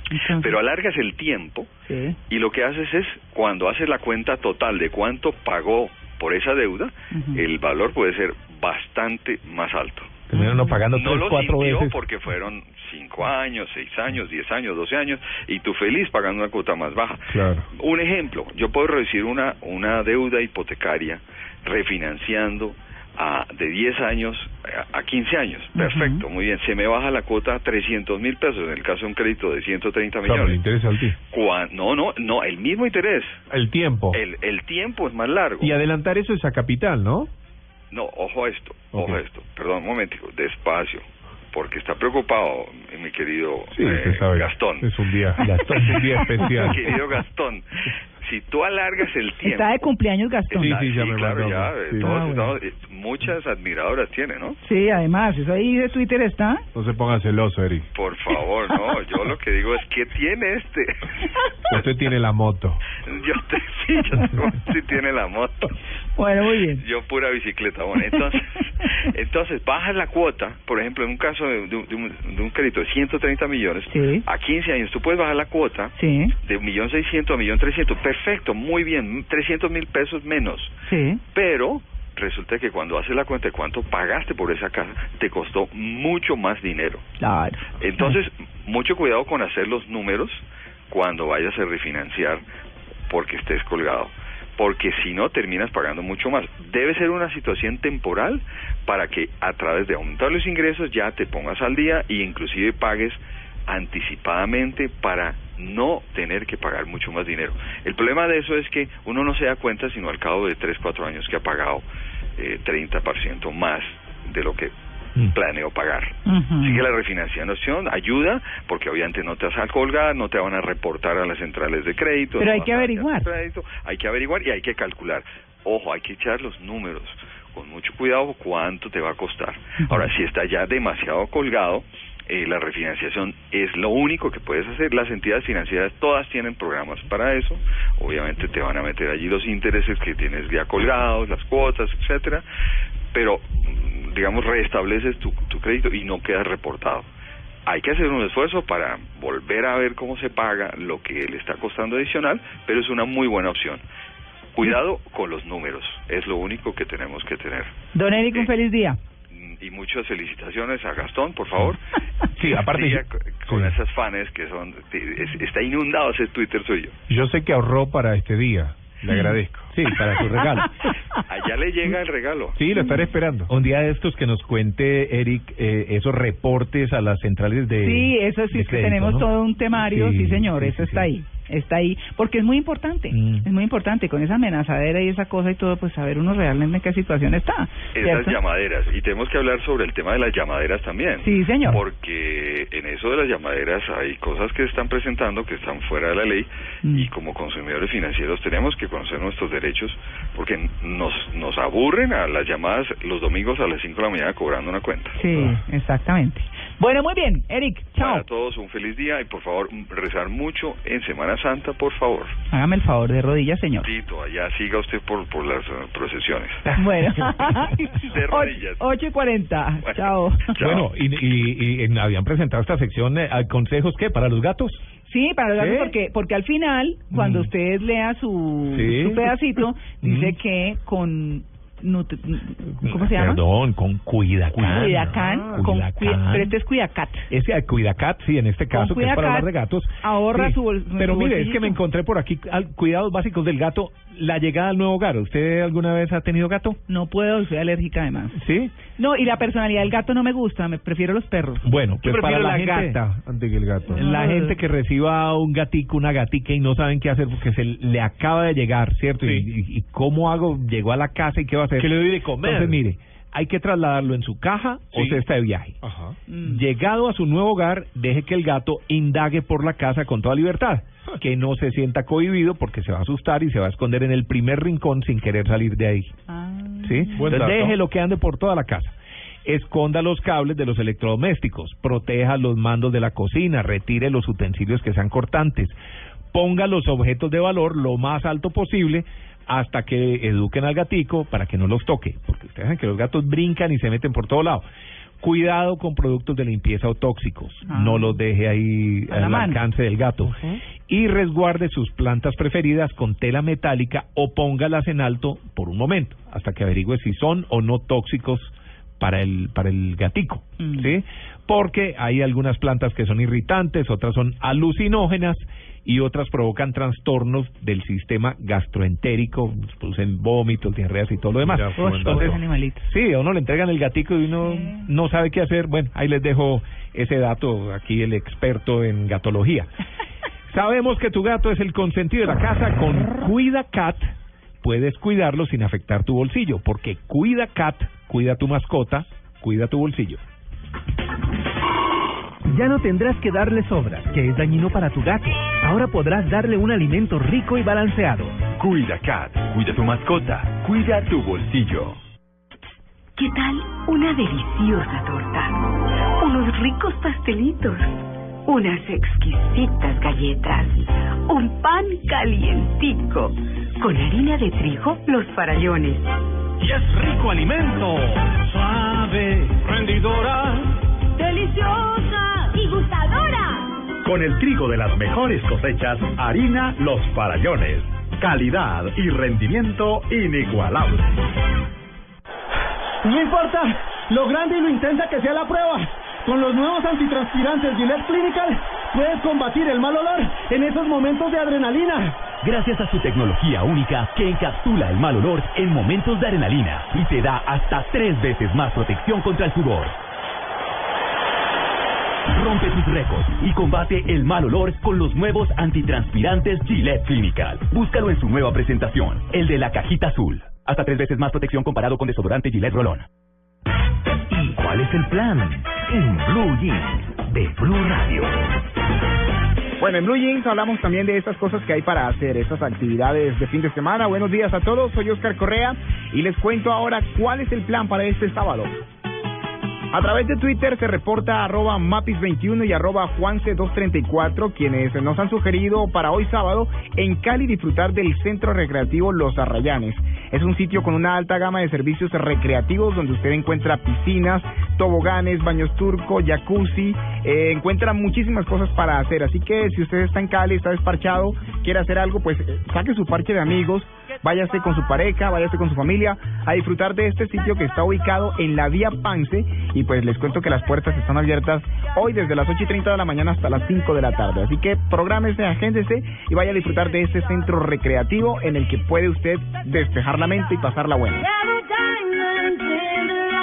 Entonces,
Pero alargas el tiempo
sí.
y lo que haces es, cuando haces la cuenta total de cuánto pagó por esa deuda, el valor puede ser bastante más alto.
Termina uno pagando
no
tres,
lo
cuatro
sintió
veces.
porque fueron cinco años, seis años, diez años, doce años y tú feliz pagando una cuota más baja.
Claro.
Un ejemplo, yo puedo reducir una, una deuda hipotecaria refinanciando a, de 10 años a 15 años. Perfecto, muy bien. Se me baja la cuota a 300 mil pesos en el caso de un crédito de 130
Claro, el
millones.
interés.
Cuan- no, no, no, el mismo interés.
El tiempo.
El, el tiempo es más largo.
Y adelantar eso es a capital, ¿no?
No, ojo a esto, ojo a esto. Perdón, un momentico, despacio. Porque está preocupado mi querido
Sí,
eh,
sabe.
Gastón.
Es un día, Gastón, es un día especial.
Mi querido Gastón. Si tú alargas el tiempo...
Está de cumpleaños Gastón.
Sí, sí, ya me
claro, ya,
sí.
eh, todos
Ah, bueno.
eh, muchas admiradoras tiene, ¿no?
Sí, además, eso ahí de Twitter está.
No se ponga celoso, Eric.
Por favor, no, yo lo que digo es, ¿qué tiene este?
Usted tiene la moto.
Yo te, sí, yo te- sí tiene la moto.
Bueno, muy bien.
Yo pura bicicleta, bueno, entonces, entonces bajas la cuota, por ejemplo, en un caso de, de un- de un, de un crédito de 130 millones,
Sí.
a 15 años tú puedes bajar la cuota
Sí,
de 1.600.000 a 1.300.000, perfecto, muy bien, 300 mil pesos menos,
sí.
pero resulta que cuando haces la cuenta de cuánto pagaste por esa casa, te costó mucho más dinero.
Claro.
Entonces, mucho cuidado con hacer los números cuando vayas a refinanciar porque estés colgado. Porque si no, terminas pagando mucho más. Debe ser una situación temporal para que a través de aumentar los ingresos ya te pongas al día e inclusive pagues anticipadamente para no tener que pagar mucho más dinero. El problema de eso es que uno no se da cuenta sino al cabo de 3, 4 años que ha pagado eh, 30% más de lo que planeó pagar.
Ujú.
Así que la refinanciación ayuda porque obviamente no te vas a colgar, no te van a reportar a las centrales de crédito.
Pero
no
hay que averiguar.
crédito, hay que averiguar y hay que calcular. Ojo, hay que echar los números con mucho cuidado cuánto te va a costar. Ahora, si está ya demasiado colgado, eh, la refinanciación es lo único que puedes hacer. Las entidades financieras todas tienen programas para eso. Obviamente te van a meter allí los intereses que tienes ya colgados, las cuotas, etcétera. Pero, mm, digamos, restableces tu, tu crédito y no quedas reportado. Hay que hacer un esfuerzo para volver a ver cómo se paga lo que le está costando adicional, pero es una muy buena opción. Cuidado con los números, es lo único que tenemos que tener.
Don Eric, un feliz día.
Y muchas felicitaciones a Gastón, por favor.
Sí, aparte-
con esas fans que son... es- está inundado ese Twitter suyo.
Yo sé que ahorró para este día. Le agradezco.
Sí, para su regalo.
Allá le llega el regalo.
Sí, lo estaré esperando.
Un día de estos que nos cuente, Eric, eh, esos reportes a las centrales de.
Sí, eso sí,
de
es que
crédito,
tenemos
¿no?
todo un temario, sí,
Sí,
señor,
sí,
eso
sí,
está
sí.
ahí, está ahí, porque es muy importante,
Mm.
es muy importante, con esa amenazadera y esa cosa y todo, pues saber uno realmente en qué situación está.
Esas
¿cierto?
llamaderas. Y tenemos que hablar sobre el tema de las llamaderas también.
Sí, señor.
Porque de las llamaderas hay cosas que se están presentando que están fuera de la ley
Mm.
y como consumidores financieros tenemos que conocer nuestros derechos porque nos, nos aburren a las llamadas los domingos a las 5 de la mañana cobrando una cuenta.
Sí, exactamente. Bueno, muy bien, Eric, chao.
Para todos un feliz día y por favor rezar mucho en Semana Santa, por favor.
Hágame el favor de rodillas, señor.
Tito, allá siga usted por, por las eh, procesiones.
Bueno,
De rodillas.
8 y 40,
Bueno,
chao.
Bueno, y, y, y, habían presentado esta sección eh, consejos qué para los gatos.
Sí, para los gatos, porque, porque al final, cuando
Mm.
usted lea su,
Sí.
su pedacito, dice
Mm.
que con... nut- ¿Cómo se llama?
Perdón, con Cuidacán.
Cuidacán,
Ah,
con
Cuidacán.
cuida- pero este es Cuidacat.
Ese de Cuidacat, sí, en este caso, que es para hablar de gatos.
ahorra
Sí,
su bol-
Pero
su
mire, es que me encontré por aquí al- cuidados básicos del gato, la llegada al nuevo hogar. ¿Usted alguna vez ha tenido gato?
No puedo, soy alérgica además.
Sí.
No, y la personalidad del gato no me gusta, me prefiero los perros.
Bueno,
Yo
pues para
prefiero
la,
la,
gente,
gata antes que el gato.
la
Ah.
gente que reciba un gatico, una gatica y no saben qué hacer porque se le acaba de llegar, ¿cierto?
Sí.
Y, y- y cómo hago, llegó a la casa y qué va a hacer.
¿Qué le doy de comer?
Entonces, mire, hay que trasladarlo en su caja o cesta de viaje.
Ajá.
Mm.
Llegado a su nuevo hogar, deje que el gato indague por la casa con toda libertad. Que no se sienta cohibido porque se va a asustar y se va a esconder en el primer rincón sin querer salir de ahí.
Ah.
¿Sí? Entonces déjelo que ande por toda la casa. Esconda los cables de los electrodomésticos, proteja los mandos de la cocina, retire los utensilios que sean cortantes, ponga los objetos de valor lo más alto posible hasta que eduquen al gatico para que no los toque, porque ustedes saben que los gatos brincan y se meten por todo lado. Cuidado con productos de limpieza o tóxicos,
Ah.
no los deje ahí al alcance del gato. Y resguarde sus plantas preferidas con tela metálica o póngalas en alto por un momento, hasta que averigüe si son o no tóxicos para el, para el gatico,
Mm.
¿sí? Porque hay algunas plantas que son irritantes, otras son alucinógenas y otras provocan trastornos del sistema gastroentérico, producen vómitos, diarreas y todo lo demás.
Pobres animalitos.
Sí, a uno le entregan el gatico y uno no sabe qué hacer. Bueno, ahí les dejo ese dato, aquí el experto en gatología. Sabemos que tu gato es el consentido de la casa. Con Cuida Cat puedes cuidarlo sin afectar tu bolsillo, porque Cuida Cat cuida tu mascota, cuida tu bolsillo.
Ya no tendrás que darle sobras, que es dañino para tu gato. Ahora podrás darle un alimento rico y balanceado.
Cuida Cat, cuida tu mascota, cuida tu bolsillo.
¿Qué tal una deliciosa torta? Unos ricos pastelitos, unas exquisitas galletas, un pan calientico, con harina de trigo, los farallones.
Y es rico alimento, suave, rendidora,
deliciosa y gustadora.
Con el trigo de las mejores cosechas, harina Los Farallones. Calidad y rendimiento inigualable.
No importa lo grande y lo intensa que sea la prueba. Con los nuevos antitranspirantes Gillette Clinical puedes combatir el mal olor en esos momentos de adrenalina.
Gracias a su tecnología única que encapsula el mal olor en momentos de adrenalina y te da hasta tres veces más protección contra el sudor. Rompe tus récords y combate el mal olor con los nuevos antitranspirantes Gillette Clinical. Búscalo en su nueva presentación, el de la cajita azul. Hasta tres veces más protección comparado con desodorante Gillette Rolón.
¿Y cuál es el plan? En Blue Jeans de Blue Radio.
Bueno, en Blue Jeans hablamos también de estas cosas que hay para hacer, estas actividades de fin de semana. Buenos días a todos, soy Oscar Correa y les cuento ahora cuál es el plan para este sábado. A través de Twitter se reporta arroba mapis21 y arroba juance234 quienes nos han sugerido para hoy sábado en Cali disfrutar del centro recreativo Los Arrayanes. Es un sitio con una alta gama de servicios recreativos donde usted encuentra piscinas, toboganes, baños turco, jacuzzi, eh, encuentra muchísimas cosas para hacer. Así que si usted está en Cali, está desparchado, quiere hacer algo, pues eh, saque su parche de amigos, váyase con su pareja, váyase con su familia a disfrutar de este sitio que está ubicado en la vía Pance y pues les cuento que las puertas están abiertas hoy desde las 8 y 30 de la mañana hasta las 5 de la tarde. Así que prográmese, agéndese y vaya a disfrutar de este centro recreativo en el que puede usted despejar la mente y pasarla buena.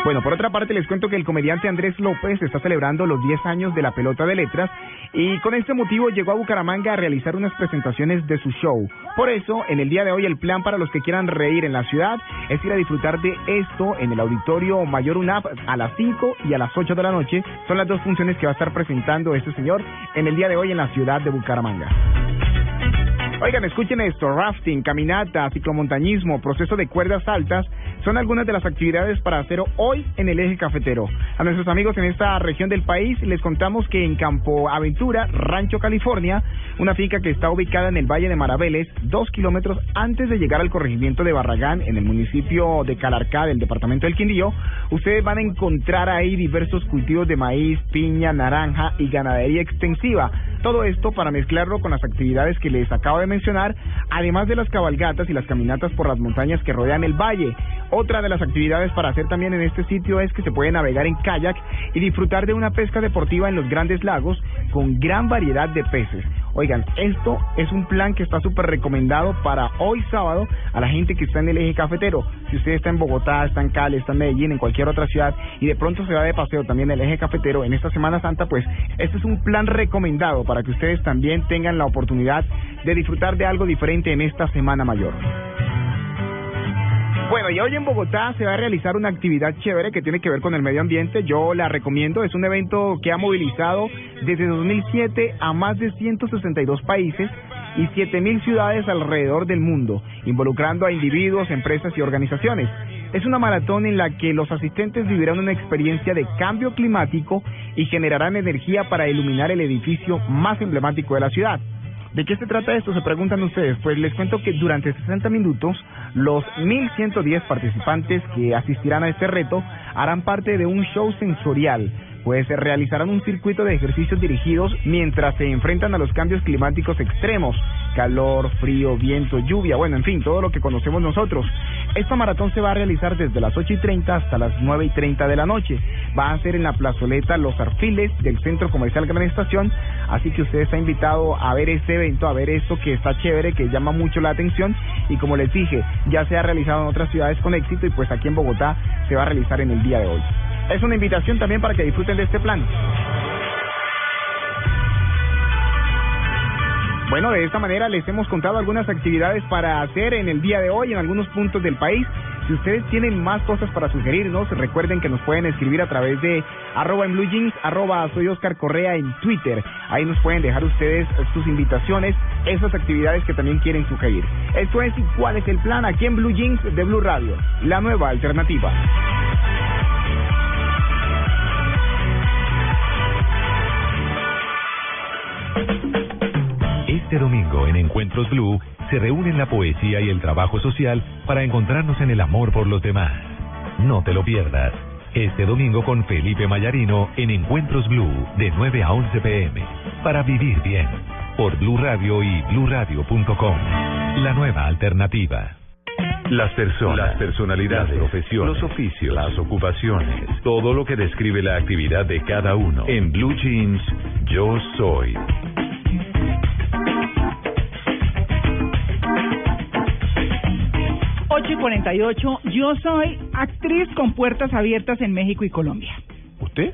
Bueno, por otra parte les cuento que el comediante Andrés López está celebrando los 10 años de la pelota de letras y con este motivo llegó a Bucaramanga a realizar unas presentaciones de su show. Por eso, en el día de hoy el plan para los que quieran reír en la ciudad es ir a disfrutar de esto en el auditorio Mayor UNAP a las 5 y a las 8 de la noche. Son las dos funciones que va a estar presentando este señor en el día de hoy en la ciudad de Bucaramanga. Oigan, escuchen esto, rafting, caminata, ciclomontañismo, proceso de cuerdas altas, son algunas de las actividades para hacer hoy en el eje cafetero. A nuestros amigos en esta región del país les contamos que en Campo Aventura, Rancho California, una finca que está ubicada en el Valle de Maraveles, dos kilómetros antes de llegar al corregimiento de Barragán, en el municipio de Calarcá, del departamento del Quindío, ustedes van a encontrar ahí diversos cultivos de maíz, piña, naranja y ganadería extensiva. Todo esto para mezclarlo con las actividades que les acabo de mencionar, además de las cabalgatas y las caminatas por las montañas que rodean el valle. Otra de las actividades para hacer también en este sitio es que se puede navegar en kayak y disfrutar de una pesca deportiva en los grandes lagos con gran variedad de peces. Oigan, esto es un plan que está súper recomendado para hoy sábado a la gente que está en el eje cafetero. Si usted está en Bogotá, está en Cali, está en Medellín, en cualquier otra ciudad y de pronto se va de paseo también el eje cafetero en esta Semana Santa, pues este es un plan recomendado para que ustedes también tengan la oportunidad de disfrutar de algo diferente en esta Semana Mayor. Bueno, y hoy en Bogotá se va a realizar una actividad chévere que tiene que ver con el medio ambiente. Yo la recomiendo. Es un evento que ha movilizado desde 2007 a más de 162 países y 7.000 ciudades alrededor del mundo, involucrando a individuos, empresas y organizaciones. Es una maratón en la que los asistentes vivirán una experiencia de cambio climático y generarán energía para iluminar el edificio más emblemático de la ciudad. ¿De qué se trata esto? Se preguntan ustedes. Pues les cuento que durante 60 minutos los 1.110 participantes que asistirán a este reto harán parte de un show sensorial pues realizarán un circuito de ejercicios dirigidos mientras se enfrentan a los cambios climáticos extremos. calor, frío, viento, lluvia, bueno, en fin, todo lo que conocemos nosotros. Esta maratón se va a realizar desde las 8 y 30 hasta las 9 y 30 de la noche. Va a ser en la plazoleta Los Arfiles del Centro Comercial Gran Estación, así que usted está invitado a ver este evento, a ver esto que está chévere, que llama mucho la atención y como les dije, ya se ha realizado en otras ciudades con éxito y pues aquí en Bogotá se va a realizar en el día de hoy. Es una invitación también para que disfruten de este plan. Bueno, de esta manera les hemos contado algunas actividades para hacer en el día de hoy en algunos puntos del país. Si ustedes tienen más cosas para sugerirnos, recuerden que nos pueden escribir a través de arroba en blue jeans, arroba soy Oscar Correa en Twitter. Ahí nos pueden dejar ustedes sus invitaciones, esas actividades que también quieren sugerir. Esto es ¿Cuál es el plan? Aquí en Blue Jeans de Blue Radio, la nueva alternativa.
Este domingo en Encuentros Blue se reúnen la poesía y el trabajo social para encontrarnos en el amor por los demás. No te lo pierdas. Este domingo con Felipe Mayarino en Encuentros Blue de 9 a 11 pm para vivir bien por Blue Radio y bluradio.com. La nueva alternativa. Las personas, las personalidades, las profesiones, los oficios, las ocupaciones, todo lo que describe la actividad de cada uno. En Blue Jeans, yo soy.
Ocho y 48. Yo soy actriz con puertas abiertas en México y Colombia.
¿Usted?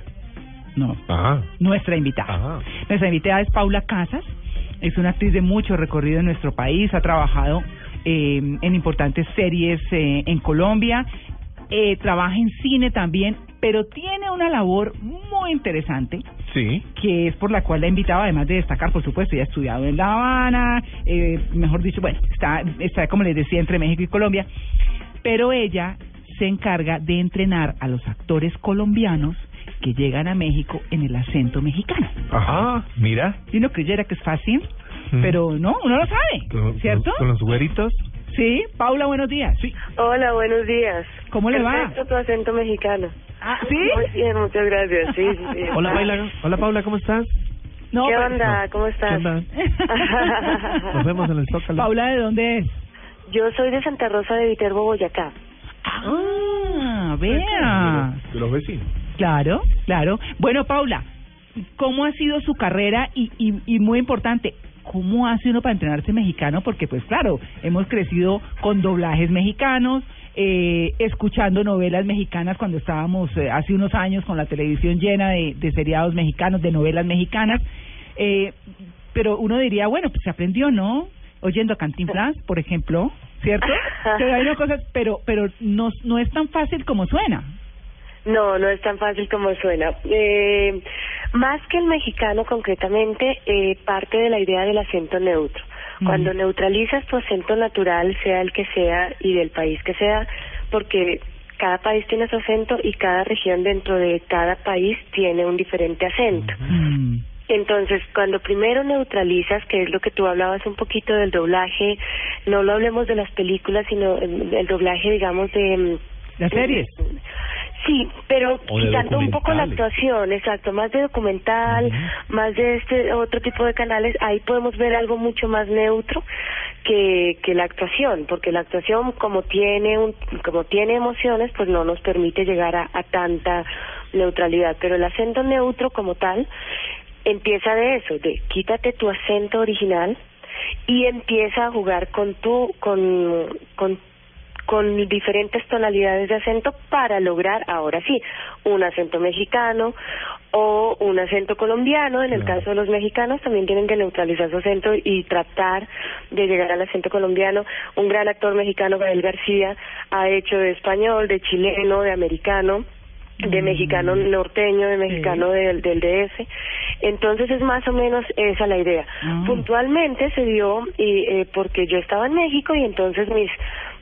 No.
Ajá.
Nuestra invitada. Nuestra invitada es Paula Casas. Es una actriz de mucho recorrido en nuestro país. Ha trabajado eh, en importantes series eh, en Colombia. Eh, trabaja en cine también, pero tiene una labor muy interesante
Sí.
que es por la cual la invitaba, además de destacar, por supuesto, ya ha estudiado en La Habana, eh, mejor dicho, bueno, está, está, como les decía, entre México y Colombia, pero ella se encarga de entrenar a los actores colombianos que llegan a México en el acento mexicano.
Ajá, mira.
Y uno creyera que es fácil, pero no, uno lo sabe, ¿cierto?
Con los güeritos.
Sí, Paula, buenos días. Sí.
Hola, buenos días.
¿Cómo le va?
Perfecto tu acento mexicano.
Ah, ¿sí?
Muy bien, muchas gracias. Sí, sí, sí.
Hola, Paula. Hola, Paula, ¿cómo estás?
No,
¿Qué onda? ¿Cómo
¿Qué
estás?
onda? Nos vemos en el Zócalo.
Paula, ¿de dónde es?
Yo soy de Santa Rosa de Viterbo, Boyacá.
Ah, vea.
De los vecinos.
Claro, claro. Bueno, Paula, ¿cómo ha sido su carrera? Y, y, y muy importante, ¿cómo hace uno para entrenarse mexicano? Porque, pues claro, hemos crecido con doblajes mexicanos, eh, escuchando novelas mexicanas cuando estábamos eh, hace unos años con la televisión llena de, de seriados mexicanos, de novelas mexicanas. Eh, pero uno diría, bueno, pues se aprendió, ¿no? Oyendo a Cantinflas, por ejemplo, ¿cierto? Pero hay unas cosas, pero, pero no, no es tan fácil como suena.
No, no es tan fácil como suena. Eh, más que el mexicano concretamente, eh, parte de la idea del acento neutro. Cuando neutralizas tu acento natural, sea el que sea y del país que sea, porque cada país tiene su acento y cada región dentro de cada país tiene un diferente acento. Entonces, cuando primero neutralizas, que es lo que tú hablabas un poquito del doblaje, no lo hablemos de las películas, sino el doblaje, digamos, de... mm,
Las series.
Sí, pero quitando un poco la actuación, exacto, más de documental, más de este otro tipo de canales, ahí podemos ver algo mucho más neutro que, que la actuación, porque la actuación como tiene un, como tiene emociones, pues no nos permite llegar a, a tanta neutralidad, pero el acento neutro como tal empieza de eso, de quítate tu acento original y empieza a jugar con tu con con con diferentes tonalidades de acento para lograr, ahora sí, un acento mexicano o un acento colombiano. En el caso de los mexicanos también tienen que neutralizar su acento y tratar de llegar al acento colombiano. Un gran actor mexicano, Gael García, ha hecho de español, de chileno, de americano de mexicano norteño, de mexicano del, del DF. Entonces es más o menos esa la idea. Puntualmente se dio y eh, porque yo estaba en México y entonces mis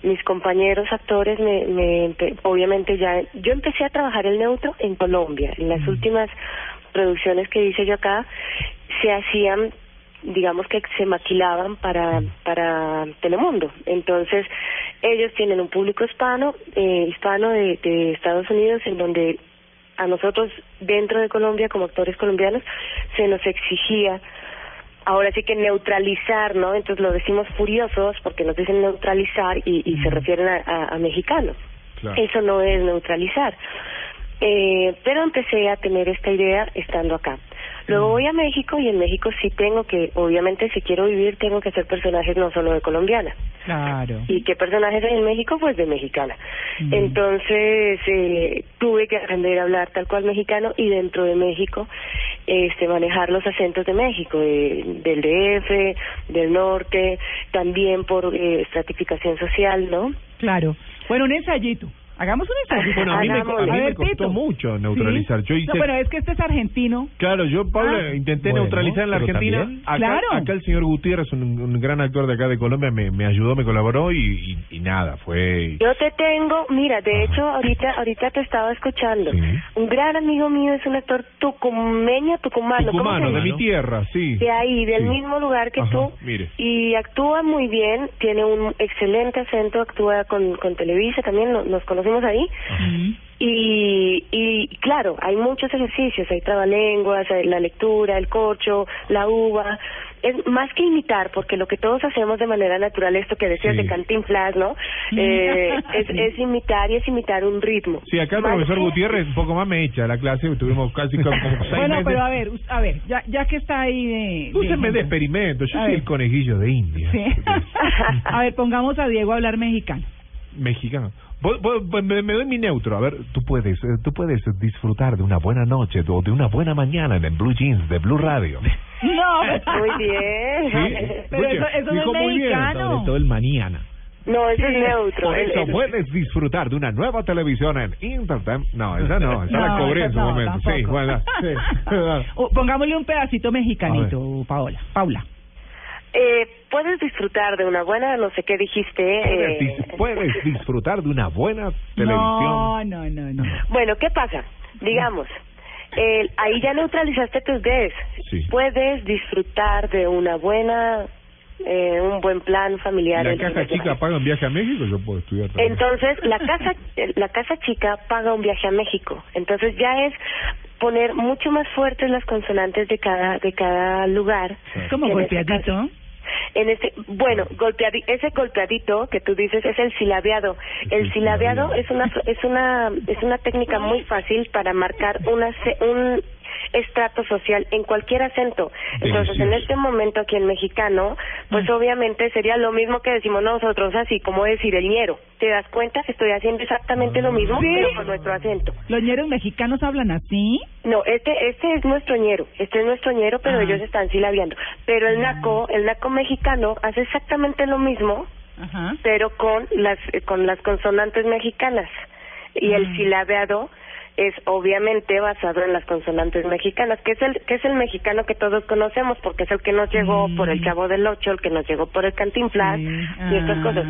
mis compañeros actores me, me obviamente ya yo empecé a trabajar el neutro en Colombia. En las últimas producciones que hice yo acá se hacían digamos que se maquilaban para para Telemundo entonces ellos tienen un público hispano eh, hispano de, de Estados Unidos en donde a nosotros dentro de Colombia como actores colombianos se nos exigía ahora sí que neutralizar, ¿no? Entonces lo decimos furiosos porque nos dicen neutralizar y, y se refieren a, a, a mexicanos.
Claro.
Eso no es neutralizar. Eh, pero empecé a tener esta idea estando acá. Luego voy a México y en México sí tengo que, obviamente si quiero vivir tengo que hacer personajes no solo de colombiana.
Claro.
¿Y qué personajes hay en México? Pues de mexicana. Entonces eh, tuve que aprender a hablar tal cual mexicano y dentro de México este manejar los acentos de México, del DF, del norte, también por eh, estratificación social, ¿no?
Claro. Bueno, un ensayito. Hagamos un ensayito.
Bueno, a mí me, a mí me costó mucho neutralizar.
Sí.
Yo hice...
No, pero es que este es argentino.
Claro, yo, Paula,
Ah.
intenté Bueno, neutralizar en la Argentina. también. Acá,
Claro.
acá el señor Gutiérrez, un, un gran actor de acá de Colombia, me, me ayudó, me colaboró y, y, y nada, fue...
Yo te tengo, mira, de hecho ahorita ahorita te estaba escuchando. Un gran amigo mío es un actor tucumeño, tucumano, ¿cómo se
Tucumano, de mi tierra, sí.
De ahí, del
Sí.
mismo lugar que
Ajá,
tú.
Mire.
Y actúa muy bien, tiene un excelente acento, actúa con, con Televisa también, no- nos conocimos ahí. Y, y claro, hay muchos ejercicios, hay trabalenguas, hay la lectura, el corcho, la uva. Es más que imitar, porque lo que todos hacemos de manera natural, esto que decías
Sí.
de Cantinflas, ¿no? Eh, es, es imitar y es imitar un ritmo.
Sí, acá el
Más
profesor
que-
Gutiérrez un poco más me echa la clase, tuvimos casi como, como seis
Bueno,
meses.
pero a ver, a ver, ya, ya que está ahí de...
Úseme de
ejemplo.
experimento, yo
A
soy
ver.
el conejillo de India.
Sí. a ver, pongamos a Diego a hablar mexicano.
Mexicano. Me, me doy mi neutro. A ver, tú puedes, eh, tú puedes disfrutar de una buena noche o de una buena mañana en el Blue Jeans de Blue Radio.
No,
Muy bien.
Sí,
pero
Oye,
eso, eso no
dijo
es
muy bien,
mexicano.
sobre todo el mañana.
No, eso es neutro.
Por eso
el-
puedes disfrutar de una nueva televisión en Internet. No, esa no, esa la
No,
cobré en su
no,
momento. Sí, bueno, sí.
O pongámosle un pedacito mexicanito, Paola. Paula.
Eh, puedes disfrutar de una buena, no sé qué dijiste.
Puedes,
Eh,
dis- puedes disfrutar de una buena televisión.
No, no, no, no.
Bueno, ¿qué pasa? Digamos, el- ahí ya neutralizaste tus Ds.
Sí.
Puedes disfrutar de una buena, eh, un buen plan familiar.
La
los
chica
demás.
paga un viaje a México, yo puedo estudiar también.
Entonces, la casa, la casa chica paga un viaje a México. Entonces ya es poner mucho más fuertes las consonantes de cada, de cada lugar.
Como
En este
golpeadito.
En este, bueno, golpeadi, ese golpeadito que tú dices es el silabeado. El silabeado es una es una es una técnica muy fácil para marcar una un estrato social en cualquier acento. Entonces, en este momento aquí en mexicano, pues obviamente sería lo mismo que decimos nosotros, así como decir el ñero. ¿Te das cuenta? Estoy haciendo exactamente lo mismo,
Sí.
pero con nuestro acento.
¿Los ñeros mexicanos hablan así?
No, este este es nuestro ñero, este es nuestro ñero, pero
Ah.
ellos están silabeando. Pero el naco, el naco mexicano hace exactamente lo mismo,
Ajá.
pero con las eh, con las consonantes mexicanas. Y
Ah.
el silabeado es obviamente basado en las consonantes mexicanas, que es el que es el mexicano que todos conocemos, porque es el que nos llegó por el Chavo del Ocho, el que nos llegó por el Cantinflas y estas
Ah.
cosas.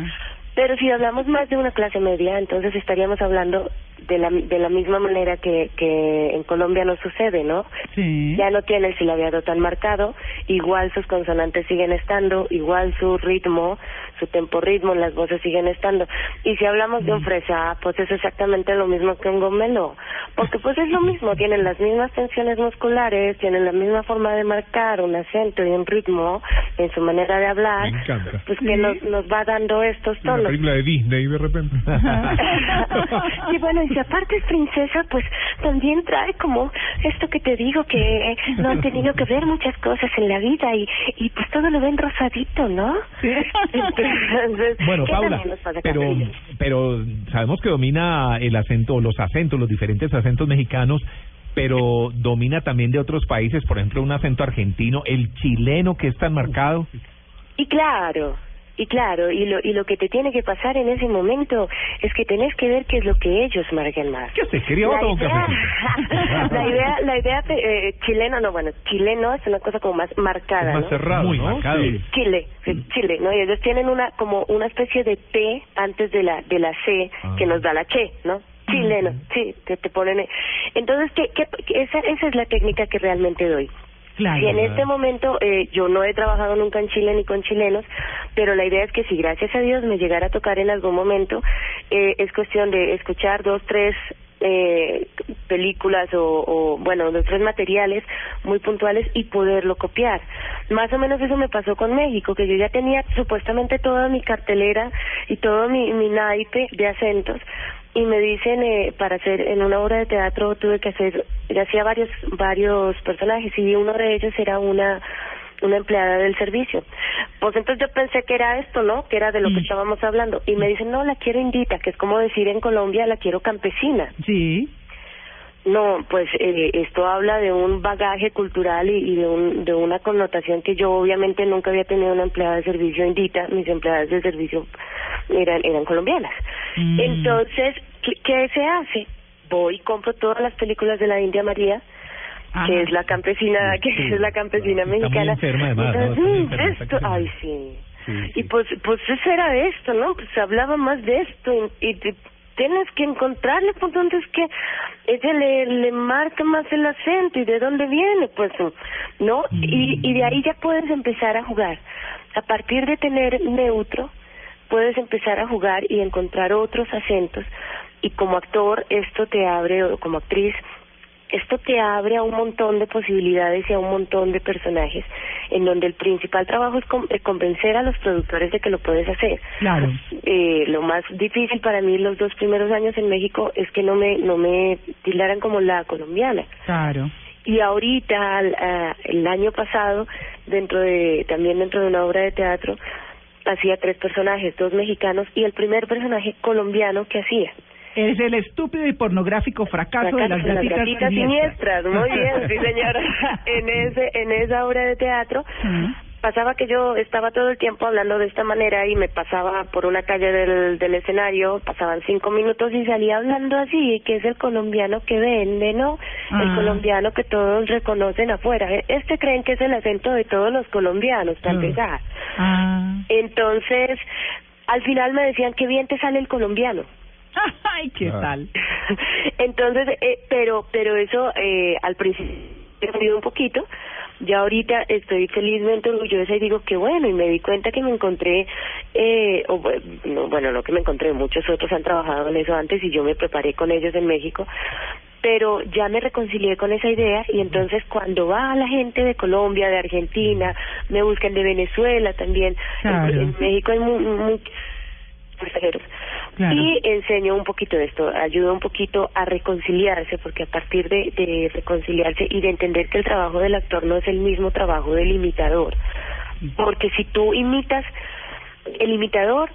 Pero si hablamos más de una clase media, entonces estaríamos hablando de la, de la misma manera que, que en Colombia nos sucede, ¿no?
Sí.
Ya no tiene el silabiado tan marcado, igual sus consonantes siguen estando, igual su ritmo, su tempo ritmo, las voces siguen estando. Y si hablamos de un fresa, pues es exactamente lo mismo que un gomelo, porque pues es lo mismo, tienen las mismas tensiones musculares, tienen la misma forma de marcar un acento y un ritmo en su manera de hablar,
Me encanta.
pues que nos, nos va dando estos
Una
tonos.
película de Disney de repente.
y bueno, y si aparte es princesa, pues también trae como esto que te digo, que no han tenido que ver muchas cosas en la vida y, y pues todo lo ven rosadito, ¿no? Entonces,
Bueno,
¿qué
Paula, pero, pero sabemos que domina el acento, los acentos, los diferentes acentos mexicanos, pero domina también de otros países, por ejemplo, un acento argentino, el chileno que es tan marcado.
Y claro, y claro, y lo, y lo que te tiene que pasar en ese momento es que tenés que ver qué es lo que ellos marcan más.
¿Qué haces? ¿Quería
La
otro un
idea- la idea, la idea eh, chileno, no, bueno, chileno es una cosa como más marcada,
Es más
¿no?
cerrado,
Muy
¿no?
marcado.
Sí.
Chile, sí, Chile, ¿no? Y ellos tienen una como una especie de T antes de la de la C que nos da la che, ¿no? Chileno, sí, que te ponen. Entonces, ¿qué, qué, qué- esa esa es la técnica que realmente doy.
Claro.
Y en este momento eh, yo no he trabajado nunca en Chile ni con chilenos, pero la idea es que si gracias a Dios me llegara a tocar en algún momento, eh, es cuestión de escuchar dos, tres eh, películas o, o, bueno, de otros materiales muy puntuales y poderlo copiar. Más o menos eso me pasó con México, que yo ya tenía supuestamente toda mi cartelera y todo mi, mi naipe de acentos y me dicen eh, para hacer en una obra de teatro tuve que hacer, ya hacía varios, varios personajes y uno de ellos era una una empleada del servicio. Pues entonces yo pensé que era esto, ¿no? Que era de lo que estábamos hablando. Y me dicen, no, la quiero indita, que es como decir en Colombia, la quiero campesina.
Sí.
No, pues eh, esto habla de un bagaje cultural y, y de, un, de una connotación que yo obviamente nunca había tenido una empleada de servicio indita, mis empleadas de servicio eran, eran colombianas.
Mm.
Entonces, ¿qué, ¿qué se hace? Voy y compro todas las películas de la India María, que es la campesina, que es la campesina mexicana.
enferma además, ¿no?
Entonces,
Está muy enferma, está
esto, ay sí. Y pues, pues eso era de esto, ¿no? Pues hablaba más de esto y, tienes que encontrarle por dónde es que ella le, le marca más el acento y de dónde viene, pues, ¿no? Y, y de ahí ya puedes empezar a jugar. A partir de tener neutro, puedes empezar a jugar y encontrar otros acentos y como actor esto te abre, o como actriz, esto te abre a un montón de posibilidades y a un montón de personajes en donde el principal trabajo es con- eh, convencer a los productores de que lo puedes hacer.
Claro.
Eh, lo más difícil para mí los dos primeros años en México es que no me no me tildaran como la colombiana.
Claro.
Y ahorita, al- ah, el año pasado, dentro de también dentro de una obra de teatro, hacía tres personajes, dos mexicanos y el primer personaje colombiano que hacía.
Es el estúpido y pornográfico fracaso de las gatitas,
gatitas siniestras. Muy bien, sí señora. en ese en esa obra de teatro pasaba que yo estaba todo el tiempo hablando de esta manera y me pasaba por una calle del, del escenario, pasaban cinco minutos y salía hablando así, que es el colombiano que vende, ¿no? El
Ah.
colombiano que todos reconocen afuera. Este creen que es el acento de todos los colombianos, para
Ah.
empezar.
Ah.
Entonces, al final me decían, qué bien te sale el colombiano.
Ay, ¿qué tal?
Entonces, eh, pero pero eso eh, al principio he aprendido un poquito. Ya ahorita estoy felizmente orgullosa y digo que bueno, y me di cuenta que me encontré, eh, o, no, bueno, no que me encontré, muchos otros han trabajado en eso antes y yo me preparé con ellos en México, pero ya me reconcilié con esa idea y entonces cuando va la gente de Colombia, de Argentina, me buscan de Venezuela también,
Claro.
en, en México hay mu- mu- extranjeros.
Claro.
Y enseño un poquito de esto, ayuda un poquito a reconciliarse, porque a partir de, de reconciliarse y de entender que el trabajo del actor no es el mismo trabajo del imitador. Porque si tú imitas, el imitador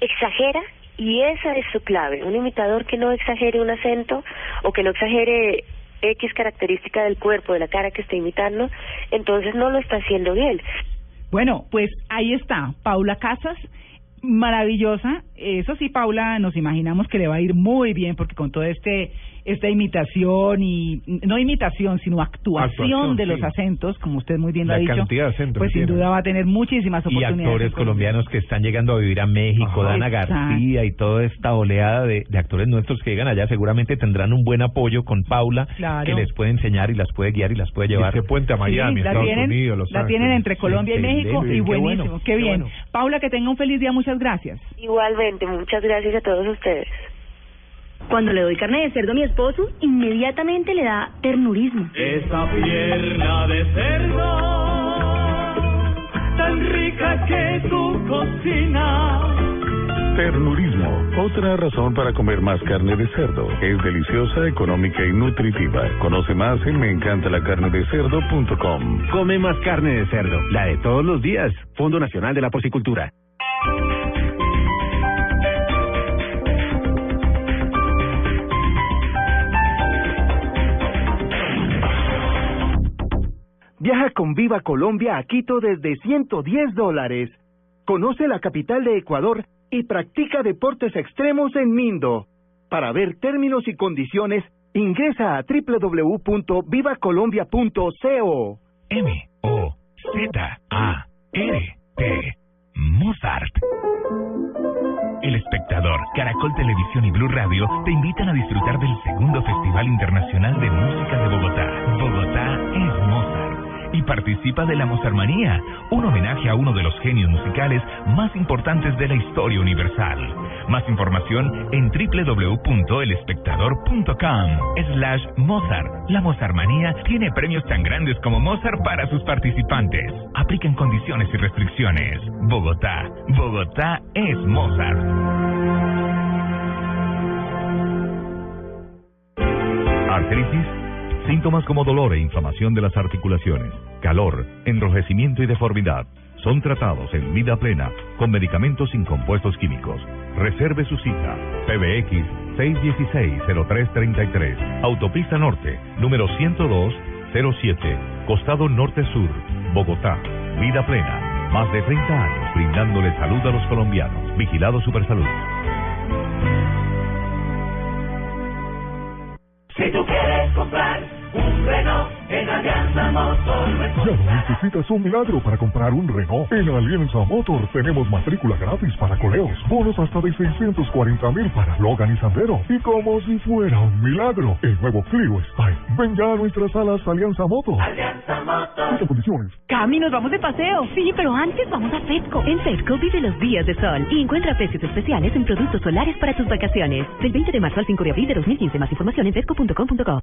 exagera y esa es su clave. Un imitador que no exagere un acento o que no exagere X característica del cuerpo, de la cara que está imitando, entonces no lo está haciendo bien.
Bueno, pues ahí está, Paula Casas, maravillosa. Eso sí, Paula, nos imaginamos que le va a ir muy bien porque con todo este esta imitación y no imitación, sino actuación,
Actuación,
de los
sí.
acentos, como usted muy bien lo
La
ha dicho,
cantidad de acentos
pues sin
tiene.
duda va a tener muchísimas
y
oportunidades.
actores
en Colombia.
colombianos que están llegando a vivir a México, Dana
Exacto.
García y toda esta oleada de, de actores nuestros que llegan allá seguramente tendrán un buen apoyo con Paula
Claro.
que les puede enseñar y las puede guiar y las puede llevar.
ese puente a Miami,
Sí, la
Estados
tienen,
Unidos, Los
la tienen entre Colombia y
Excelente,
México y
qué
buenísimo,
bueno,
qué
qué
bien.
bueno.
Paula, que tenga un feliz día, muchas gracias.
Igualmente, muchas gracias a todos ustedes.
Cuando le doy carne de cerdo a mi esposo, inmediatamente le da ternurismo.
Esa pierna de cerdo, tan rica que tú cocinas.
Ternurismo, otra razón para comer más carne de cerdo. Es deliciosa, económica y nutritiva. Conoce más en meencantalacarnedecerdo.com.
Come más carne de cerdo, la de todos los días. Fondo Nacional de la Porcicultura.
Viaja con Viva Colombia a Quito desde 110 dólares. Conoce la capital de Ecuador y practica deportes extremos en Mindo. Para ver términos y condiciones, ingresa a www.vivacolombia.co.
M O Z A R T Mozart. El espectador, Caracol Televisión y Blue Radio te invitan a disfrutar del segundo Festival Internacional de Música de Bogotá. Bogotá. Y participa de la Mozarmanía, un homenaje a uno de los genios musicales más importantes de la historia universal. Más información en www.elespectador.com slash Mozart. La Mozarmanía tiene premios tan grandes como Mozart para sus participantes. Aplican condiciones y restricciones. Bogotá. Bogotá es Mozart.
Artritis, síntomas como dolor e inflamación de las articulaciones, calor, enrojecimiento y deformidad son tratados en vida plena con medicamentos sin compuestos químicos. Reserve su cita. PBX 616-0333. Autopista Norte, número 102-07, Costado Norte Sur, Bogotá. Vida plena. Más de 30 años brindándole salud a los colombianos. Vigilado Supersalud.
Si tú quieres comprar un Renault en Alianza Motor,
Ya no necesitas un milagro para comprar un Renault. En Alianza Motor tenemos matrícula gratis para coleos, bonos hasta de 640 mil para Logan y Sandero. Y como si fuera un milagro, el nuevo Clio Style. Ven ya a nuestras salas Alianza Motor.
Alianza Motor.
Muchas condiciones.
Cami, nos vamos de paseo. Sí, pero antes vamos a Fedco. En Fedco vive los días de sol y encuentra precios especiales en productos solares para tus vacaciones. Del 20 de marzo al 5 de abril de 2015. Más información en fedco.com.co.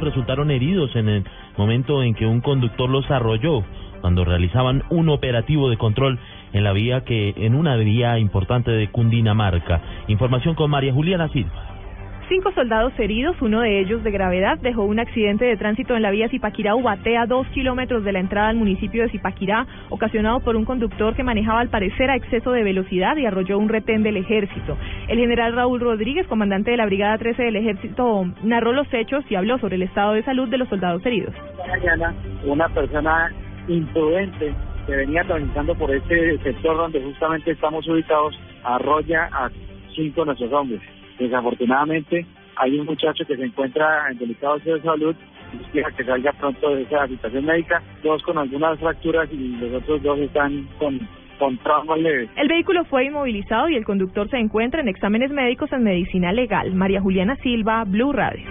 Resultaron heridos en el momento en que un conductor los arrolló cuando realizaban un operativo de control en la vía que en una vía importante de Cundinamarca. Información con María Juliana Silva.
Cinco soldados heridos, uno de ellos de gravedad, dejó un accidente de tránsito en la vía Zipaquirá-Ubaté a dos kilómetros de la entrada al municipio de Zipaquirá, ocasionado por un conductor que manejaba al parecer a exceso de velocidad y arrolló un retén del ejército. El general Raúl Rodríguez, comandante de la Brigada 13 del ejército, narró los hechos y habló sobre el estado de salud de los soldados heridos.
Esta mañana una persona imprudente que venía transitando por este sector donde justamente estamos ubicados arrolla a cinco de nuestros hombres. Desafortunadamente hay un muchacho que se encuentra en delicado estado de salud y que salga pronto de esa situación médica, dos con algunas fracturas y los otros dos están con, con traumas leves.
El vehículo fue inmovilizado y el conductor se encuentra en exámenes médicos en medicina legal. María Juliana Silva, Blue Radio.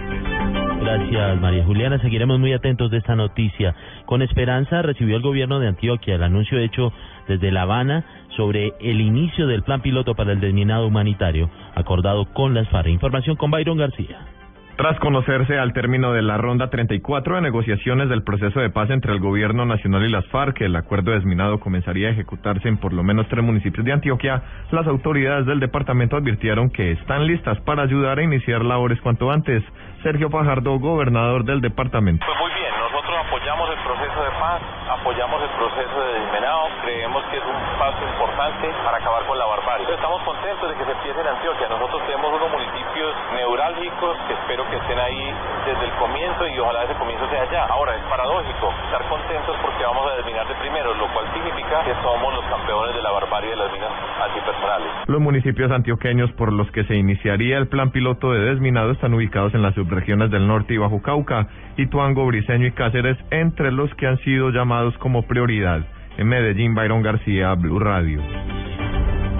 Gracias, María Juliana. Seguiremos muy atentos de esta noticia. Con esperanza recibió el gobierno de Antioquia el anuncio hecho desde La Habana sobre el inicio del plan piloto para el desminado humanitario acordado con las FARC. Información con Byron García.
Tras conocerse al término de la ronda 34 de negociaciones del proceso de paz entre el gobierno nacional y las FARC, el acuerdo desminado comenzaría a ejecutarse en por lo menos tres municipios de Antioquia, las autoridades del departamento advirtieron que están listas para ayudar a iniciar labores cuanto antes. Sergio Fajardo, gobernador del departamento.
Pues muy bien, nosotros apoyamos el proceso de paz, apoyamos el proceso de desmenado, creemos que es un paso para acabar con la barbarie. Estamos contentos de que se empiece en Antioquia. Nosotros tenemos unos municipios neurálgicos que espero que estén ahí desde el comienzo y ojalá ese comienzo sea allá. Ahora, es paradójico estar contentos porque vamos a desminar de primero, lo cual significa que somos los campeones de la barbarie de las minas antipersonales.
Los municipios antioqueños por los que se iniciaría el plan piloto de desminado están ubicados en las subregiones del norte y Bajo Cauca, Ituango, Briceño y Cáceres, entre los que han sido llamados como prioridad. En Medellín, Byron García, Blue Radio.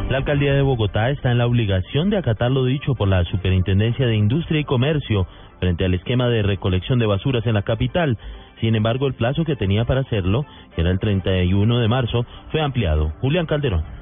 La alcaldía de Bogotá está en la obligación de acatar lo dicho por la Superintendencia de Industria y Comercio frente al esquema de recolección de basuras en la capital. Sin embargo, el plazo que tenía para hacerlo, que era el 31 de marzo, fue ampliado. Julián Calderón.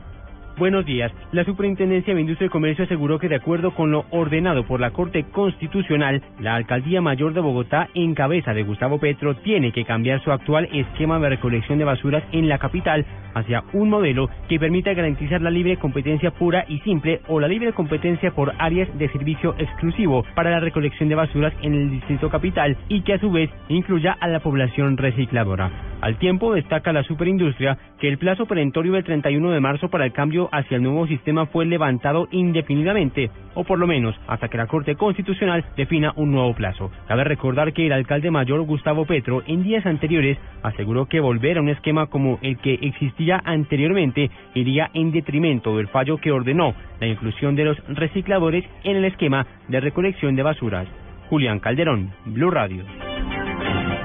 Buenos días. La Superintendencia de Industria y Comercio aseguró que de acuerdo con lo ordenado por la Corte Constitucional, la Alcaldía Mayor de Bogotá, en cabeza de Gustavo Petro, tiene que cambiar su actual esquema de recolección de basuras en la capital hacia un modelo que permita garantizar la libre competencia pura y simple o la libre competencia por áreas de servicio exclusivo para la recolección de basuras en el distrito capital y que a su vez incluya a la población recicladora. Al tiempo destaca la superindustria que el plazo perentorio del 31 de marzo para el cambio hacia el nuevo sistema fue levantado indefinidamente, o por lo menos hasta que la Corte Constitucional defina un nuevo plazo. Cabe recordar que el alcalde mayor Gustavo Petro en días anteriores aseguró que volver a un esquema como el que existía anteriormente iría en detrimento del fallo que ordenó la inclusión de los recicladores en el esquema de recolección de basuras. Julián Calderón, Blue Radio.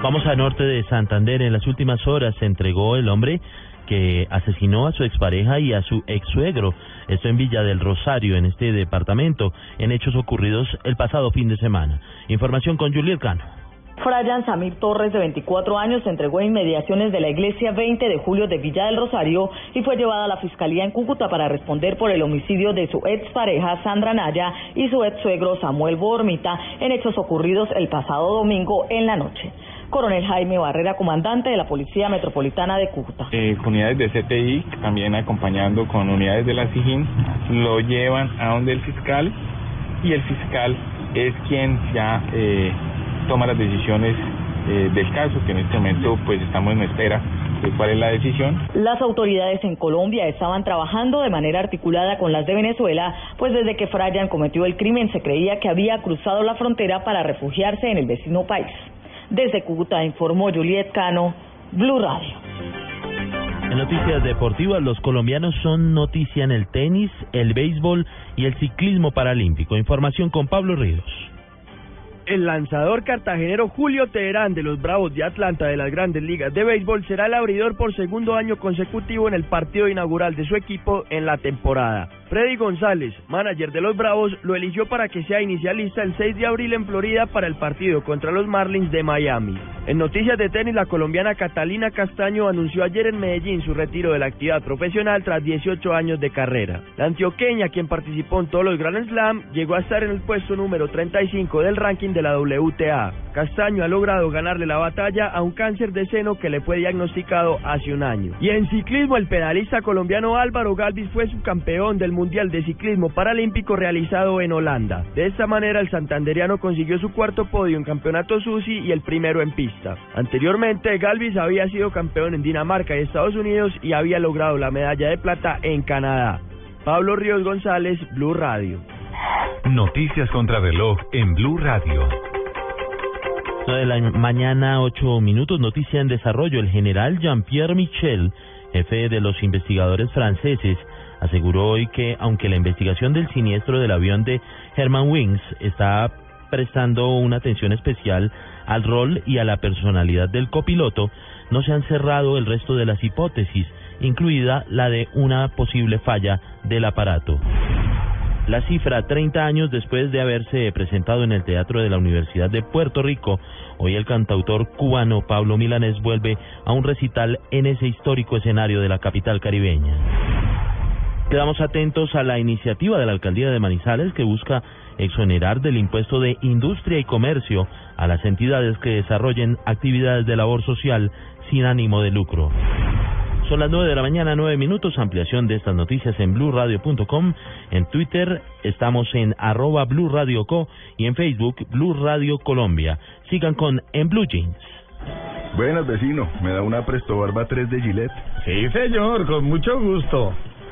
Vamos al norte de Santander. En las últimas horas se entregó el hombre que asesinó a su expareja y a su ex suegro. Esto en Villa del Rosario, en este departamento, en hechos ocurridos el pasado fin de semana. Información con Juliet Cano.
Frayan Samir Torres, de 24 años, se entregó en inmediaciones de la iglesia 20 de julio de Villa del Rosario y fue llevada a la fiscalía en Cúcuta para responder por el homicidio de su expareja Sandra Naya y su ex suegro Samuel Bormita en hechos ocurridos el pasado domingo en la noche. Coronel Jaime Barrera, comandante de la Policía Metropolitana de Cúcuta.
Eh, unidades de CTI, también acompañando con unidades de la SIGIN, lo llevan a donde el fiscal y el fiscal es quien ya eh, toma las decisiones eh, del caso, que en este momento pues estamos en espera de cuál es la decisión.
Las autoridades en Colombia estaban trabajando de manera articulada con las de Venezuela, pues desde que Frayan cometió el crimen se creía que había cruzado la frontera para refugiarse en el vecino país. Desde Cúcuta informó Juliet Cano, Blue Radio.
En noticias deportivas, los colombianos son noticia en el tenis, el béisbol y el ciclismo paralímpico. Información con Pablo Ríos.
El lanzador cartagenero Julio Teherán de los Bravos de Atlanta de las Grandes Ligas de Béisbol será el abridor por segundo año consecutivo en el partido inaugural de su equipo en la temporada. Freddy González, manager de los Bravos, lo eligió para que sea inicialista el 6 de abril en Florida para el partido contra los Marlins de Miami. En noticias de tenis, la colombiana Catalina Castaño anunció ayer en Medellín su retiro de la actividad profesional tras 18 años de carrera. La antioqueña, quien participó en todos los Grand Slam, llegó a estar en el puesto número 35 del ranking de la WTA. Castaño ha logrado ganarle la batalla a un cáncer de seno que le fue diagnosticado hace un año. Y en ciclismo, el pedalista colombiano Álvaro Galvis fue subcampeón del Mundial de Ciclismo Paralímpico realizado en Holanda. De esta manera, el santanderiano consiguió su cuarto podio en Campeonato Susi y el primero en pista. Anteriormente, Galvis había sido campeón en Dinamarca y Estados Unidos y había logrado la medalla de plata en Canadá. Pablo Ríos González, Blue Radio.
Noticias contra reloj en Blue Radio.
de la mañana, ocho minutos, noticia en desarrollo. El general Jean-Pierre Michel, jefe de los investigadores franceses, aseguró hoy que, aunque la investigación del siniestro del avión de Herman Wings está prestando una atención especial al rol y a la personalidad del copiloto, no se han cerrado el resto de las hipótesis, incluida la de una posible falla del aparato. La cifra, 30 años después de haberse presentado en el Teatro de la Universidad de Puerto Rico, hoy el cantautor cubano Pablo Milanés vuelve a un recital en ese histórico escenario de la capital caribeña. Quedamos atentos a la iniciativa de la Alcaldía de Manizales que busca exonerar del impuesto de industria y comercio a las entidades que desarrollen actividades de labor social sin ánimo de lucro. Son las nueve de la mañana, nueve minutos. Ampliación de estas noticias en blurradio.com. En Twitter estamos en arroba Blue Radio Co y en Facebook Blue Radio Colombia. Sigan con En Blue Jeans.
Buenas, vecino. ¿Me da una Presto Barba 3 de Gillette?
Sí, señor, con mucho gusto.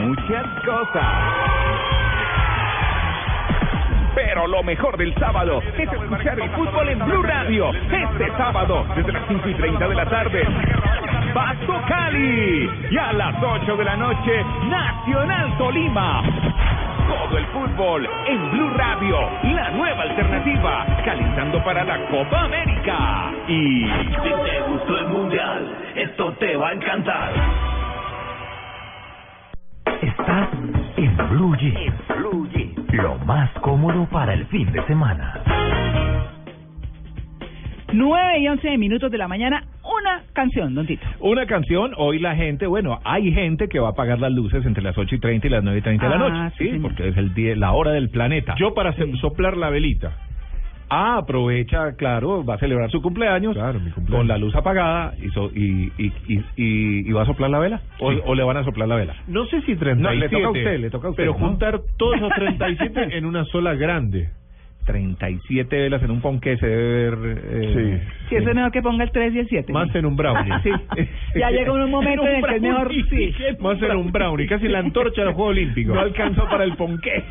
Muchas cosas. Pero lo mejor del sábado es escuchar el fútbol en Blue Radio. Este sábado, desde las 5 y 30 de la tarde, Pasto Cali. Y a las 8 de la noche, Nacional Tolima. Todo el fútbol en Blue Radio, la nueva alternativa, calentando para la Copa América. Y
Si te gustó el mundial, esto te va a encantar.
Estás en Blue Jeans. Lo más cómodo para el fin de semana.
9 y 11 minutos de la mañana, una canción, don Tito.
Una canción, hoy la gente, bueno, hay gente que va a apagar las luces entre las 8 y 30 y las 9 y 30 de la
Ah,
noche,
sí,
¿sí? Porque es el día, la hora del planeta.
Yo para se- soplar la velita.
Ah, aprovecha, claro, va a celebrar su cumpleaños, con la luz apagada y, so- y, y, y, y- va a soplar la vela. O,
Sí.
o le van a soplar la vela.
No sé si 37.
No, le toca a usted, le toca a usted.
Pero
¿no?
juntar todos esos 37 en una sola grande.
37 velas en un ponqué se debe ver... eh,
Si eso es mejor que ponga el 3 y el 7.
Más en un brownie.
sí. Ya llega un momento en, el que es mejor. Sí.
Más en un brownie, casi la antorcha del Juego Olímpico.
No alcanzó para el ponqué.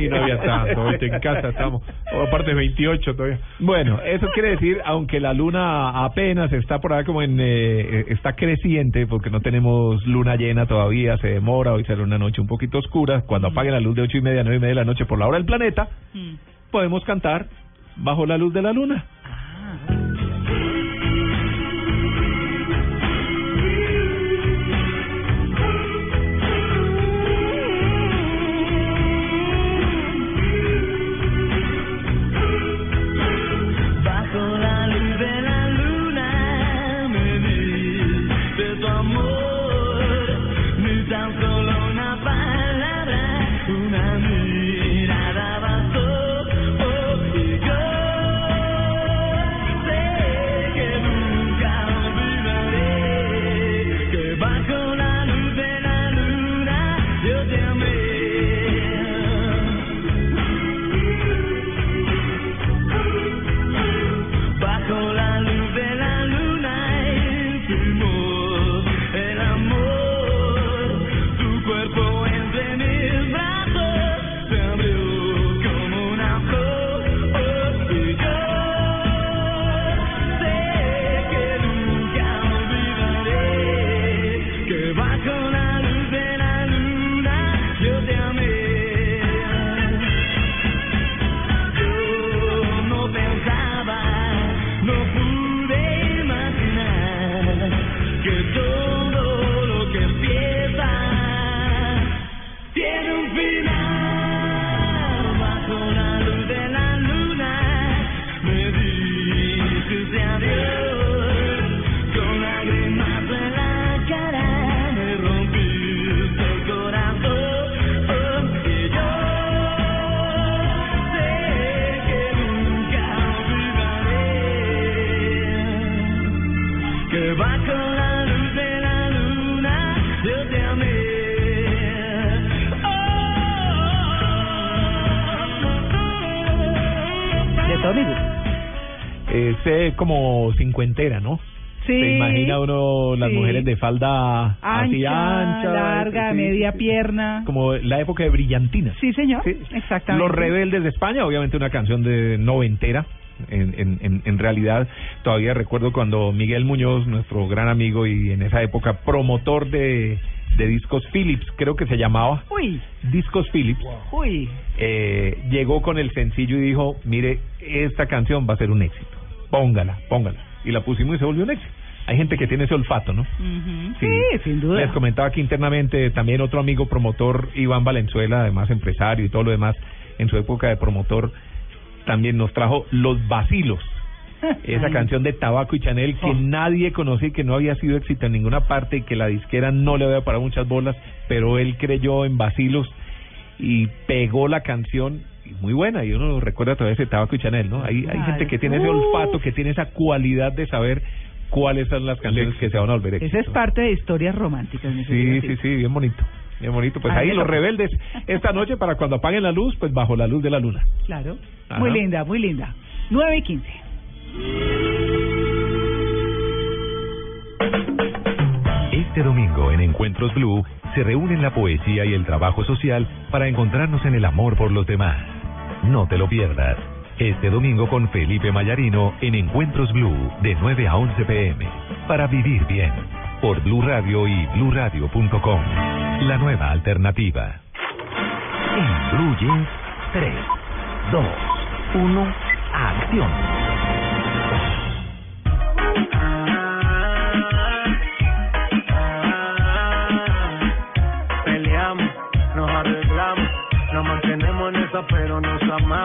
y no había tanto. Ahorita en casa estamos. o aparte 28 todavía.
Bueno, eso quiere decir, aunque la luna apenas está por ahí como en... eh, está creciente, porque no tenemos luna llena todavía, se demora, hoy será una noche un poquito oscura, cuando apaguen la luz de ocho y media, nueve y media de la noche por la hora del planeta, podemos cantar bajo la luz de la luna. Es eh, como cincuentera, ¿no?
Sí.
Se imagina uno las
Sí.
mujeres de falda así
Ancha,
ancha,
larga,
sí,
media
sí,
pierna.
como la época de brillantinas.
Sí, señor. Exactamente.
Los Rebeldes de España, obviamente una canción de noventera. En, en, realidad, todavía recuerdo cuando Miguel Muñoz, nuestro gran amigo y en esa época promotor de, de discos Philips, creo que se llamaba.
Uy,
Discos Philips.
uy.
eh, llegó con el sencillo y dijo, mire, esta canción va a ser un éxito. Póngala, póngala. Y la pusimos y se volvió un éxito. Hay gente que tiene ese olfato, ¿no? Sí.
Sí, sin duda.
Les comentaba aquí internamente también otro amigo promotor, Iván Valenzuela, además empresario y todo lo demás, en su época de promotor, también nos trajo Los Vacilos. Esa
Ay.
canción de Tabaco y Chanel que
Oh.
nadie conocía y que no había sido éxito en ninguna parte y que la disquera no le había parado muchas bolas, pero él creyó en Vacilos y pegó la canción muy buena y uno recuerda todavía ese Tabaco y Chanel, ¿no? Hay, hay
Ay,
gente que tiene ese olfato, que tiene esa cualidad de saber cuáles son las canciones que se van a volver éxito.
Esa es parte de historias románticas. mi
Sí, sí, sí, bien bonito. Bien bonito. Pues ahí los rebeldes esta noche para cuando apaguen la luz, pues bajo la luz de la luna.
Claro.
Ajá.
Muy linda, muy linda. 9 y 15.
Este domingo en Encuentros Blue se reúnen la poesía y el trabajo social para encontrarnos en el amor por los demás. No te lo pierdas. Este domingo con Felipe Mayarino en Encuentros Blue de 9 a 11 pm. Para vivir bien. Por Blue Radio y bluradio.com. La nueva alternativa.
Jeans, 3, 2, 1, acción.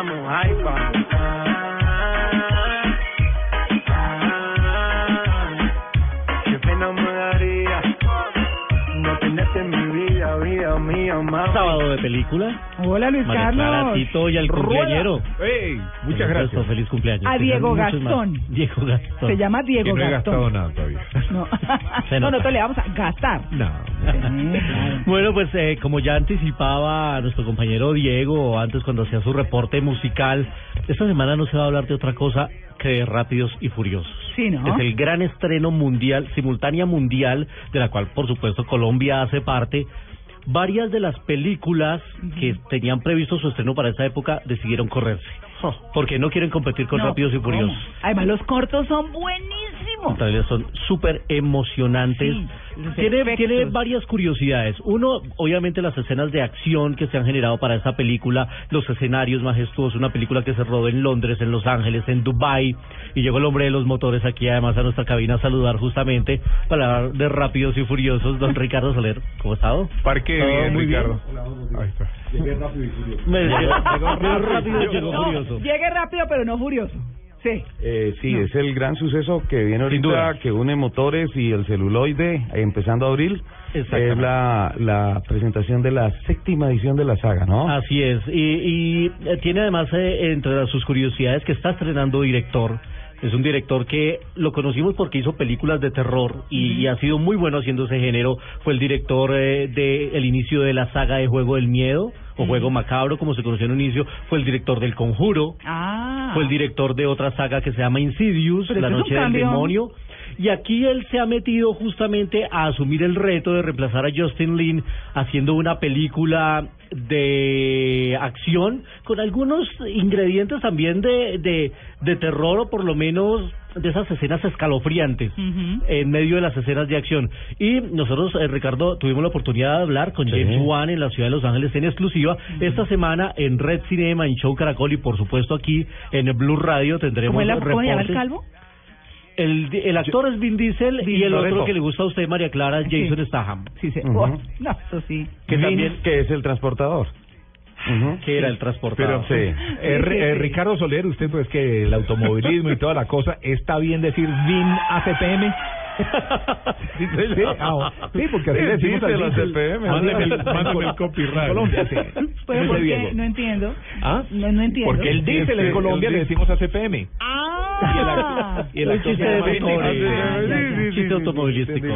Nos amamos.
De película.
Hola, Luis
María Clara,
Carlos.
a Tito y al cumpleañero.
¡Ey! Muchas gracias.
supuesto, Feliz cumpleaños.
A Diego. Gastón.
Diego Gastón.
Se llama Diego
Que no he
Gastón.
gastado nada todavía.
No,
Se
no, nosotros le vamos a gastar.
No.
Bueno, pues eh, como ya anticipaba nuestro compañero Diego antes cuando hacía su reporte musical, esta semana no se va a hablar de otra cosa que de Rápidos y Furiosos.
Sí, ¿no?
Es el gran estreno mundial, simultánea mundial, de la cual por supuesto Colombia hace parte. Varias de las películas que tenían previsto su estreno para esa época decidieron correrse. Porque no quieren competir con
No,
Rápidos y. Furiosos.
Además, los cortos son buenísimos.
Realidad son súper emocionantes.
Sí, los
tiene, tiene varias curiosidades. Uno, obviamente, las escenas de acción que se han generado para esta película, los escenarios majestuosos, una película que se rodó en Londres, en Los Ángeles, en Dubai y llegó el hombre de los motores aquí además a nuestra cabina a saludar justamente para hablar de Rápidos y Furiosos, don Ricardo Soler. ¿Cómo ha estado?
Parque
Todo
bien,
muy
Ricardo. Ahí está.
Me- llegó, llegó rápido y llegó
No,
furioso.
Llegue rápido, pero no furioso. Sí.
Eh, sí, es el gran suceso que viene
Sin
ahorita,
duda.
que une motores y el celuloide, eh, empezando abril. Es la, la presentación de la séptima edición de la saga, ¿no?
Así es, y, y eh, tiene además eh, entre sus curiosidades que está estrenando director. Es un director que lo conocimos porque hizo películas de terror y, y ha sido muy bueno haciendo ese género. Fue el director eh, de el inicio de la saga de Juego del Miedo o Juego Macabro, como se conoció en un inicio. Fue el director del Conjuro.
Ah.
Fue el director de otra saga que se llama Insidious, La Noche del. Demonio. Y aquí él se ha metido justamente a asumir el reto de reemplazar a Justin Lin haciendo una película de acción con algunos ingredientes también de, de, de terror o por lo menos de esas escenas escalofriantes en medio de las escenas de acción. Y nosotros, eh, Ricardo, tuvimos la oportunidad de hablar con James Wan en la ciudad de Los Ángeles en exclusiva. Esta semana en Red Cinema, en Show Caracol y por supuesto aquí en Blue Radio tendremos
¿Cómo, es la- cómo se llama el
reportes.
calvo?
El, el actor es Vin Diesel y el otro que le gusta a usted, María Clara, es Jason Statham.
Sí, sí.
Ujú.
No, eso sí.
Que
Vin,
también-
que es el transportador.
Que era el transportador.
Pero, sí.
Eh, eh, Ricardo Soler, usted pues que el automovilismo y toda la cosa, ¿está bien decir VIN ACPM? Sí, sí, sí, porque así
Sí,
le decimos al
a. CPM,
Mándeme el,
sí.
mándame el copyright. Colombia, sí.
Pero. No entiendo.
¿Ah?
No, no entiendo.
Porque el diésel en
Sí,
Colombia le decimos ACPM.
Ah.
Y el
chiste automovilístico.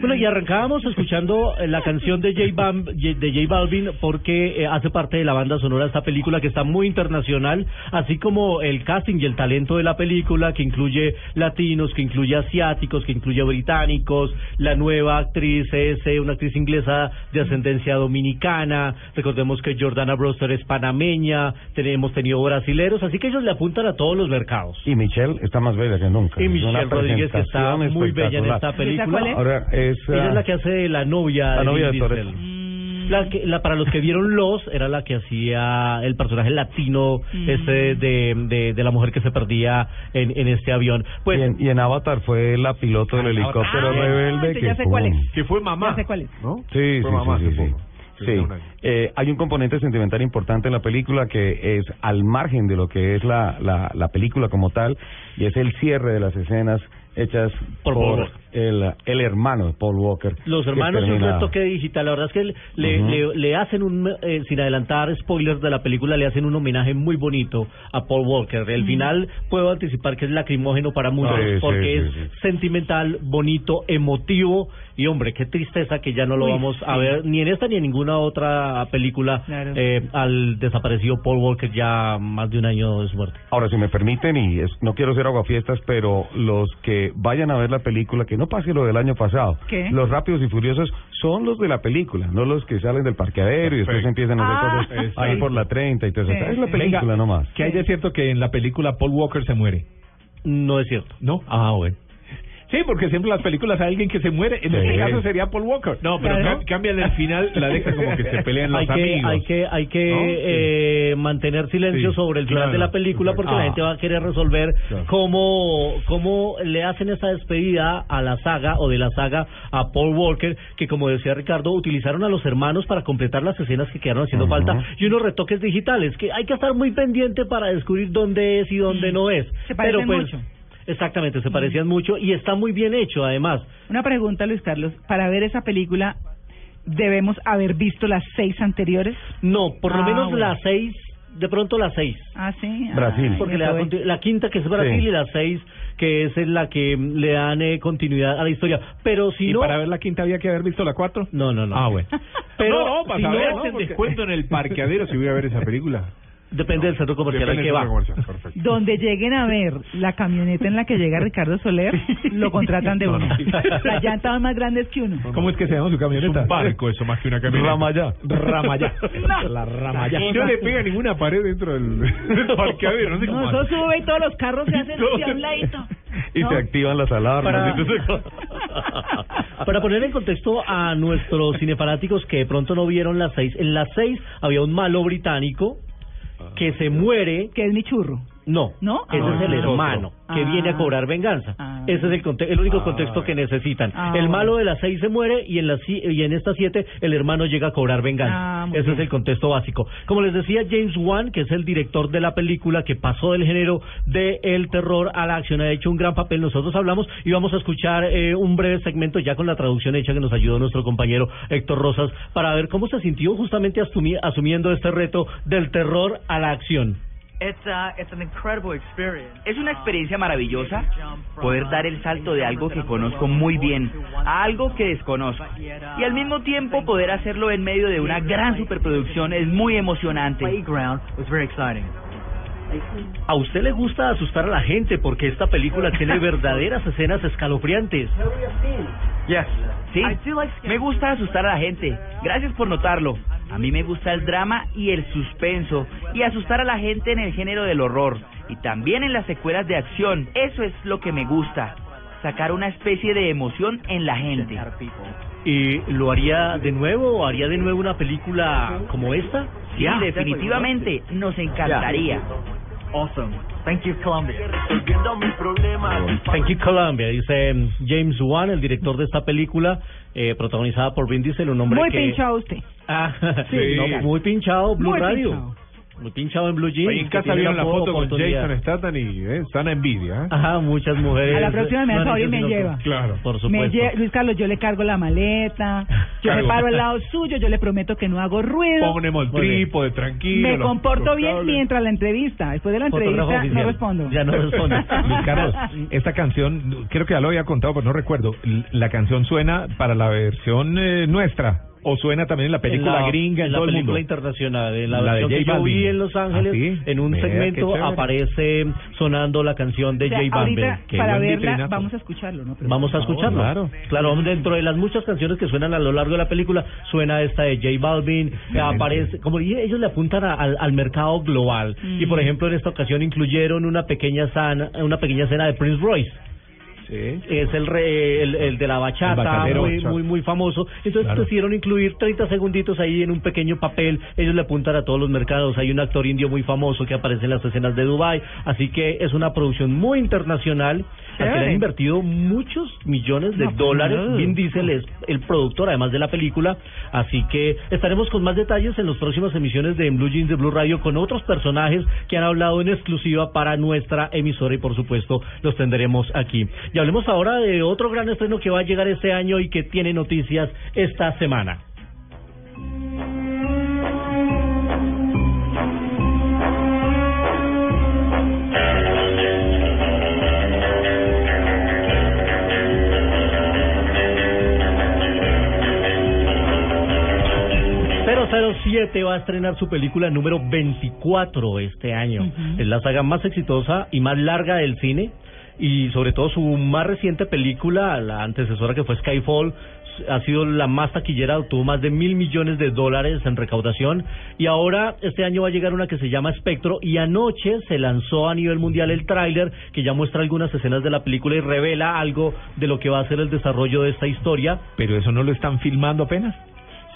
Bueno, y arrancábamos escuchando eh, la canción de J, Bam- de J Balvin porque eh, hace parte de la banda sonora de esta película que está muy internacional, así como el casting y el talento de la película que incluye latinos, que incluye asiáticos, que incluye británicos, la nueva actriz es eh, una actriz inglesa de ascendencia dominicana, recordemos que Jordana Brewster es panameña, tenemos tenido brasileros, así que ellos le apuntan a todos los mercados.
Y Michelle está más bella que nunca.
Y Michelle Rodríguez que está muy bella en esta película.
cuál es?
Ahora es,
Ella
ah,
es la que hace de la novia
la
de
novia
Vin
de
Diesel. La que, la, para los que vieron Los, era la que hacía el personaje latino este de, de, de la mujer que se perdía en, en este avión. Pues
y, en, y en Avatar fue la piloto del helicóptero
Ah,
rebelde que
ya sé cuál es.
Que fue mamá.
Ya sé cuál es.
¿No?
Sí,
Fue
sí,
mamá,
sí, sí. Eh, hay un componente sentimental importante en la película que es al margen de lo que es la, la, la película como tal y es el cierre de las escenas hechas
Por.
El, el hermano de Paul Walker.
los hermanos y un
termina-
retoque digital. La verdad es que le, le, le hacen un, eh, sin adelantar spoilers de la película, le hacen un homenaje muy bonito a Paul Walker. El final puedo anticipar que es lacrimógeno para muchos
Sí, sí,
porque
sí,
es
sí.
sentimental, bonito, emotivo y hombre, qué tristeza que ya no lo
Uy,
vamos a ver ni en esta ni en ninguna otra película
Claro.
eh, al desaparecido Paul Walker ya más de un año de su muerte.
Ahora, si me permiten, y es- no quiero ser aguafiestas, pero los que vayan a ver la película, que no pase lo del año pasado.
¿Qué?
Los Rápidos y Furiosos son los de la película, no los que salen del parqueadero y después empiezan a hacer
Ah,
cosas ahí por la 30 y todo eso.
Sí,
es la película
Venga,
nomás.
Que hay de cierto que en la película Paul Walker se muere.
No es cierto.
¿No? Ah, bueno. Sí, porque siempre en las películas hay alguien que se muere. En
Sí.
este caso sería Paul Walker. No, pero
Claro.
cambian el final, la deja como que se pelean los
hay que,
amigos.
hay que, hay que
¿No?
eh, mantener silencio
Sí,
sobre el final
claro,
de la película porque la gente va a querer resolver
Claro.
cómo, cómo le hacen esa despedida a la saga o de la saga a Paul Walker, que como decía Ricardo, utilizaron a los hermanos para completar las escenas que quedaron haciendo falta y unos retoques digitales, que hay que estar muy pendiente para descubrir dónde es y dónde no es.
Se
Pero pues,
mucho.
Exactamente, se parecían mucho y está muy bien hecho además.
Una pregunta, Luis Carlos. Para ver esa película, debemos haber visto las seis anteriores?
No, por lo
Ah,
menos
bueno.
las seis, de pronto las seis.
Ah, sí.
Brasil.
Ay,
Porque le da la quinta que es Brasil
Sí.
y las seis que es en la que le dan eh, continuidad a la historia. Pero si
¿Y
no...
para ver la quinta había que haber visto la cuatro?
No, no, no.
Ah, bueno.
Pero
No, no, para
si
saber,
no,
Porque-
descuento
en el parqueadero si voy a ver esa película.
Depende del centro comercial al que va.
perfecto.
Donde lleguen a ver la camioneta en la que llega Ricardo Soler, lo contratan de
No,
uno.
no.
Las llantas son más grandes que uno.
¿Cómo es que se llama su camioneta?
Es un barco eso, más que una camioneta.
Ramayá. Ramayá.
No.
La Ramayá.
Y no le pega ninguna pared dentro del, del parqueadero, no sé
No,
cómo
eso
hace.
sube y todos los carros se hacen hacia un ladito.
Y
¿no?
se activan las alarmas.
Para-. Para poner en contexto a nuestros cinefanáticos que de pronto no vieron las seis, en las seis había un malo británico que se muere.
Que es mi churro.
No,
¿No?
ese
Ah.
es el
otro.
hermano que
Ah.
viene a cobrar venganza.
Ah.
Ese es el, conte- el único
Ah,
contexto que necesitan.
Ah,
el malo de las seis se muere y en las y en estas siete el hermano llega a cobrar venganza.
Ah,
Ese
bien.
es el contexto básico. Como les decía James Wan, que es el director de la película que pasó del género del terror a la acción, ha hecho un gran papel. Nosotros hablamos y vamos a escuchar eh, un breve segmento ya con la traducción hecha que nos ayudó nuestro compañero Héctor Rosas para ver cómo se sintió justamente asumi- asumiendo este reto del terror a la acción.
It's, uh, it's an incredible experience. Es una experiencia maravillosa poder dar el salto de algo que conozco muy bien a algo que desconozco. Y al mismo tiempo poder hacerlo en medio de una gran superproducción es muy emocionante.
A usted le gusta asustar a la gente porque esta película tiene verdaderas escenas escalofriantes.
Sí, me gusta asustar a la gente. Gracias por notarlo. A mí me gusta el drama y el suspenso y asustar a la gente en el género del horror y también en las secuelas de acción. Eso es lo que me gusta. Sacar una especie de emoción en la gente.
¿Y lo haría de nuevo o haría de nuevo una película como esta?
Sí, definitivamente. Nos encantaría. Awesome. Thank you, Colombia.
Thank you Colombia, dice mm, James Wan, el director de esta película, eh, protagonizada por Vin Diesel, un hombre
Muy
que...
pinchado usted.
Ah,
Sí,
no, muy pinchado, Blue
Muy
Radio.
pinchado.
Muy pinchado en Blue Jeans.
Ahí en casa vieron la foto con. Jason Statham y eh, están a envidia. ¿eh?
Ajá, muchas mujeres.
A la próxima me
han
favor y me lleva.
Claro.
Por
Me
supuesto.
lle- Luis Carlos, yo le cargo la maleta, yo me paro al lado suyo, yo le prometo que no hago ruido.
Ponemos el trípode, tranquilo.
Me comporto bien
cables.
mientras la entrevista. Después de la entrevista no respondo.
Ya no responde.
Luis Carlos, esta canción, creo que ya lo había contado, pero no recuerdo. ¿La canción suena para la versión eh, nuestra o suena también en la película
en la,
gringa en,
en la
todo el
película
mundo?
internacional, en la,
La de
versión que yo vi en Los Ángeles,
¿Ah, sí?
en un segmento aparece sonando la canción de
O sea,
J Balvin.
para verla,
vitrinazo.
vamos a escucharlo, ¿no? Pero-
Vamos a escucharlo.
claro.
Claro, dentro de las muchas canciones que suenan a lo largo de la película, suena esta de J Balvin, que aparece, como dije, ellos le apuntan a- al, al mercado global. Y por ejemplo, en esta ocasión incluyeron una pequeña sana, una pequeña escena de Prince Royce. Es el, re- el, el de la bachata, muy, muy, muy famoso. Entonces
Claro.
decidieron incluir 30 segunditos ahí en un pequeño papel. Ellos le apuntan a todos los mercados. Hay un actor indio muy famoso que aparece en las escenas de Dubai. Así que es una producción muy internacional. Al que le han invertido muchos millones de
No, pues,
dólares.
no.
Vin Diesel es el productor, además de la película. Así que estaremos con más detalles en las próximas emisiones de En Blue Jeans de Blue Radio con otros personajes que han hablado en exclusiva para nuestra emisora y por supuesto los tendremos aquí. Hablemos ahora de otro gran estreno que va a llegar este año y que tiene noticias esta semana. ...007 va a estrenar su película número 24 este año. Es la saga más exitosa y más larga del cine. Y sobre todo su más reciente película, la antecesora que fue Skyfall, ha sido la más taquillera, obtuvo más de mil millones de dólares en recaudación. Y ahora este año va a llegar una que se llama Espectro. Y anoche se lanzó a nivel mundial el tráiler que ya muestra algunas escenas de la película y revela algo de lo que va a ser el desarrollo de esta historia.
Pero eso no lo están filmando apenas.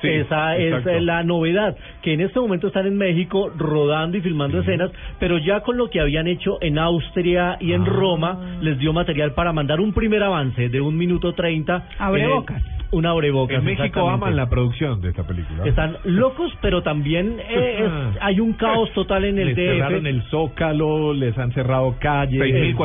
Sí,
Esa es
exacto.
eh, la novedad, que en este momento están en México rodando y filmando escenas, pero ya con lo que habían hecho en Austria y en
Ah.
Roma, les dio material para mandar un primer avance de un minuto treinta.
Abre
eh,
bocas.
un abrebocas.
En México aman la producción de esta película.
Están locos, pero también eh, es- hay un caos total en el
les
DF.
cerraron el Zócalo, les han cerrado calles.
6.400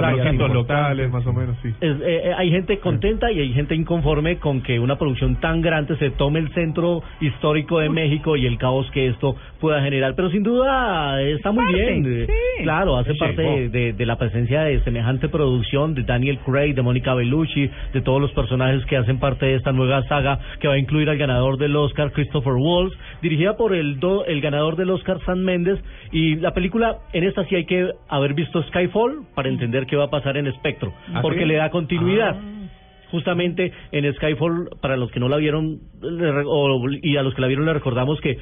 locales.
locales, más o menos, sí.
Es, eh, eh, hay gente contenta y hay gente inconforme con que una producción tan grande se tome el centro histórico de México y el caos que esto pueda generar. Pero sin duda está muy
Parte,
bien.
sí.
Claro, hace
Sí,
parte de, la presencia de semejante producción de Daniel Craig, de Mónica Bellucci, de todos los personajes que hacen parte de esta nueva saga que va a incluir al ganador del Oscar, Christopher Waltz, dirigida por el, do- el ganador del Oscar, Sam Mendes. Y la película, en esta sí hay que haber visto Skyfall para entender qué va a pasar en Spectro,
¿Ah,
porque
sí?
le da continuidad. Justamente en Skyfall, para los que no la vieron o- y a los que la vieron le recordamos que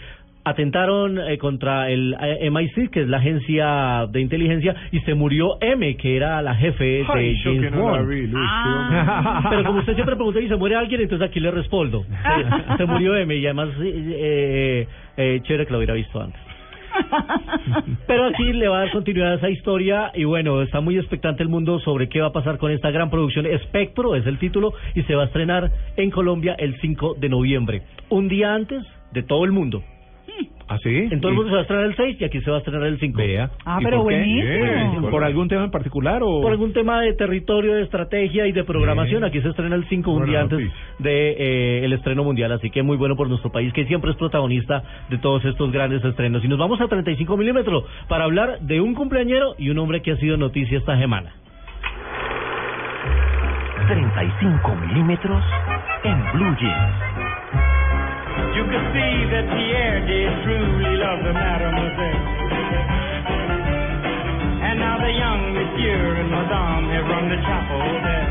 atentaron eh, contra el eh, MI6, que es la agencia de inteligencia, y se murió M, que era la jefe de
Ay, yo
James
que no la
Bond.
vi, Luis,
Ah. Pero como usted siempre pregunta y se muere alguien, entonces aquí le respondo. Se, se murió M y además eh, eh, eh, chévere que lo hubiera visto antes. Pero aquí le va a dar continuidad a esa historia y bueno, está muy expectante el mundo sobre qué va a pasar con esta gran producción. Espectro es el título y se va a estrenar en Colombia el 5 de noviembre, un día antes de todo el mundo.
¿Ah, sí?
En todo el mundo se va a estrenar el 6 y aquí se va a estrenar el 5.
Vea.
Ah,
¿Y
pero
por
buenísimo.
Bien. ¿Por algún tema en particular o...?
Por algún tema de territorio, de estrategia y de programación, aquí se estrena el 5 un día antes
noticia.
de eh, el estreno mundial, así que muy bueno por nuestro país que siempre es protagonista de todos estos grandes estrenos. Y nos vamos a 35 milímetros para hablar de un cumpleañero y un hombre que ha sido noticia esta semana.
35 milímetros en Blue Jeans.
You could see that Pierre did truly love the mademoiselle. And now the young monsieur and madame have rung the chapel bell.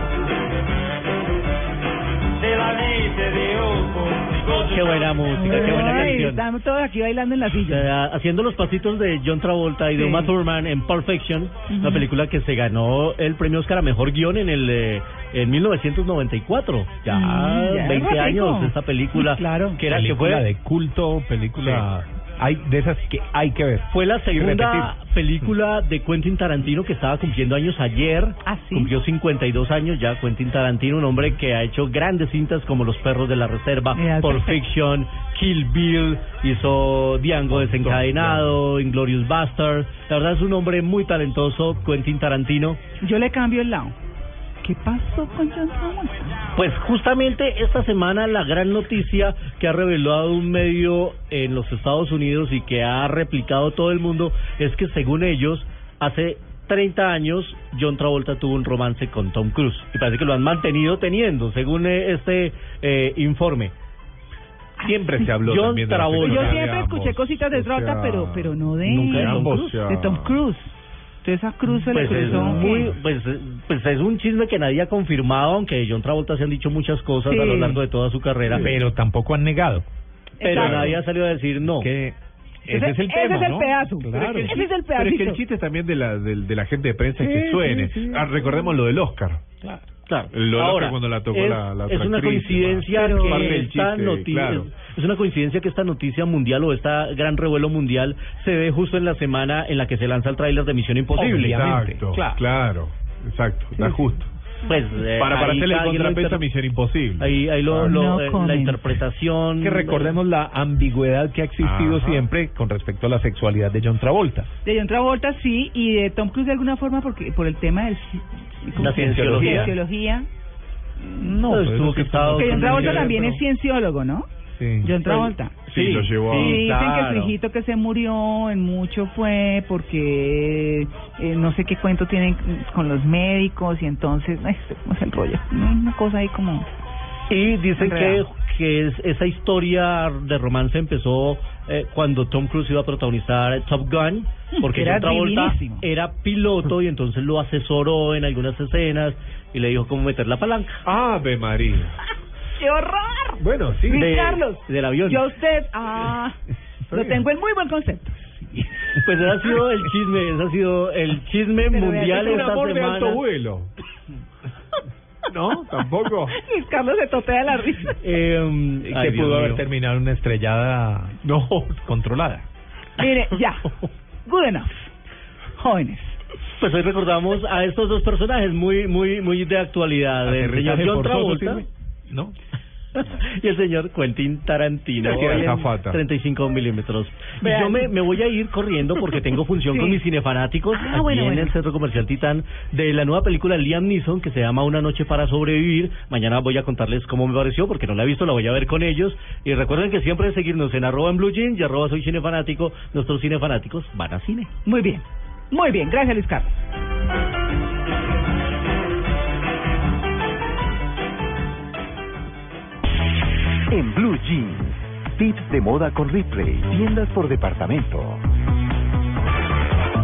La to the old folks.
Qué buena música, qué buena
Ay,
canción.
estamos todos aquí bailando en la silla.
Eh, haciendo los pasitos de John Travolta y de
Sí.
Uma Thurman en Pulp Fiction, una
Ujú.
película que se ganó el premio Oscar a Mejor Guión en el eh, en 1994. Ya,
Mm, ya es
20
ratico.
años esta película.
Claro.
Que era que
película
fue
de culto, película... Hay de esas que hay que ver.
Fue la segunda película de Quentin Tarantino que estaba cumpliendo años ayer. Cumplió 52 años ya Quentin Tarantino, un hombre que ha hecho grandes cintas como Los Perros de la Reserva,
Mira,
Pulp. Fiction, Kill Bill, hizo Django desencadenado, Inglorious Bastard. La verdad es un hombre muy talentoso, Quentin Tarantino.
Yo le cambio el lado. ¿Qué pasó con John Travolta?
Pues justamente esta semana la gran noticia que ha revelado un medio en los Estados Unidos y que ha replicado todo el mundo es que según ellos hace 30 años John Travolta tuvo un romance con Tom Cruise y parece que lo han mantenido teniendo según eh, este eh, informe.
Siempre se habló
John
también de
Travolta.
Yo siempre escuché cositas de
O
Travolta,
sea,
pero pero no de
nunca de Tom
Tom
Cruise.
Cruise. De Tom Cruise. Entonces a Cruz se le
Pues es, muy, pues, pues es un chisme que nadie ha confirmado, aunque de John Travolta se han dicho muchas cosas a lo
Sí.
largo de toda su carrera.
Pero tampoco han negado.
Pero
Exacto.
nadie ha salido a decir no.
Que ese,
Ese-
es el
ese
tema,
es el
¿no?
pedazo.
Claro.
Ese es el
Pero es que el chiste también de la, del- de, la gente de prensa es
Sí,
que suene.
sí, sí.
Ah, recordemos lo del Oscar.
Claro.
Lo del
Ahora,
Oscar cuando la tocó
es,
la, la
es una coincidencia que esta
chiste,
noticia
claro.
Es una coincidencia que esta noticia mundial o esta gran revuelo mundial se ve justo en la semana en la que se lanza el tráiler de Misión Imposible.
Exacto, claro. exacto, da justo.
Pues, eh,
para para hacerle contrapeso a Misión Imposible.
Ahí, ahí lo, lo-
No
eh, la interpretación.
Que recordemos la ambigüedad que ha existido
Ajá.
siempre con respecto a la sexualidad de John Travolta.
De John Travolta sí, y de Tom Cruise de alguna forma porque por el tema ¿cómo
La cienciología.
Cienciología.
No,
Pues
pues
que
John Travolta también es cienciólogo, ¿no?
Sí.
John Travolta.
Sí, lo llevó a-
Y dicen que su hijito que se murió en mucho fue porque eh, no sé qué cuento tienen con los médicos y entonces, ay, ¿cómo es el rollo? Una cosa ahí como...
Y dicen que, que es, esa historia de romance empezó eh, cuando Tom Cruise iba a protagonizar Top Gun, porque
Era
John Travolta
divinísimo.
era piloto y entonces lo asesoró en algunas escenas y le dijo cómo meter la palanca.
Ave María.
¡Qué horror!
Bueno, sí.
Luis
de-
Carlos,
del avión.
yo a usted, ah, lo tengo en muy buen concepto.
Pues ese ha sido el chisme, ese ha sido el chisme
Pero
mundial
Es un
esta
amor de alto vuelo. ¿No? Tampoco.
Luis Carlos se totea la risa.
Eh,
Que
ay, Dios
pudo haber
mío.
terminado una estrellada
No.
controlada.
Mire, ya, good enough. Jóvenes.
Pues hoy recordamos a estos dos personajes muy muy muy de actualidad. El señor John Travolta.
¿No?
Y el señor Quentin Tarantino.
Azafata.
35 milímetros. Y
Vean.
yo me, me voy a ir corriendo porque tengo función
Sí.
con mis cinefanáticos
Ah,
aquí
bueno,
en
bueno.
el Centro Comercial Titán de la nueva película de Liam Neeson que se llama Una noche para sobrevivir. Mañana voy a contarles cómo me pareció porque no la he visto, la voy a ver con ellos. Y recuerden que siempre seguirnos en arroba en Blue Jeans y arroba soy cinefanático. Nuestros cinefanáticos van a cine.
Muy bien. Muy bien, gracias Luis Carlos.
En Blue Jeans, tips de moda con Ripley, tiendas por departamento.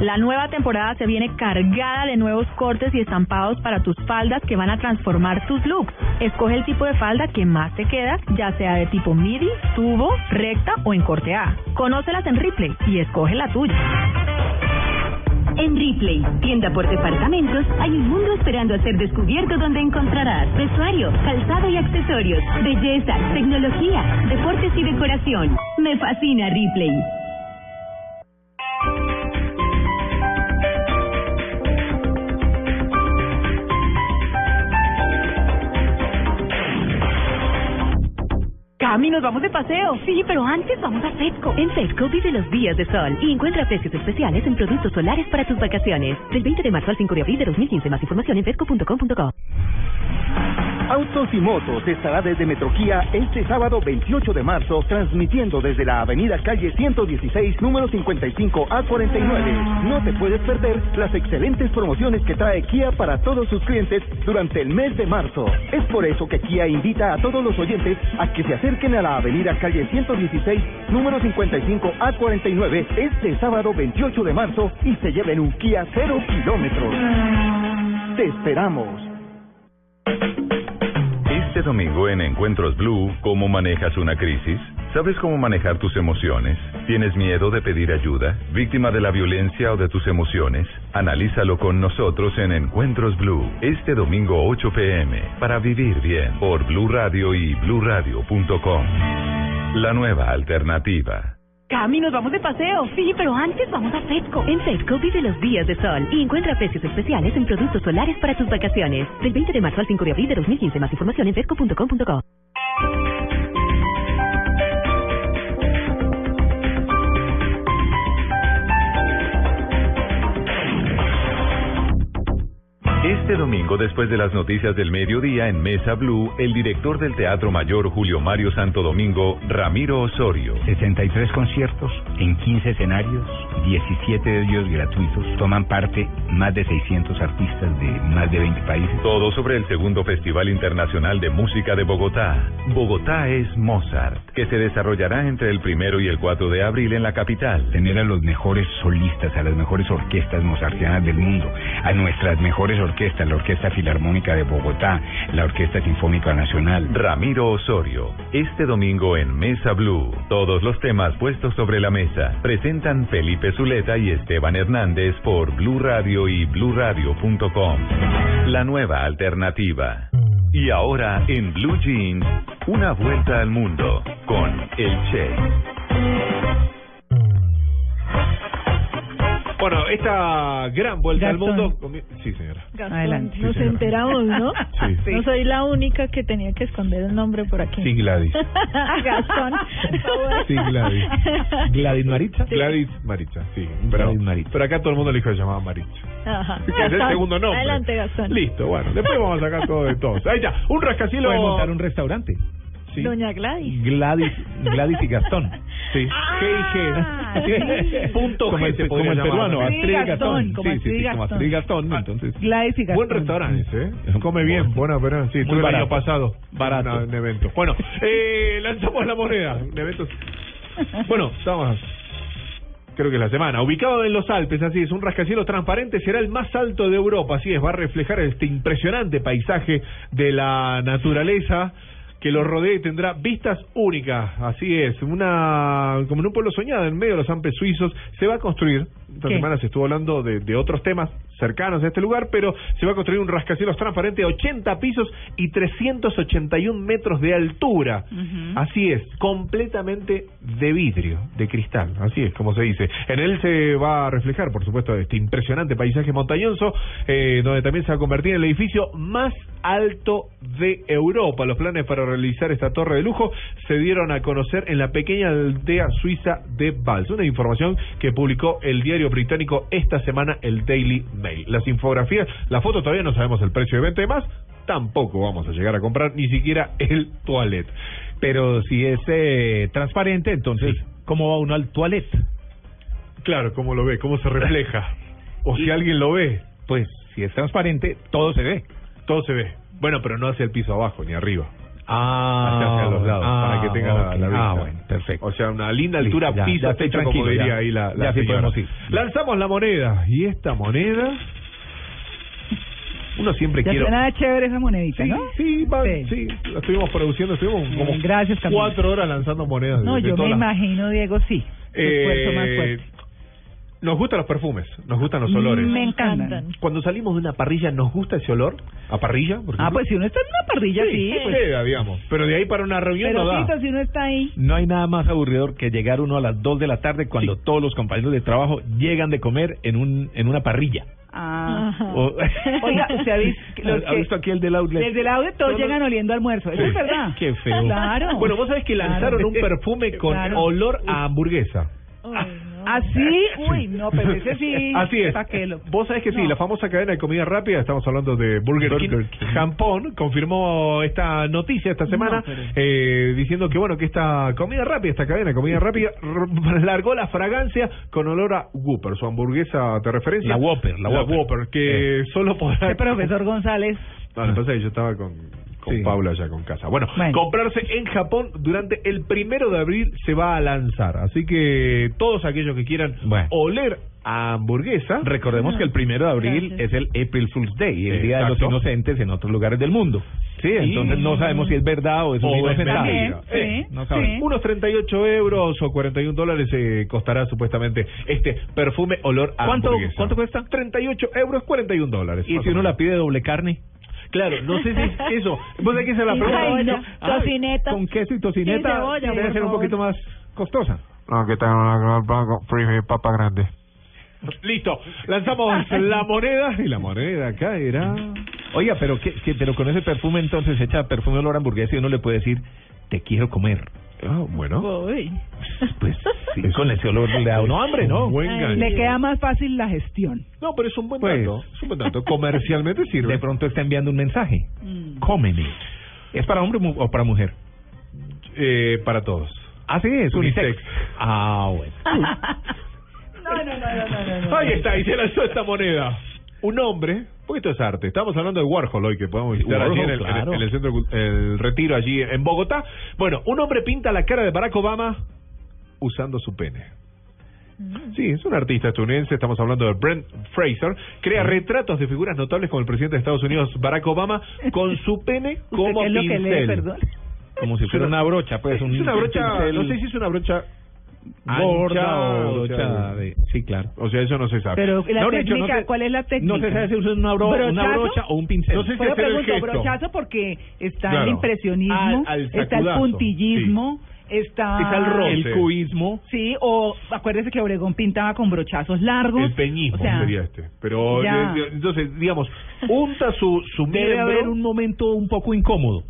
La nueva temporada se viene cargada de nuevos cortes y estampados para tus faldas que van a transformar tus looks. Escoge el tipo de falda que más te queda, ya sea de tipo midi, tubo, recta o en corte A. Conócelas en Ripley y escoge la tuya.
En Ripley, tienda por departamentos, hay un mundo esperando a ser descubierto donde encontrarás vestuario, calzado y accesorios, belleza, tecnología, deportes y decoración. Me fascina Ripley.
Cami, nos vamos de paseo. Sí, pero antes vamos a Fedco.
En Fedco vive los días de sol y encuentra precios especiales en productos solares para tus vacaciones. Del 20 de marzo al 5 de abril de 2015. Más información en fedco.com.co.
Autos y Motos estará desde Metroquía este sábado 28 de marzo, transmitiendo desde la avenida calle 116, número 55 a 49. No te puedes perder las excelentes promociones que trae Kia para todos sus clientes durante el mes de marzo. Es por eso que Kia invita a todos los oyentes a que se acerquen a la avenida calle 116, número 55 a 49, este sábado 28 de marzo y se lleven un Kia 0 kilómetros. Te esperamos.
Este domingo en Encuentros Blue, ¿cómo manejas una crisis? ¿Sabes cómo manejar tus emociones? ¿Tienes miedo de pedir ayuda? ¿Víctima de la violencia o de tus emociones? Analízalo con nosotros en Encuentros Blue, este domingo 8 pm, para vivir bien, por Blue Radio y bluradio.com. La nueva alternativa.
Cami, nos vamos de paseo. Sí, pero antes vamos a Fedco.
En Fedco vive los días de sol y encuentra precios especiales en productos solares para tus vacaciones. Del 20 de marzo al 5 de abril de 2015. Más información en fedco.com.co.
Este domingo, después de las noticias del mediodía en Mesa Blue, el director del Teatro Mayor Julio Mario Santo Domingo, Ramiro Osorio.
63 conciertos en 15 escenarios, 17 de ellos gratuitos. Toman parte más de 600 artistas de más de 20 países.
Todo sobre el segundo Festival Internacional de Música de Bogotá. Bogotá es Mozart, que se desarrollará entre el primero y el 4 de abril en la capital.
Tener a los mejores solistas, a las mejores orquestas mozartianas del mundo, a nuestras mejores orquestas, la Orquesta Filarmónica de Bogotá, la Orquesta Sinfónica Nacional.
Ramiro Osorio, este domingo en Mesa Blue. Todos los temas puestos sobre la mesa. Presentan Felipe Zuleta y Esteban Hernández por Blue Radio y bluradio.com. La nueva alternativa. Y ahora en Blue Jeans, una vuelta al mundo con el Che.
Bueno, esta gran vuelta
Gastón.
al mundo. comi- Sí, señora.
Gastón,
Adelante.
Nos
Sí, señora.
enteramos, ¿no?
Sí.
No soy la única que tenía que esconder el nombre por aquí.
Sí, Gladys.
Gastón. por favor.
Sí, Gladys.
Gladys Maritza.
Gladys Maritza, sí. Pero,
Gladys Maritza.
pero acá todo el mundo le dijo que se llamaba Maritza.
Ajá.
Que es el segundo nombre.
Adelante, Gastón.
Listo, bueno. Después vamos a sacar todo de todos. Ahí está. Un rascacielos.
Pueden montar un restaurante.
Sí.
Doña Gladys.
Gladys, Gladys y Gastón.
Sí.
Ah,
G&G.
sí.
Punto
como
G
el,
se
como
podría
el
llamar.
peruano,
Astrid
y
Gastón,
Sí, sí, sí, como. Astrid y Gastón. Entonces,
Gladys y Gastón.
Buen restaurante ¿eh? Come bien, bueno, pero sí, estuve el año pasado.
Barato.
Un evento. Bueno, eh, lanzamos la moneda. Un evento. Bueno, estamos. Creo que es la semana. Ubicado en los Alpes, así es, un rascacielos transparente será el más alto de Europa, así es, va a reflejar este impresionante paisaje de la naturaleza que lo rodea y tendrá vistas únicas, así es, una como en un pueblo soñado en medio de los Alpes suizos, se va a construir, esta
¿Qué?
semana se estuvo hablando de, de otros temas cercanos a este lugar, pero se va a construir un rascacielos transparente de 80 pisos y 381 metros de altura. Así es, completamente de vidrio, de cristal, así es como se dice. En él se va a reflejar, por supuesto, este impresionante paisaje montañoso, eh, donde también se va a convertir en el edificio más alto de Europa. Los planes para realizar esta torre de lujo se dieron a conocer en la pequeña aldea suiza de Vals, una información que publicó el diario británico esta semana, el Daily Mail. Las infografías, la foto todavía no sabemos el precio de venta y más, tampoco vamos a llegar a comprar ni siquiera el toilet.
Pero si es eh, transparente, entonces, ¿cómo va uno al toilet?
Claro, ¿cómo lo ve? ¿Cómo se refleja? O si alguien lo ve.
Pues si es transparente, todo se ve.
Todo se ve. Bueno, pero no hacia el piso abajo ni arriba.
Ah,
hacia, hacia los lados,
ah,
para que tenga la, vista.
Ah, bueno, perfecto.
O sea, una linda altura,
ya,
piso,
ya
techo, como
tranquilo,
diría
ya.
ahí la, la
Ya sí
señora.
podemos ir.
Lanzamos la moneda. Y esta moneda... Uno siempre
Ya
quiere...
suena chévere esa monedita,
Sí,
¿no?
sí, va- sí, la estuvimos produciendo, estuvimos como
gracias,
cuatro horas lanzando monedas.
No,
de
yo me imagino, Diego, sí. Esfuerzo más
Eh,
fuerte.
Nos gustan los perfumes, nos gustan los olores.
Me encantan.
Cuando salimos de una parrilla, ¿nos gusta ese olor? ¿A parrilla? por
Ah, pues si uno está en una parrilla, sí. pues.
queda, digamos. Pero de ahí para una reunión
Pero
no da.
Tito, si uno está ahí.
No hay nada más aburridor que llegar uno a las 2 de la tarde cuando todos los compañeros de trabajo llegan de comer en un en una parrilla.
Ah.
O-
Oiga, usted ha visto, los
¿Ha
que-
visto aquí el del outlet?
Desde el audio todos
Todos-
llegan oliendo almuerzo. Eso
Sí.
es verdad.
Qué feo.
Claro.
Bueno, vos sabés que lanzaron
Claro.
un perfume con
Claro.
olor a hamburguesa.
¿Así? Uy, no, pero ese sí.
Así es.
pa' que lo-
Vos sabés que sí, la famosa cadena de comida rápida, estamos hablando de Burger,
Burger
King. Jampón confirmó esta noticia esta semana
pero-
eh, diciendo que bueno que esta comida rápida, esta cadena de comida rápida r- largó la fragancia con olor a Whopper, su hamburguesa de referencia.
La Whopper, la Whopper.
que solo podrá
El profesor González.
no, lo que pasa es que yo estaba con, con
Sí.
Paula allá con casa. Bueno,
Bueno.
comprarse en Japón durante el primero de abril se va a lanzar. Así que todos aquellos que quieran
Bueno.
oler a hamburguesa.
Recordemos que el primero de abril
Gracias.
es el April Fool's Day, el Día de los. Inocentes en otros lugares del mundo. Sí, entonces no sabemos si es verdad o es un
O es
inocentado.
mentira.
Sí,
no sabemos.
Unos 38 euros o 41 dólares eh, costará supuestamente este perfume olor a
¿Cuánto-
hamburguesa.
cuánto cuesta?
38 euros, 41 dólares.
Y si uno la pide doble carne.
Claro, no sé si es eso. Vos sabés que es la Ay,
tocineta.
Con queso y tocineta
cebolla,
debe ser un poquito más costosa.
No, que tengo una papa grande. Listo, lanzamos la moneda y la moneda acá era...
Oiga, pero ¿qué, qué- pero con ese perfume entonces echa perfume olor a hamburguesa y uno le puede decir, te quiero comer.
Ah, bueno.
Uy.
Pues sí, con ese olor le da uno hambre, ¿no?
Ay.
Le queda más fácil la gestión.
No, pero es un buen
Pues-
dato. Es un buen dato. Comercialmente sirve.
De pronto está enviando un mensaje.
Mm.
Cómeme. ¿Es para hombre o para mujer?
Eh, para todos.
Ah, sí, es unisex.
Unisex.
Ah, bueno.
No, no, no, no, no, no.
Ahí está, y se lanzó esta moneda. Un hombre, porque esto es arte. Estamos hablando de Warhol hoy, que podemos visitar allí en el,
Warhol, claro.
en el centro el retiro allí en Bogotá. Bueno, un hombre pinta la cara de Barack Obama usando su pene. Sí, es un artista estadounidense, estamos hablando de Brent Fraser, crea retratos de figuras notables como el presidente de Estados Unidos, Barack Obama, con su pene
¿Usted
como
es lo que
pincel.
lee, perdón?
Como si fuera una brocha, pues. Un,
es una brocha,
pincel
no sé si es una brocha
gorda
ancha,
o
o
brocha
sea,
de... Sí, claro.
O sea, eso no se sabe.
Pero la
No, de hecho,
técnica,
no se-
¿cuál es la técnica?
No se sabe si usa una, bro- una brocha o un pincel.
No sé si el
pregunto,
gesto.
brochazo porque está
Claro.
el impresionismo,
Al- al
está el puntillismo, está...
Está el roce.
el cubismo.
Sí, o acuérdese que Obregón pintaba con brochazos largos.
El peñismo
O sea,
sería este. Pero,
ya.
eh, eh, entonces, digamos, unta su, su
Debe
miembro
haber un momento un poco incómodo.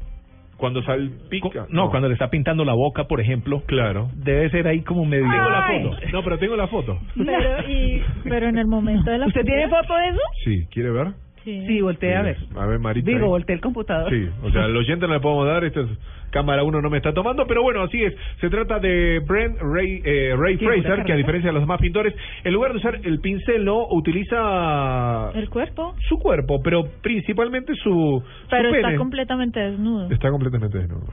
Cuando salpica.
No, cuando le está pintando la boca, por ejemplo.
Claro.
Debe ser ahí como medio...
Tengo la foto. No, pero tengo la foto.
Pero, y, pero en el momento de la
¿Usted tiene foto de eso?
Sí, ¿quiere ver?
Sí.
Sí, voltea a ver.
A ver, Marita.
Digo,
ahí.
voltea el computador.
Sí, o sea, al oyente no le podemos dar, esto es cámara 1 no me está tomando, pero bueno, así es. Se trata de Brent Ray, eh, Ray
Sí,
Fraser, que a diferencia de los demás pintores, en lugar de usar el pincel, no utiliza
El cuerpo.
su cuerpo, pero principalmente su, su
Pero está
pene.
completamente desnudo.
Está completamente desnudo.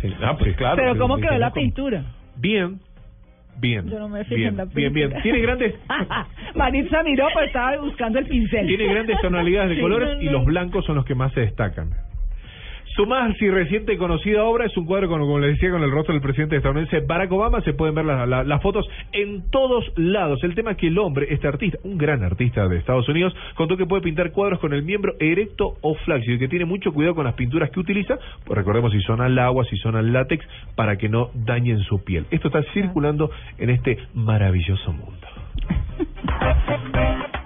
Sí. Ah, pues claro.
Pero
pues,
¿cómo
sí,
quedó
sí,
la pintura?
Bien, bien.
Yo no me fijo
bien,
en la
bien, bien. Tiene grandes,
Maritza miró, pero estaba buscando el pincel.
tiene grandes tonalidades de
Sí,
colores
no,
y los blancos son los que más se destacan. Su más y reciente y conocida obra es un cuadro, con, como les decía, con el rostro del presidente estadounidense Barack Obama. Se pueden ver la- la- las fotos en todos lados. El tema es que el hombre, este artista, un gran artista de Estados Unidos, contó que puede pintar cuadros con el miembro erecto o flácido y que tiene mucho cuidado con las pinturas que utiliza. Pues recordemos si son al agua, si son al látex, para que no dañen su piel. Esto está circulando en este maravilloso mundo.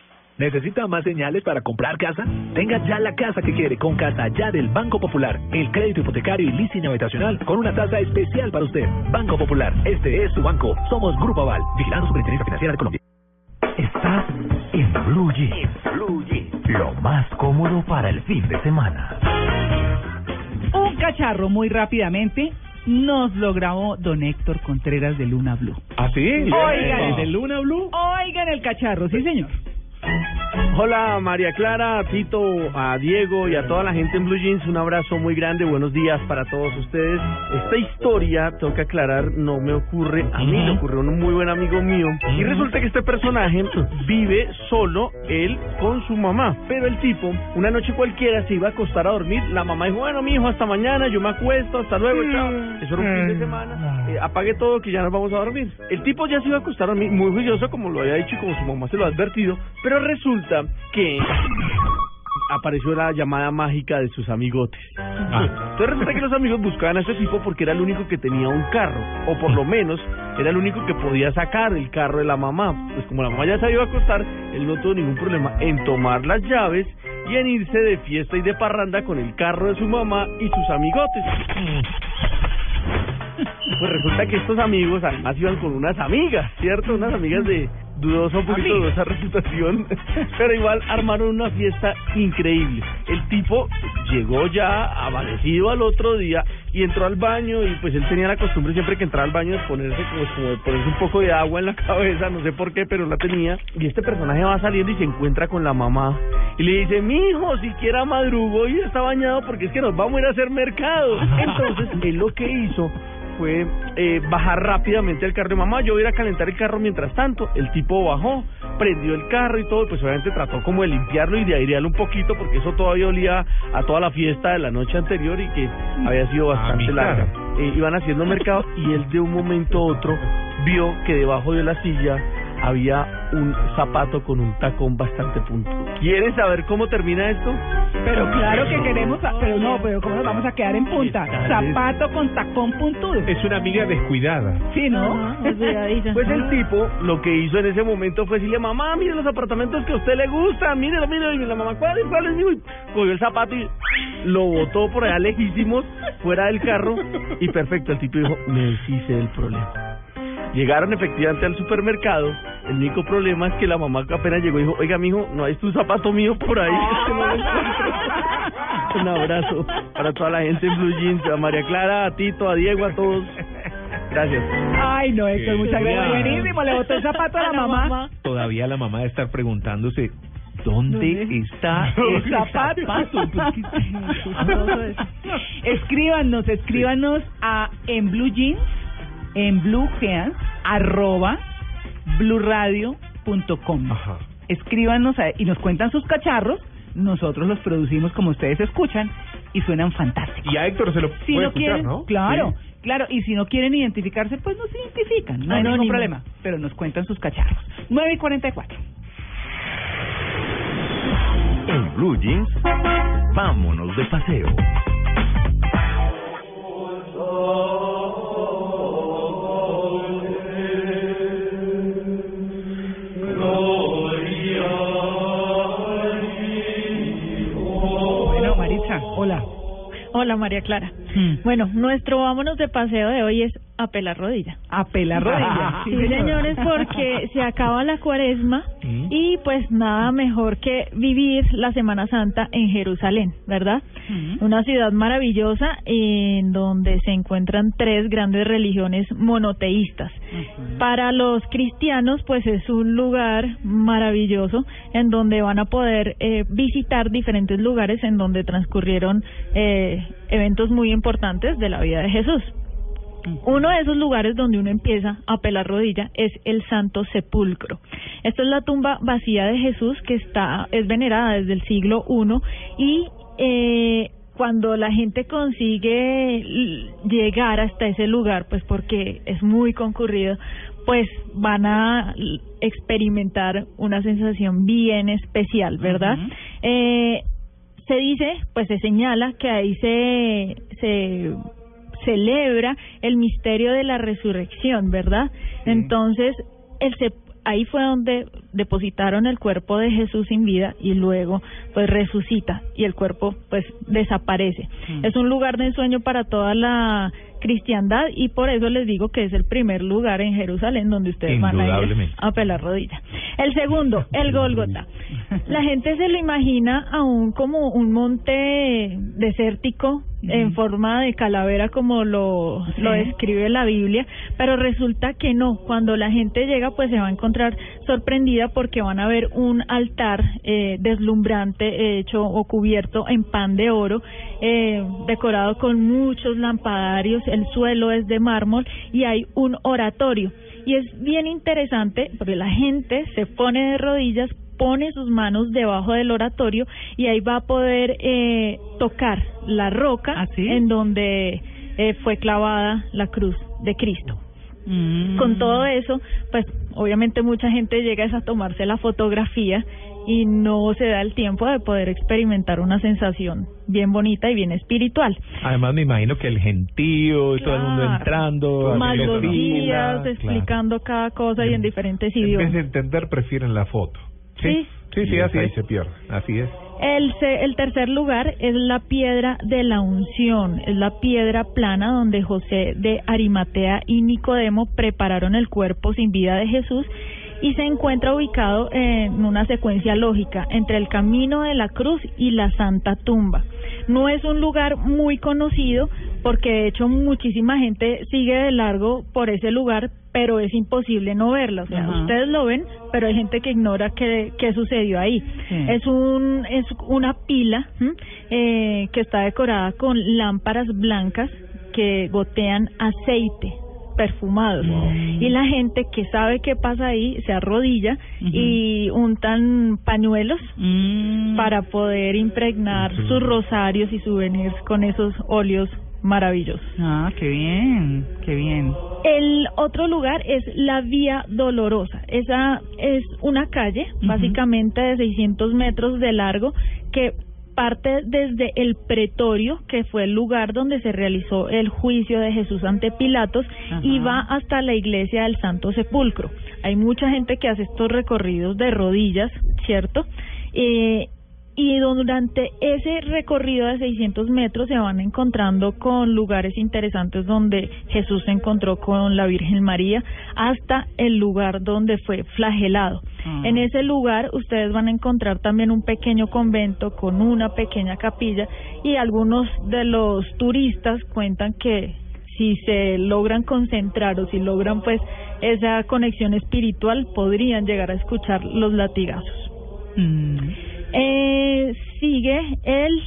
¿Necesita más señales para comprar casa? Tenga ya la casa que quiere con Casa Ya del Banco Popular. El crédito hipotecario y leasing habitacional con una tasa especial para usted. Banco Popular, este es su banco. Somos Grupo Aval, vigilando Superintendencia Financiera de Colombia.
Estás en Blue Jeans. Lo más cómodo para el fin de semana.
Un cacharro muy rápidamente nos lo grabó don Héctor Contreras de Luna Blue.
¿Ah, sí?
Oigan,
¿De Luna Blue?
Oigan el cacharro, sí señor.
Hola María Clara, a Tito, a Diego y a toda la gente en Blue Jeans, un abrazo muy grande, buenos días para todos ustedes. Esta historia, tengo que aclarar, no me ocurre a mí, le ocurrió a un muy buen amigo mío. Y resulta que este personaje vive solo, él con su mamá. Pero el tipo, una noche cualquiera, se iba a acostar a dormir. La mamá dijo, bueno, mi hijo, hasta mañana, yo me acuesto, hasta luego, chao. Eso era un fin de semana. Eh, apague todo que ya nos vamos a dormir. El tipo ya se iba a acostar a dormir, muy juicioso, como lo había dicho y como su mamá se lo ha advertido. Pero resulta que apareció la llamada mágica de sus amigotes. Entonces resulta que los amigos buscaban a este tipo porque era el único que tenía un carro, o por lo menos era el único que podía sacar el carro de la mamá. Pues como la mamá ya se iba a acostar, él no tuvo ningún problema en tomar las llaves y en irse de fiesta y de parranda con el carro de su mamá y sus amigotes. Pues resulta que estos amigos además iban con unas amigas, ¿cierto? Unas amigas de dudosa, un poquito dudosa reputación, pero igual armaron una fiesta increíble. El tipo llegó ya amanecido al otro día y entró al baño y pues él tenía la costumbre siempre que entraba al baño de ponerse como, como de ponerse un poco de agua en la cabeza, no sé por qué, pero la tenía. Y este personaje va saliendo y se encuentra con la mamá y le dice, mi hijo, siquiera madrugó y está bañado porque es que nos vamos a ir a hacer mercado. Entonces él lo que hizo fue eh, bajar rápidamente el carro de mamá. Yo voy a ir a calentar el carro mientras tanto. El tipo bajó, prendió el carro y todo. Pues obviamente trató como de limpiarlo y de airearlo un poquito porque eso todavía olía a toda la fiesta de la noche anterior y que había sido bastante
mi
larga. Eh, iban haciendo mercado y él de un momento a otro vio que debajo de la silla había un zapato con un tacón bastante puntudo. ¿Quieren saber cómo termina esto?
Pero claro que queremos, pero no, pero ¿cómo nos vamos a quedar en punta? Zapato con tacón puntudo.
Es una amiga descuidada.
Sí, ¿no?
Pues el tipo lo que hizo en ese momento fue decirle, mamá, mire los apartamentos que a usted le gustan, mírelo, mírelo. Y la mamá, ¿cuál es, cuál es? Y cogió el zapato y lo botó por allá lejísimos, fuera del carro. Y perfecto, el tipo dijo, me deshice del problema. Llegaron efectivamente al supermercado. El único problema es que la mamá apenas llegó y dijo, oiga, mijo, no hay un zapato mío por ahí. Es que no lo encuentro". Un abrazo para toda la gente en Blue Jeans, a María Clara, a Tito, a Diego, a todos. Gracias.
Ay, no, Héctor, muchas gracias. Buenísimo, le botó el zapato a la mamá.
Todavía la mamá de estar preguntándose dónde está
El zapato.
¿Por qué?
Escríbanos, escríbanos a en Blue Jeans, en Blue Jeans, arroba bluradio.com. Escríbanos a- y nos cuentan sus cacharros. Nosotros los producimos como ustedes escuchan y suenan fantásticos.
Y a Héctor se lo
Si
puede
no
escuchar,
quieren,
¿no?
claro,
Sí.
claro, y si no quieren identificarse, pues no se identifican, no hay ningún problema, pero nos cuentan sus cacharros. 9 y 44.
En Blue Jeans, vámonos de paseo.
Hola.
María Clara.
Hmm.
Bueno, nuestro vámonos de paseo de hoy es a pelar rodilla.
A pelar rodilla.
Sí, señores, porque se acaba la cuaresma
Mm.
y pues nada mejor que vivir la Semana Santa en Jerusalén, ¿verdad?
Mm.
Una ciudad maravillosa en donde se encuentran tres grandes religiones monoteístas. Para los cristianos, pues es un lugar maravilloso en donde van a poder eh, visitar diferentes lugares en donde transcurrieron eh, eventos muy importantes de la vida de Jesús. Uno de esos lugares donde uno empieza a pelar rodilla es el Santo Sepulcro. Esta es la tumba vacía de Jesús que está es venerada desde el siglo I y eh, cuando la gente consigue llegar hasta ese lugar, pues porque es muy concurrido, pues van a experimentar una sensación bien especial, ¿verdad? eh, se dice, pues se señala que ahí se, se celebra el misterio de la resurrección, ¿verdad? Entonces, el ahí fue donde depositaron el cuerpo de Jesús sin vida y luego pues resucita y el cuerpo pues desaparece.
Mm.
Es un lugar de ensueño para toda la cristiandad y por eso les digo que es el primer lugar en Jerusalén donde ustedes van a ir a pelar rodilla. El segundo, el Gólgota. La gente se lo imagina aún como un monte desértico en forma de calavera como lo, lo describe la Biblia, pero resulta que no. Cuando la gente llega pues se va a encontrar sorprendida porque van a ver un altar eh, deslumbrante hecho o cubierto en pan de oro, eh, decorado con muchos lampadarios, el suelo es de mármol y hay un oratorio. Y es bien interesante porque la gente se pone de rodillas, pone sus manos debajo del oratorio y ahí va a poder eh, tocar la roca en donde eh, fue clavada la cruz de Cristo.
Mm.
Con todo eso, pues obviamente mucha gente llega a tomarse la fotografía y no se da el tiempo de poder experimentar una sensación bien bonita y bien espiritual.
Además, me imagino que el gentío y todo el mundo
Claro.
entrando.
Más los guías
claro.
explicando cada cosa y en diferentes
En vez
idiomas.
de entender, prefieren la foto.
Sí.
Sí, sí, así
ahí
es.
se pierde.
Así es.
El, el tercer lugar es la piedra de la unción, es la piedra plana donde José de Arimatea y Nicodemo prepararon el cuerpo sin vida de Jesús y se encuentra ubicado en una secuencia lógica entre el camino de la cruz y la Santa Tumba. No es un lugar muy conocido porque de hecho muchísima gente sigue de largo por ese lugar, pero es imposible no verla. O sea,
Ajá.
ustedes lo ven, pero hay gente que ignora qué, qué sucedió ahí.
Sí.
Es un es una pila eh, que está decorada con lámparas blancas que gotean aceite perfumados y la gente que sabe qué pasa ahí se arrodilla y untan pañuelos
Mm.
para poder impregnar sus rosarios y souvenirs con esos óleos maravillosos.
Ah, qué bien, qué bien.
El otro lugar es la Vía Dolorosa. Esa es una calle, básicamente de 600 metros de largo, que parte desde el pretorio, que fue el lugar donde se realizó el juicio de Jesús ante Pilatos, y va hasta la iglesia del Santo Sepulcro. Hay mucha gente que hace estos recorridos de rodillas, ¿cierto? Eh, y durante ese recorrido de 600 metros se van encontrando con lugares interesantes donde Jesús se encontró con la Virgen María hasta el lugar donde fue flagelado.
Ah.
En ese lugar ustedes van a encontrar también un pequeño convento con una pequeña capilla y algunos de los turistas cuentan que si se logran concentrar o si logran pues esa conexión espiritual podrían llegar a escuchar los latigazos.
Mm.
Eh, sigue el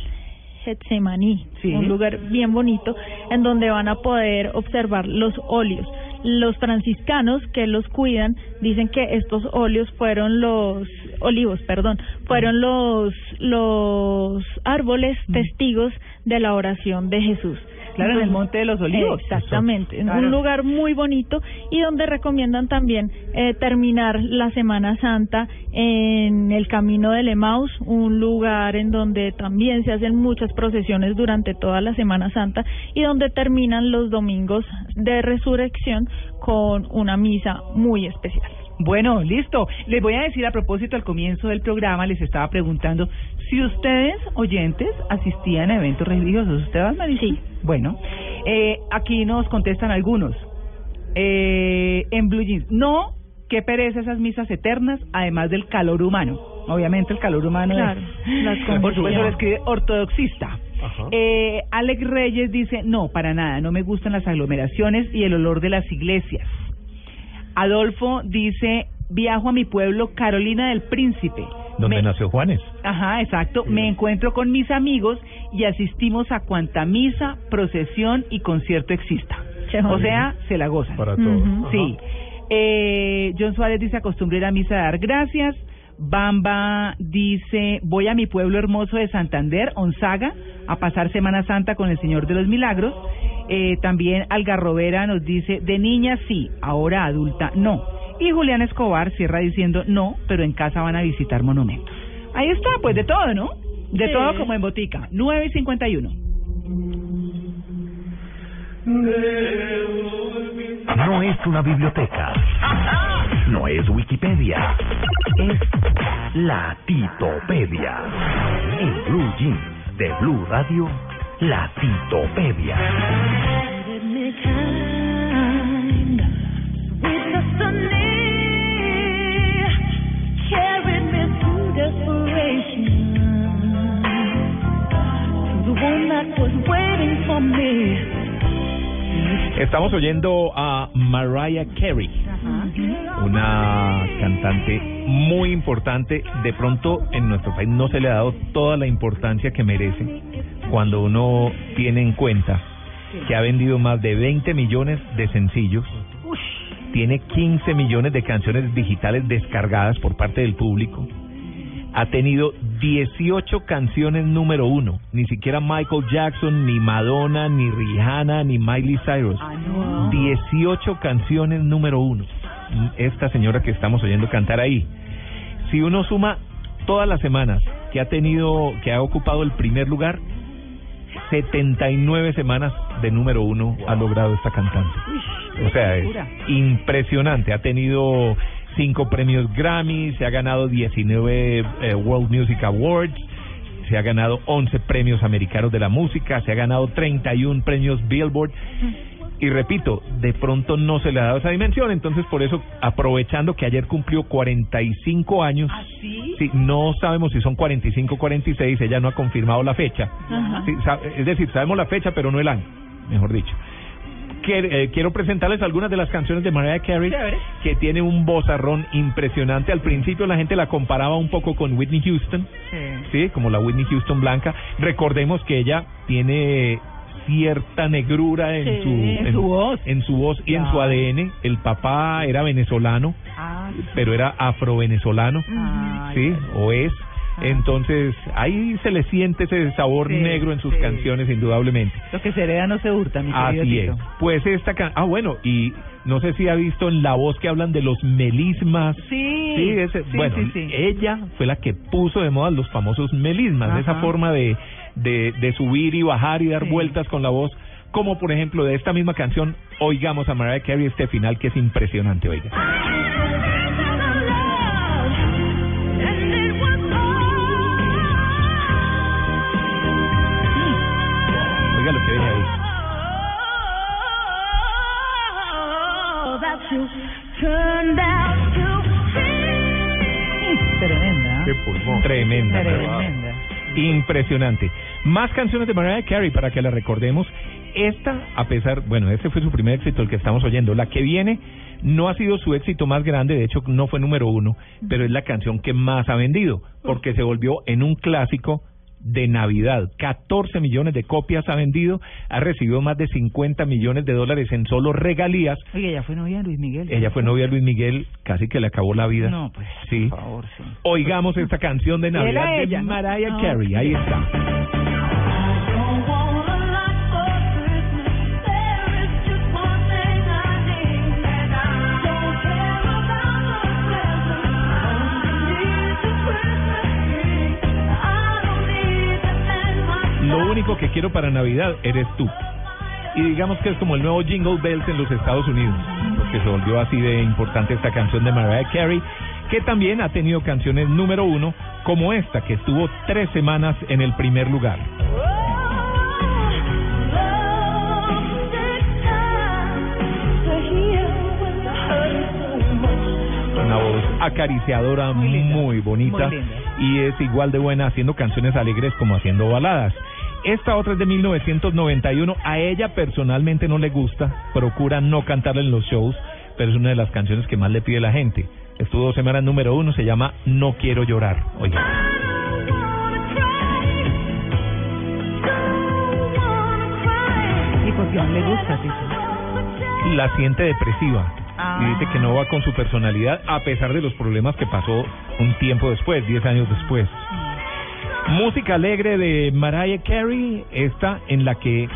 Getsemaní, un lugar bien bonito en donde van a poder observar los óleos. Los franciscanos que los cuidan dicen que estos óleos fueron los olivos, perdón, fueron los los árboles testigos de la oración de Jesús.
Claro, en el Monte de los Olivos.
Exactamente, en
Claro.
un lugar muy bonito y donde recomiendan también eh, terminar la Semana Santa en el Camino del Emaus, un lugar en donde también se hacen muchas procesiones durante toda la Semana Santa y donde terminan los domingos de resurrección con una misa muy especial.
Bueno, listo. Les voy a decir a propósito al comienzo del programa, les estaba preguntando si ustedes, oyentes, asistían a eventos religiosos. ¿Usted va, Marisa? Sí. Bueno, eh, aquí nos contestan algunos. Eh, en Blue Jeans. No, qué pereza esas misas eternas, además del calor humano. Obviamente el calor humano
Claro,
es...
las
Por supuesto lo escribe ortodoxista. Eh, Alex Reyes dice, no, para nada, no me gustan las aglomeraciones y el olor de las iglesias. Adolfo dice, viajo a mi pueblo Carolina del Príncipe.
Donde
Me-
nació Juanes.
Ajá, exacto. Me encuentro con mis amigos y asistimos a cuanta misa, procesión y concierto exista. O sea, se la gozan.
Para todos.
Sí. Eh, John Suárez dice, acostumbré ir a misa a dar gracias. Bamba dice, voy a mi pueblo hermoso de Santander, Onzaga, a pasar Semana Santa con el Señor de los Milagros. Eh, también Algarrobera nos dice, de niña sí, ahora adulta no. Y Julián Escobar cierra diciendo, no, pero en casa van a visitar monumentos. Ahí está, pues de todo, ¿no? De
Sí.
todo como en botica. 9 y 51.
No es una biblioteca. No es Wikipedia. Es la Titopedia. En Blue Jeans de Blue Radio, la Titopedia.
Estamos oyendo a Mariah Carey, una cantante muy importante. De pronto en nuestro país no se le ha dado toda la importancia que merece cuando uno tiene en cuenta que ha vendido más de 20 millones de sencillos, tiene 15 millones de canciones digitales descargadas por parte del público, ha tenido 18 canciones número uno, ni siquiera Michael Jackson, ni Madonna, ni Rihanna, ni Miley Cyrus. 18 canciones número uno. Esta señora que estamos oyendo cantar ahí. Si uno suma todas las semanas que ha tenido, que ha ocupado el primer lugar, 79 semanas de número uno ha logrado esta cantante. O sea, es impresionante. Ha tenido cinco premios Grammy, se ha ganado 19 eh, World Music Awards, se ha ganado 11 premios americanos de la música, se ha ganado 31 premios Billboard. Y repito, de pronto no se le ha dado esa dimensión, entonces por eso, aprovechando que ayer cumplió 45 años, sí, no sabemos si son 45 o 46, ella no ha confirmado la fecha. Sí, es decir, sabemos la fecha, pero no el año, mejor dicho. Que- eh, quiero presentarles algunas de las canciones de Mariah Carey que tiene un vozarrón impresionante. Al principio la gente la comparaba un poco con Whitney Houston, sí, como la Whitney Houston blanca. Recordemos que ella tiene cierta negrura en
Sí,
su
en su voz.
en su voz y en su ADN. El papá era venezolano, pero era afrovenezolano, sí, o es. Entonces, ahí se le siente ese sabor
Sí,
negro en sus
sí.
canciones, indudablemente.
Lo que se hereda no se hurta, mi querido
Así es. Pues esta can- ah bueno, y no sé si ha visto en La Voz que hablan de los melismas.
Sí.
Sí, ese-
Sí,
bueno, ella fue la que puso de moda los famosos melismas,
Ajá.
esa forma de, de, de subir y bajar y dar vueltas con la voz, como por ejemplo de esta misma canción, oigamos a Mariah Carey este final que es impresionante, oiga. Oiga lo que viene ahí.
Tremenda.
Qué pulmón. Tremenda.
Tremenda.
Impresionante. Más canciones de Mariah Carey para que la recordemos. Esta, a pesar, bueno, este fue su primer éxito, el que estamos oyendo. La que viene no ha sido su éxito más grande, de hecho no fue número uno, pero es la canción que más ha vendido, porque se volvió en un clásico de Navidad. 14 millones de copias ha vendido, ha recibido más de 50 millones de dólares en solo regalías.
Oye, ella fue novia de Luis Miguel.
Ella fue novia de Luis Miguel, casi que le acabó la vida.
No, pues,
sí.
por favor, sí.
Oigamos esta canción de Navidad
ella,
de. Mariah
Ah,
Carey. Ahí está. único que quiero para Navidad eres tú. Y digamos que es como el nuevo Jingle Bells en los Estados Unidos, porque se volvió así de importante esta canción de Mariah Carey, que también ha tenido canciones número uno, como esta, que estuvo tres semanas en el primer lugar.
Una voz
acariciadora, muy, bonita. Y es igual de buena haciendo canciones alegres como haciendo baladas. Esta otra es de 1991. A ella personalmente no le gusta, procura no cantarla en los shows, pero es una de las canciones que más le pide la gente. Estuvo dos semanas número uno, se llama No Quiero Llorar. Oiga.
¿Y no le gusta, Tito?
La siente depresiva.
Ah.
Y dice que no va con su personalidad a pesar de los problemas que pasó un tiempo después, 10 años después. Música alegre de Mariah Carey, esta en la que,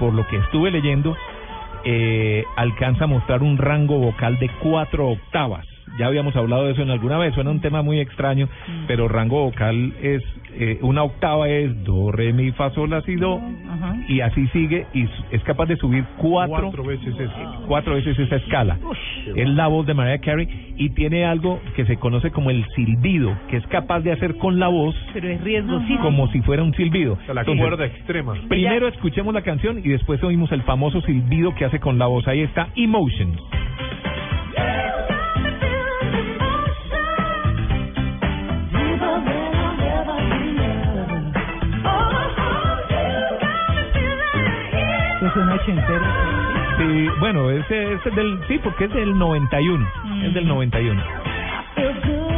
por lo que estuve leyendo, eh, alcanza a mostrar un rango vocal de cuatro octavas. Ya habíamos hablado de eso en alguna vez, suena un tema muy extraño, pero rango vocal es, eh, una octava es do, re, mi, fa, sol, la, si, do, y así sigue, y s- es capaz de subir cuatro,
Cuatro veces eso.
cuatro veces esa escala. Es la voz de Mariah Carey y tiene algo que se conoce como el silbido, que es capaz de hacer con la voz
Pero es riesgosísimo.
como si fuera un silbido.
la
Entonces,
cuerda extrema.
Primero escuchemos la canción y después oímos el famoso silbido que hace con la voz. Ahí está Emotions.
Es un ochentero.
Sí, bueno, ese es del sí, porque es del 91, es del 91.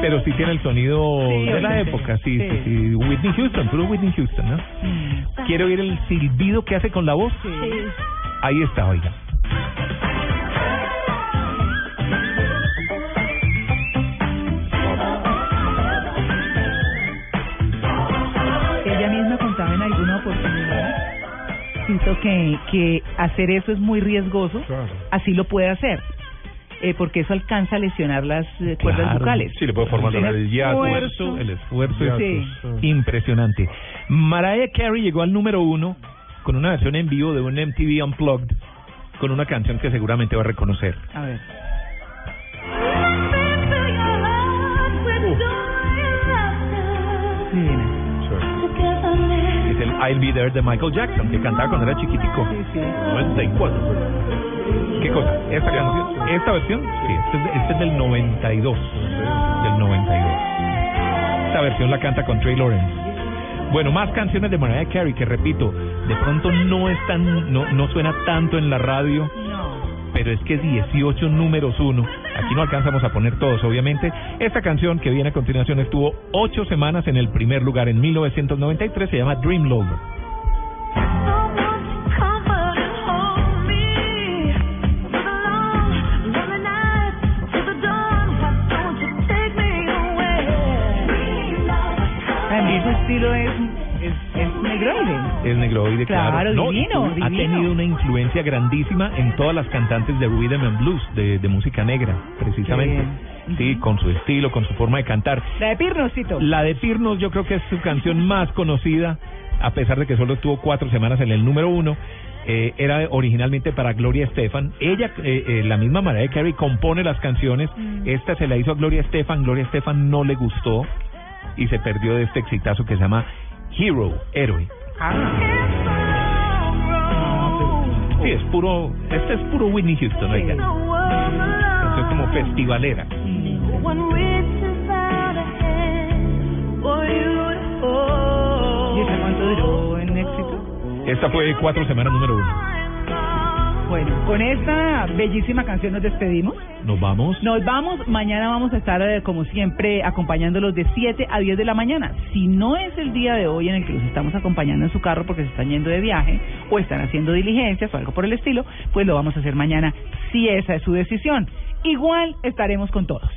Pero sí tiene el sonido
Sí,
de la época, sí, sí,
sí.
sí, Whitney Houston, puro Whitney Houston, ¿no? ¿Quiere oír el silbido que hace con la voz? Ahí está, oiga.
Tito, que, que hacer eso es muy riesgoso, así lo puede hacer, eh, porque eso alcanza a lesionar las eh, cuerdas
Claro.
vocales.
Sí, le puede formar
El
el
esfuerzo.
El esfuerzo
Sí.
impresionante. Mariah Carey llegó al número uno con una versión en vivo de un MTV Unplugged con una canción que seguramente va a reconocer.
A ver.
I'll Be There de Michael Jackson, que cantaba cuando era chiquitico. 94. ¿Qué cosa? ¿Esta canción? ¿Esta versión? Sí, este es, este es del 92. Del 92. Esta versión la canta con Trey Lawrence. Bueno, más canciones de Mariah Carey que repito, de pronto no están, no, no suena tanto en la radio, pero es que 18 números uno. Aquí no alcanzamos a poner todos, obviamente. Esta canción que viene a continuación estuvo ocho semanas en el primer lugar en 1993, se llama Dream Lover.
Estilo es, es, es negroide.
Es negroide, claro.
Claro,
No, y
divino,
Ha tenido una influencia grandísima en todas las cantantes de rhythm and blues, de, de música negra, precisamente. Sí, con su estilo, con su forma de cantar.
La de Pirnosito.
La de Pirnos yo creo que es su canción más conocida, a pesar de que solo estuvo cuatro semanas en el número uno. Eh, era originalmente para Gloria Estefan. Ella, eh, eh, la misma Mariah Carey, compone las canciones. Esta se la hizo a Gloria Estefan. Gloria Estefan no le gustó y se perdió de este exitazo que se llama Hero, héroe. Sí, es puro, este es puro Whitney Houston, oiga. Canción como festivalera.
¿Y esa cuánto duró en éxito?
Esta fue cuatro semanas número uno.
Bueno, con esta bellísima canción nos despedimos.
Nos vamos.
Nos vamos, mañana vamos a estar eh, como siempre acompañándolos de 7 a 10 de la mañana. Si no es el día de hoy en el que los estamos acompañando en su carro porque se están yendo de viaje o están haciendo diligencias o algo por el estilo, pues lo vamos a hacer mañana si esa es su decisión. Igual estaremos con todos,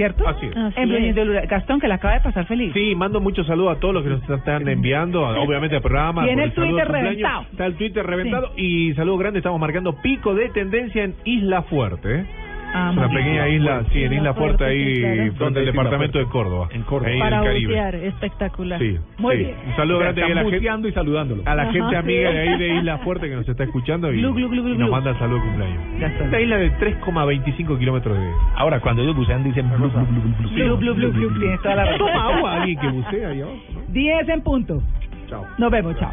¿cierto?
Así es.
En Blue Jeans de Blue- Gastón, que la acaba de pasar feliz.
Sí, mando muchos saludos a todos los que nos están enviando, obviamente al programa.
Tiene el
de
Twitter reventado.
Está el Twitter reventado y saludo grande, estamos marcando pico de tendencia en Isla Fuerte. ¿Eh?
Ah,
una pequeña
bien.
isla, sí, en Isla Fuerte, ahí
claro.
frente al
¿Dónde es Isla
departamento de Córdoba. En Córdoba. Ahí
Para
en el Caribe.
bucear, espectacular.
Sí,
Muy
sí.
bien.
Un saludo grande a la gente,
y saludándolo.
a la
Ajá,
gente
sí.
amiga de ahí de Isla Fuerte que nos está escuchando y,
Glu, glu, glu, glu,
y nos manda el saludo de cumpleaños. Esta isla de 3,25 kilómetros de...
Ahora, cuando ellos bucean, dicen.
Toma agua alguien que bucea ahí abajo. ¿no?
10 en punto.
Chao.
Nos vemos, chao.